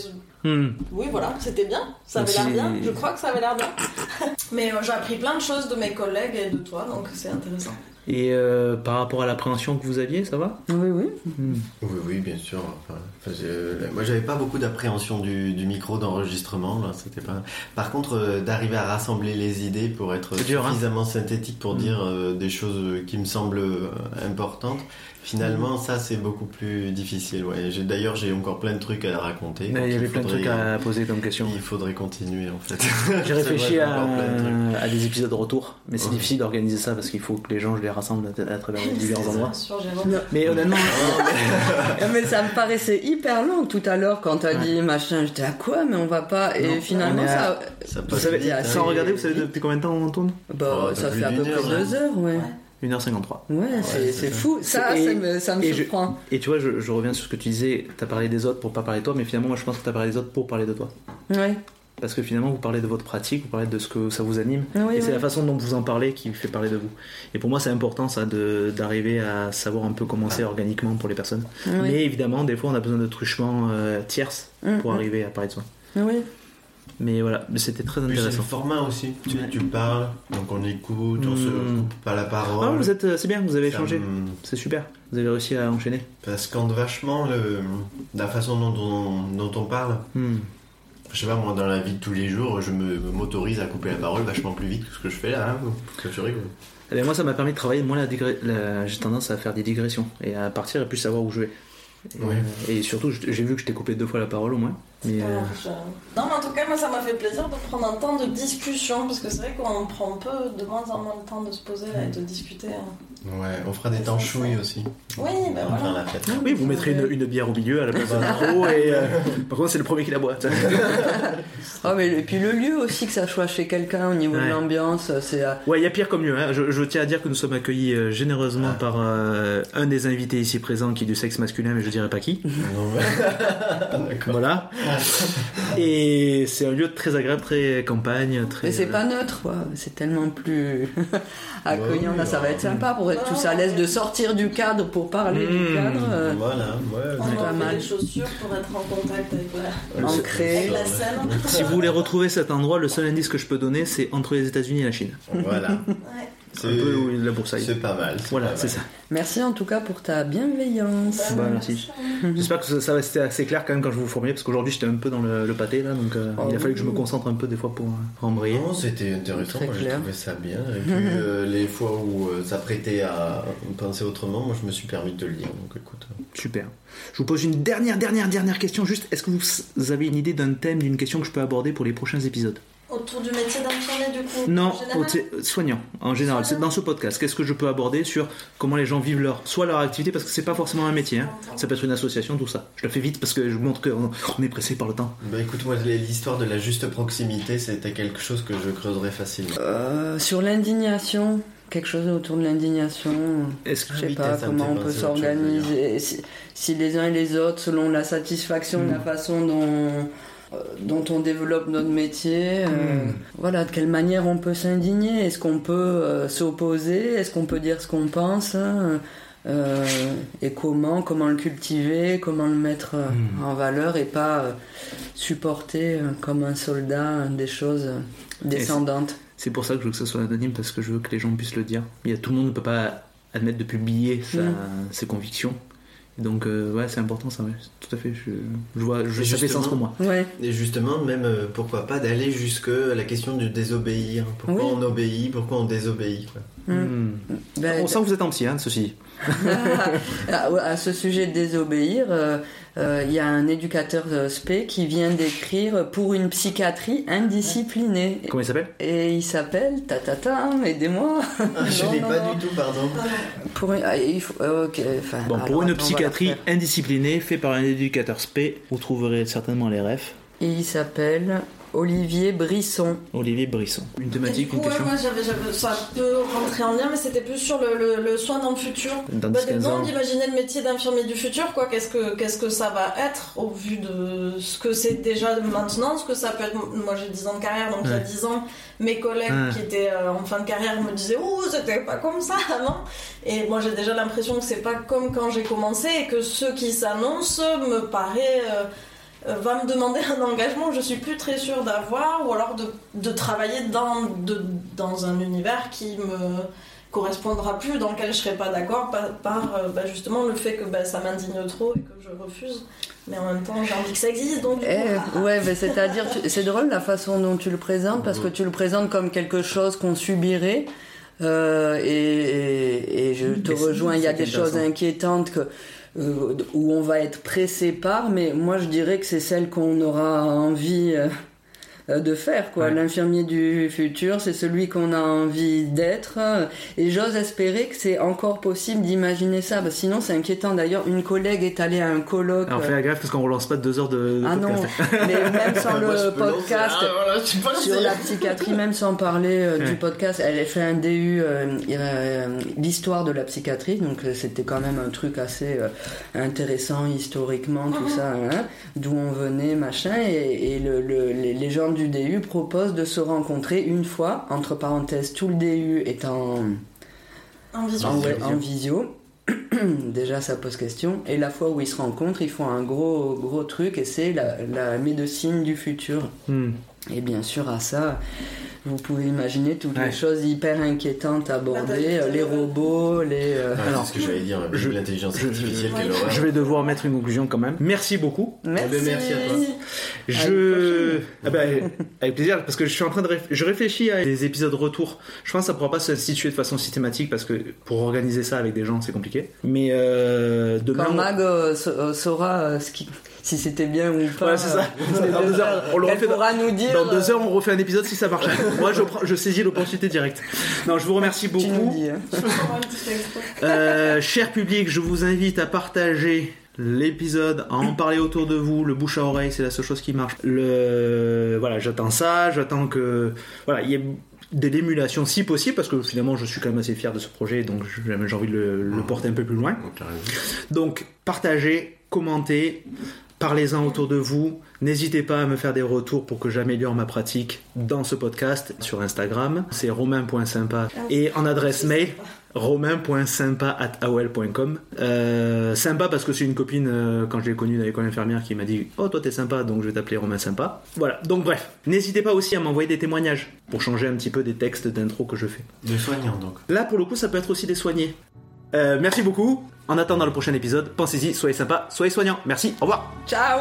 hmm. Oui, voilà, c'était bien. Ça avait l'air bien. Je crois que ça avait l'air bien. Mais euh, j'ai appris plein de choses de mes collègues et de toi, donc c'est intéressant. Et euh, par rapport à l'appréhension que vous aviez, ça va? Oui, oui. Hmm. Oui, oui, bien sûr. Enfin, enfin, j'ai- moi, j'avais pas beaucoup d'appréhension du, du micro d'enregistrement. C'était pas. Par contre, euh, d'arriver à rassembler les idées pour être hein suffisamment synthétique pour Mm. dire euh, des choses qui me semblent euh, importantes. Finalement, ça, c'est beaucoup plus difficile. Ouais. D'ailleurs, j'ai encore plein de trucs à raconter. Mais il y avait il plein de faudrait- trucs à poser comme question. Il faudrait continuer, en fait. J'ai réfléchi vrai, à, de des épisodes retour, mais c'est Ouais. difficile d'organiser ça parce qu'il faut que les gens, je les rassemble à, travers divers endroits. Mais honnêtement, Ah, mais ça me paraissait hyper long tout à l'heure quand t'as Ouais. dit machin. J'étais à quoi Mais on va pas. Et Non, finalement, ça. Ça vous passe savez, vite, hein. sans regarder, vous savez depuis combien de temps on tourne? Bah, Oh, ça fait à peu près là. deux heures, ouais. 1h53. Ouais, c'est c'est fou. Ça, Et- ça me, ça me et je- surprend. Et tu vois, je, je reviens sur ce que tu disais, t'as parlé des autres pour pas parler de toi, mais finalement, moi je pense que t'as parlé des autres pour parler de toi. Ouais. Parce que finalement, vous parlez de votre pratique, vous parlez de ce que ça vous anime, Oui, et c'est la façon dont vous en parlez qui fait parler de vous. Et pour moi, c'est important ça de- d'arriver à savoir un peu comment c'est organiquement pour les personnes. Oui. Mais évidemment, des fois, on a besoin de truchements euh, tierces Mm, pour mm. arriver à parler de soi. Oui. Mais voilà, c'était très Puis c'est le intéressant. format aussi. Tu, parles, donc on écoute, on se Mm. coupe pas la parole. Ah, vous êtes, euh, c'est bien, vous avez échangé. me- C'est super. Vous avez réussi à enchaîner. Ça scande vachement le, la façon dont on, dont on parle. Hmm. Je sais pas, moi, dans la vie de tous les jours, je me m'autorise à couper la parole vachement plus vite que ce que je fais là. Hein, que tu rigoles. Eh bien, moi, ça m'a permis de travailler moins la, J'ai tendance à faire des digressions et à partir et plus savoir où je vais. Et, Ouais. euh, et surtout, j'ai vu que je t'ai coupé deux fois la parole au moins. Mais, euh, Non, mais en tout cas, moi, ça m'a fait plaisir de prendre un temps de discussion, parce que c'est vrai qu'on prend peu, de moins en moins le temps de se poser et de discuter. hein. Ouais, on fera des temps chouilles aussi. Oui, ben faire voilà. la fête. Oui, vous mettrez une, une bière au milieu à la place d'un micro et euh, par contre c'est le premier qui la boit. Ah, mais, et puis le lieu aussi, que ça soit chez quelqu'un au niveau Ouais. de l'ambiance, c'est. euh, Ouais, il y a pire comme mieux. hein. Je, je tiens à dire que nous sommes accueillis euh, généreusement Ah. par euh, un des invités ici présents qui est du sexe masculin, mais je dirais pas qui. Non, mais- D'accord. Voilà. Et c'est un lieu très agréable, très campagne, très. Mais c'est euh, pas neutre, quoi. C'est tellement plus accueillant. oui, Là, ça va être sympa pour être tous à l'aise de sortir du cadre pour parler du Mmh. cadre. euh, Voilà, ouais. On pas mal. les chaussures pour être en contact avec la, ancré. avec la scène. Si vous voulez retrouver cet endroit, le seul indice que je peux donner, c'est entre les États-Unis et la Chine. Voilà. Ouais. C'est un peu où il y a la boursaille. C'est pas mal. Voilà, c'est ça. Merci en tout cas pour ta bienveillance. Bah, merci. J'espère que ça, ça va rester assez clair quand même quand je vous formulais, parce qu'aujourd'hui j'étais un peu dans le, le pâté là, donc euh, Oh il a fallu que je me concentre un peu des fois pour, euh, embrayer. Non, c'était intéressant, Très moi j'ai trouvé ça bien. Et puis euh, les fois où euh, ça prêtait à penser autrement, moi je me suis permis de te le dire. Donc écoute. Super. Je vous pose une dernière, dernière, dernière question. Juste, est-ce que vous avez une idée d'un thème, d'une question que je peux aborder pour les prochains épisodes? Autour du métier d'infirmier, du coup Non, en soignant en général. C'est Soignant. dans ce podcast. Qu'est-ce que je peux aborder sur comment les gens vivent leur, soit leur activité, parce que c'est pas forcément un métier. hein. Ça peut être une association, tout ça. Je le fais vite parce que je montre qu'on on est pressé par le temps. Bah écoute, moi l'histoire de la juste proximité, c'était quelque chose que je creuserais facilement. Euh, sur l'indignation, quelque chose autour de l'indignation. Est-ce que Je sais pas comment on peut s'organiser. Si, si les uns et les autres, selon la satisfaction, Mm. la façon dont, dont on développe notre métier, euh, Mm. voilà, de quelle manière on peut s'indigner? Est-ce qu'on peut euh, s'opposer? Est-ce qu'on peut dire ce qu'on pense? Euh, Et comment? Comment le cultiver? Comment le mettre euh, Mm. en valeur et pas euh, supporter euh, comme un soldat euh, des choses euh, descendantes. C'est pour ça que je veux que ça soit anonyme parce que je veux que les gens puissent le dire. Il y a, tout le monde ne peut pas admettre de publier sa- Mm. ses convictions. Et donc euh, ouais, c'est important ça. Ouais. Tout à fait. Je, je vois, je, ça fait sens pour moi. Ouais. Et justement, même euh, pourquoi pas d'aller jusque à la question du désobéir. Pourquoi Oui. on obéit, pourquoi on désobéit. Quoi. Mm. Mm. Ben, On sent que vous êtes en psy, hein, ceci. À, à ce sujet de désobéir, euh, Euh, Il y a un éducateur euh, spé qui vient d'écrire pour une psychiatrie indisciplinée. Comment il s'appelle? Et il s'appelle tatata, aidez-moi. Ah, je l'ai pas non. du tout, pardon. Pour une, ah, il faut- euh, ok, enfin, Bon, alors, pour une psychiatrie indisciplinée, fait par un éducateur spé, vous trouverez certainement les refs. Et il s'appelle Olivier Brisson. Olivier Brisson. Une thématique, une ouais, question moi, j'avais, j'avais- ça peut rentrer en lien, mais c'était plus sur le, le- le soin dans le futur. Dans Bah, 10-15 ans. dedans, d'imaginer le métier d'infirmier du futur, quoi. Qu'est-ce que, qu'est-ce que ça va être au vu de ce que c'est déjà maintenant, ce que ça peut être. Moi, j'ai 10 ans de carrière, donc il y a Ouais. 10 ans, mes collègues Ouais. qui étaient euh, en fin de carrière me disaient Oh, c'était pas comme ça avant. Et moi, j'ai déjà l'impression que c'est pas comme quand j'ai commencé et que ce qui s'annonce me paraît. euh, va me demander un engagement que je suis plus très sûre d'avoir ou alors de, de travailler dans, de- dans un univers qui me correspondra plus, dans lequel je serai pas d'accord par, par, euh, bah, justement le fait que bah, ça m'indigne trop et que je refuse. Mais en même temps, j'ai envie que ça existe, donc Eh, ouais, mais c'est-à-dire, c'est drôle la façon dont tu le présentes parce que tu le présentes comme quelque chose qu'on subirait. euh, et, et- et je te Mais rejoins, il y a des choses inquiétantes que, euh, où on va être pressé par, mais moi je dirais que c'est celle qu'on aura envie euh, euh, de faire. quoi. Ouais. L'infirmier du futur, c'est celui qu'on a envie d'être. euh, Et j'ose espérer que c'est encore possible d'imaginer ça. Parce que sinon, c'est inquiétant. D'ailleurs, une collègue est allée à un colloque. Alors fais gaffe parce qu'on relance pas deux heures de, de Ah non, mais même sans le podcast, Ah, voilà, sur la psychiatrie, même sans parler euh, Ouais. du podcast, elle a fait un DU, euh, euh, l'histoire de la psychiatrie, donc euh, c'était quand même un truc assez euh, intéressant historiquement, tout ça, hein, d'où on venait, machin, et, et le, le- les, les gens du DU proposent de se rencontrer une fois, entre parenthèses, tout le DU est en, en vision. en, ouais, visio. en visio. Déjà, ça pose question. Et la fois où ils se rencontrent, ils font un gros, gros truc et c'est la, la médecine du futur. Hmm. Et bien sûr, à ça, vous pouvez imaginer toutes Ouais. les choses hyper inquiétantes à aborder, euh, les robots, les. euh, Ah, Alors, c'est ce que j'allais dire, je- l'intelligence artificielle, je- quelle horreur. Je vais devoir mettre une conclusion quand même. Merci beaucoup. Merci. ben, merci à toi. Je. Ah ben, avec plaisir, parce que je suis en train de. réf- Je réfléchis à des épisodes retour. Je pense que ça pourra pas se situer de façon systématique parce que pour organiser ça avec des gens, c'est compliqué. Mais euh, demain. Quand Mag euh, euh, saura euh, ce qui- si c'était bien ou pas. Ouais, c'est ça. euh, Dans deux heures, on le elle refait dans- nous dire. Dans deux euh, heures, on refait un épisode si ça marche. Moi, je, prends- je saisis l'opportunité directe. Non, je vous remercie Tu nous beaucoup. dis. hein. Euh, cher public, je vous invite à partager l'épisode, à en parler autour de vous. Le bouche à oreille, c'est la seule chose qui marche. Le voilà, j'attends ça. J'attends que voilà, il y ait de l'émulation si possible, parce que finalement, je suis quand même assez fier de ce projet, donc j'ai envie de le, le porter un peu plus loin. Donc, partagez, commentez, parlez-en autour de vous. N'hésitez pas à me faire des retours pour que j'améliore ma pratique dans ce podcast sur Instagram. C'est romain.sympa et en adresse mail romain.sympa.aol.com euh, Sympa parce que c'est une copine euh, quand je l'ai connue dans l'école infirmière qui m'a dit Oh toi t'es sympa donc je vais t'appeler Romain Sympa. Voilà, donc bref, n'hésitez pas aussi à m'envoyer des témoignages pour changer un petit peu des textes d'intro que je fais. De soignant, donc. Là, pour le coup, ça peut être aussi des soignés. Euh, merci beaucoup. En attendant le prochain épisode, pensez-y, soyez sympa, soyez soignants. Merci, au revoir. Ciao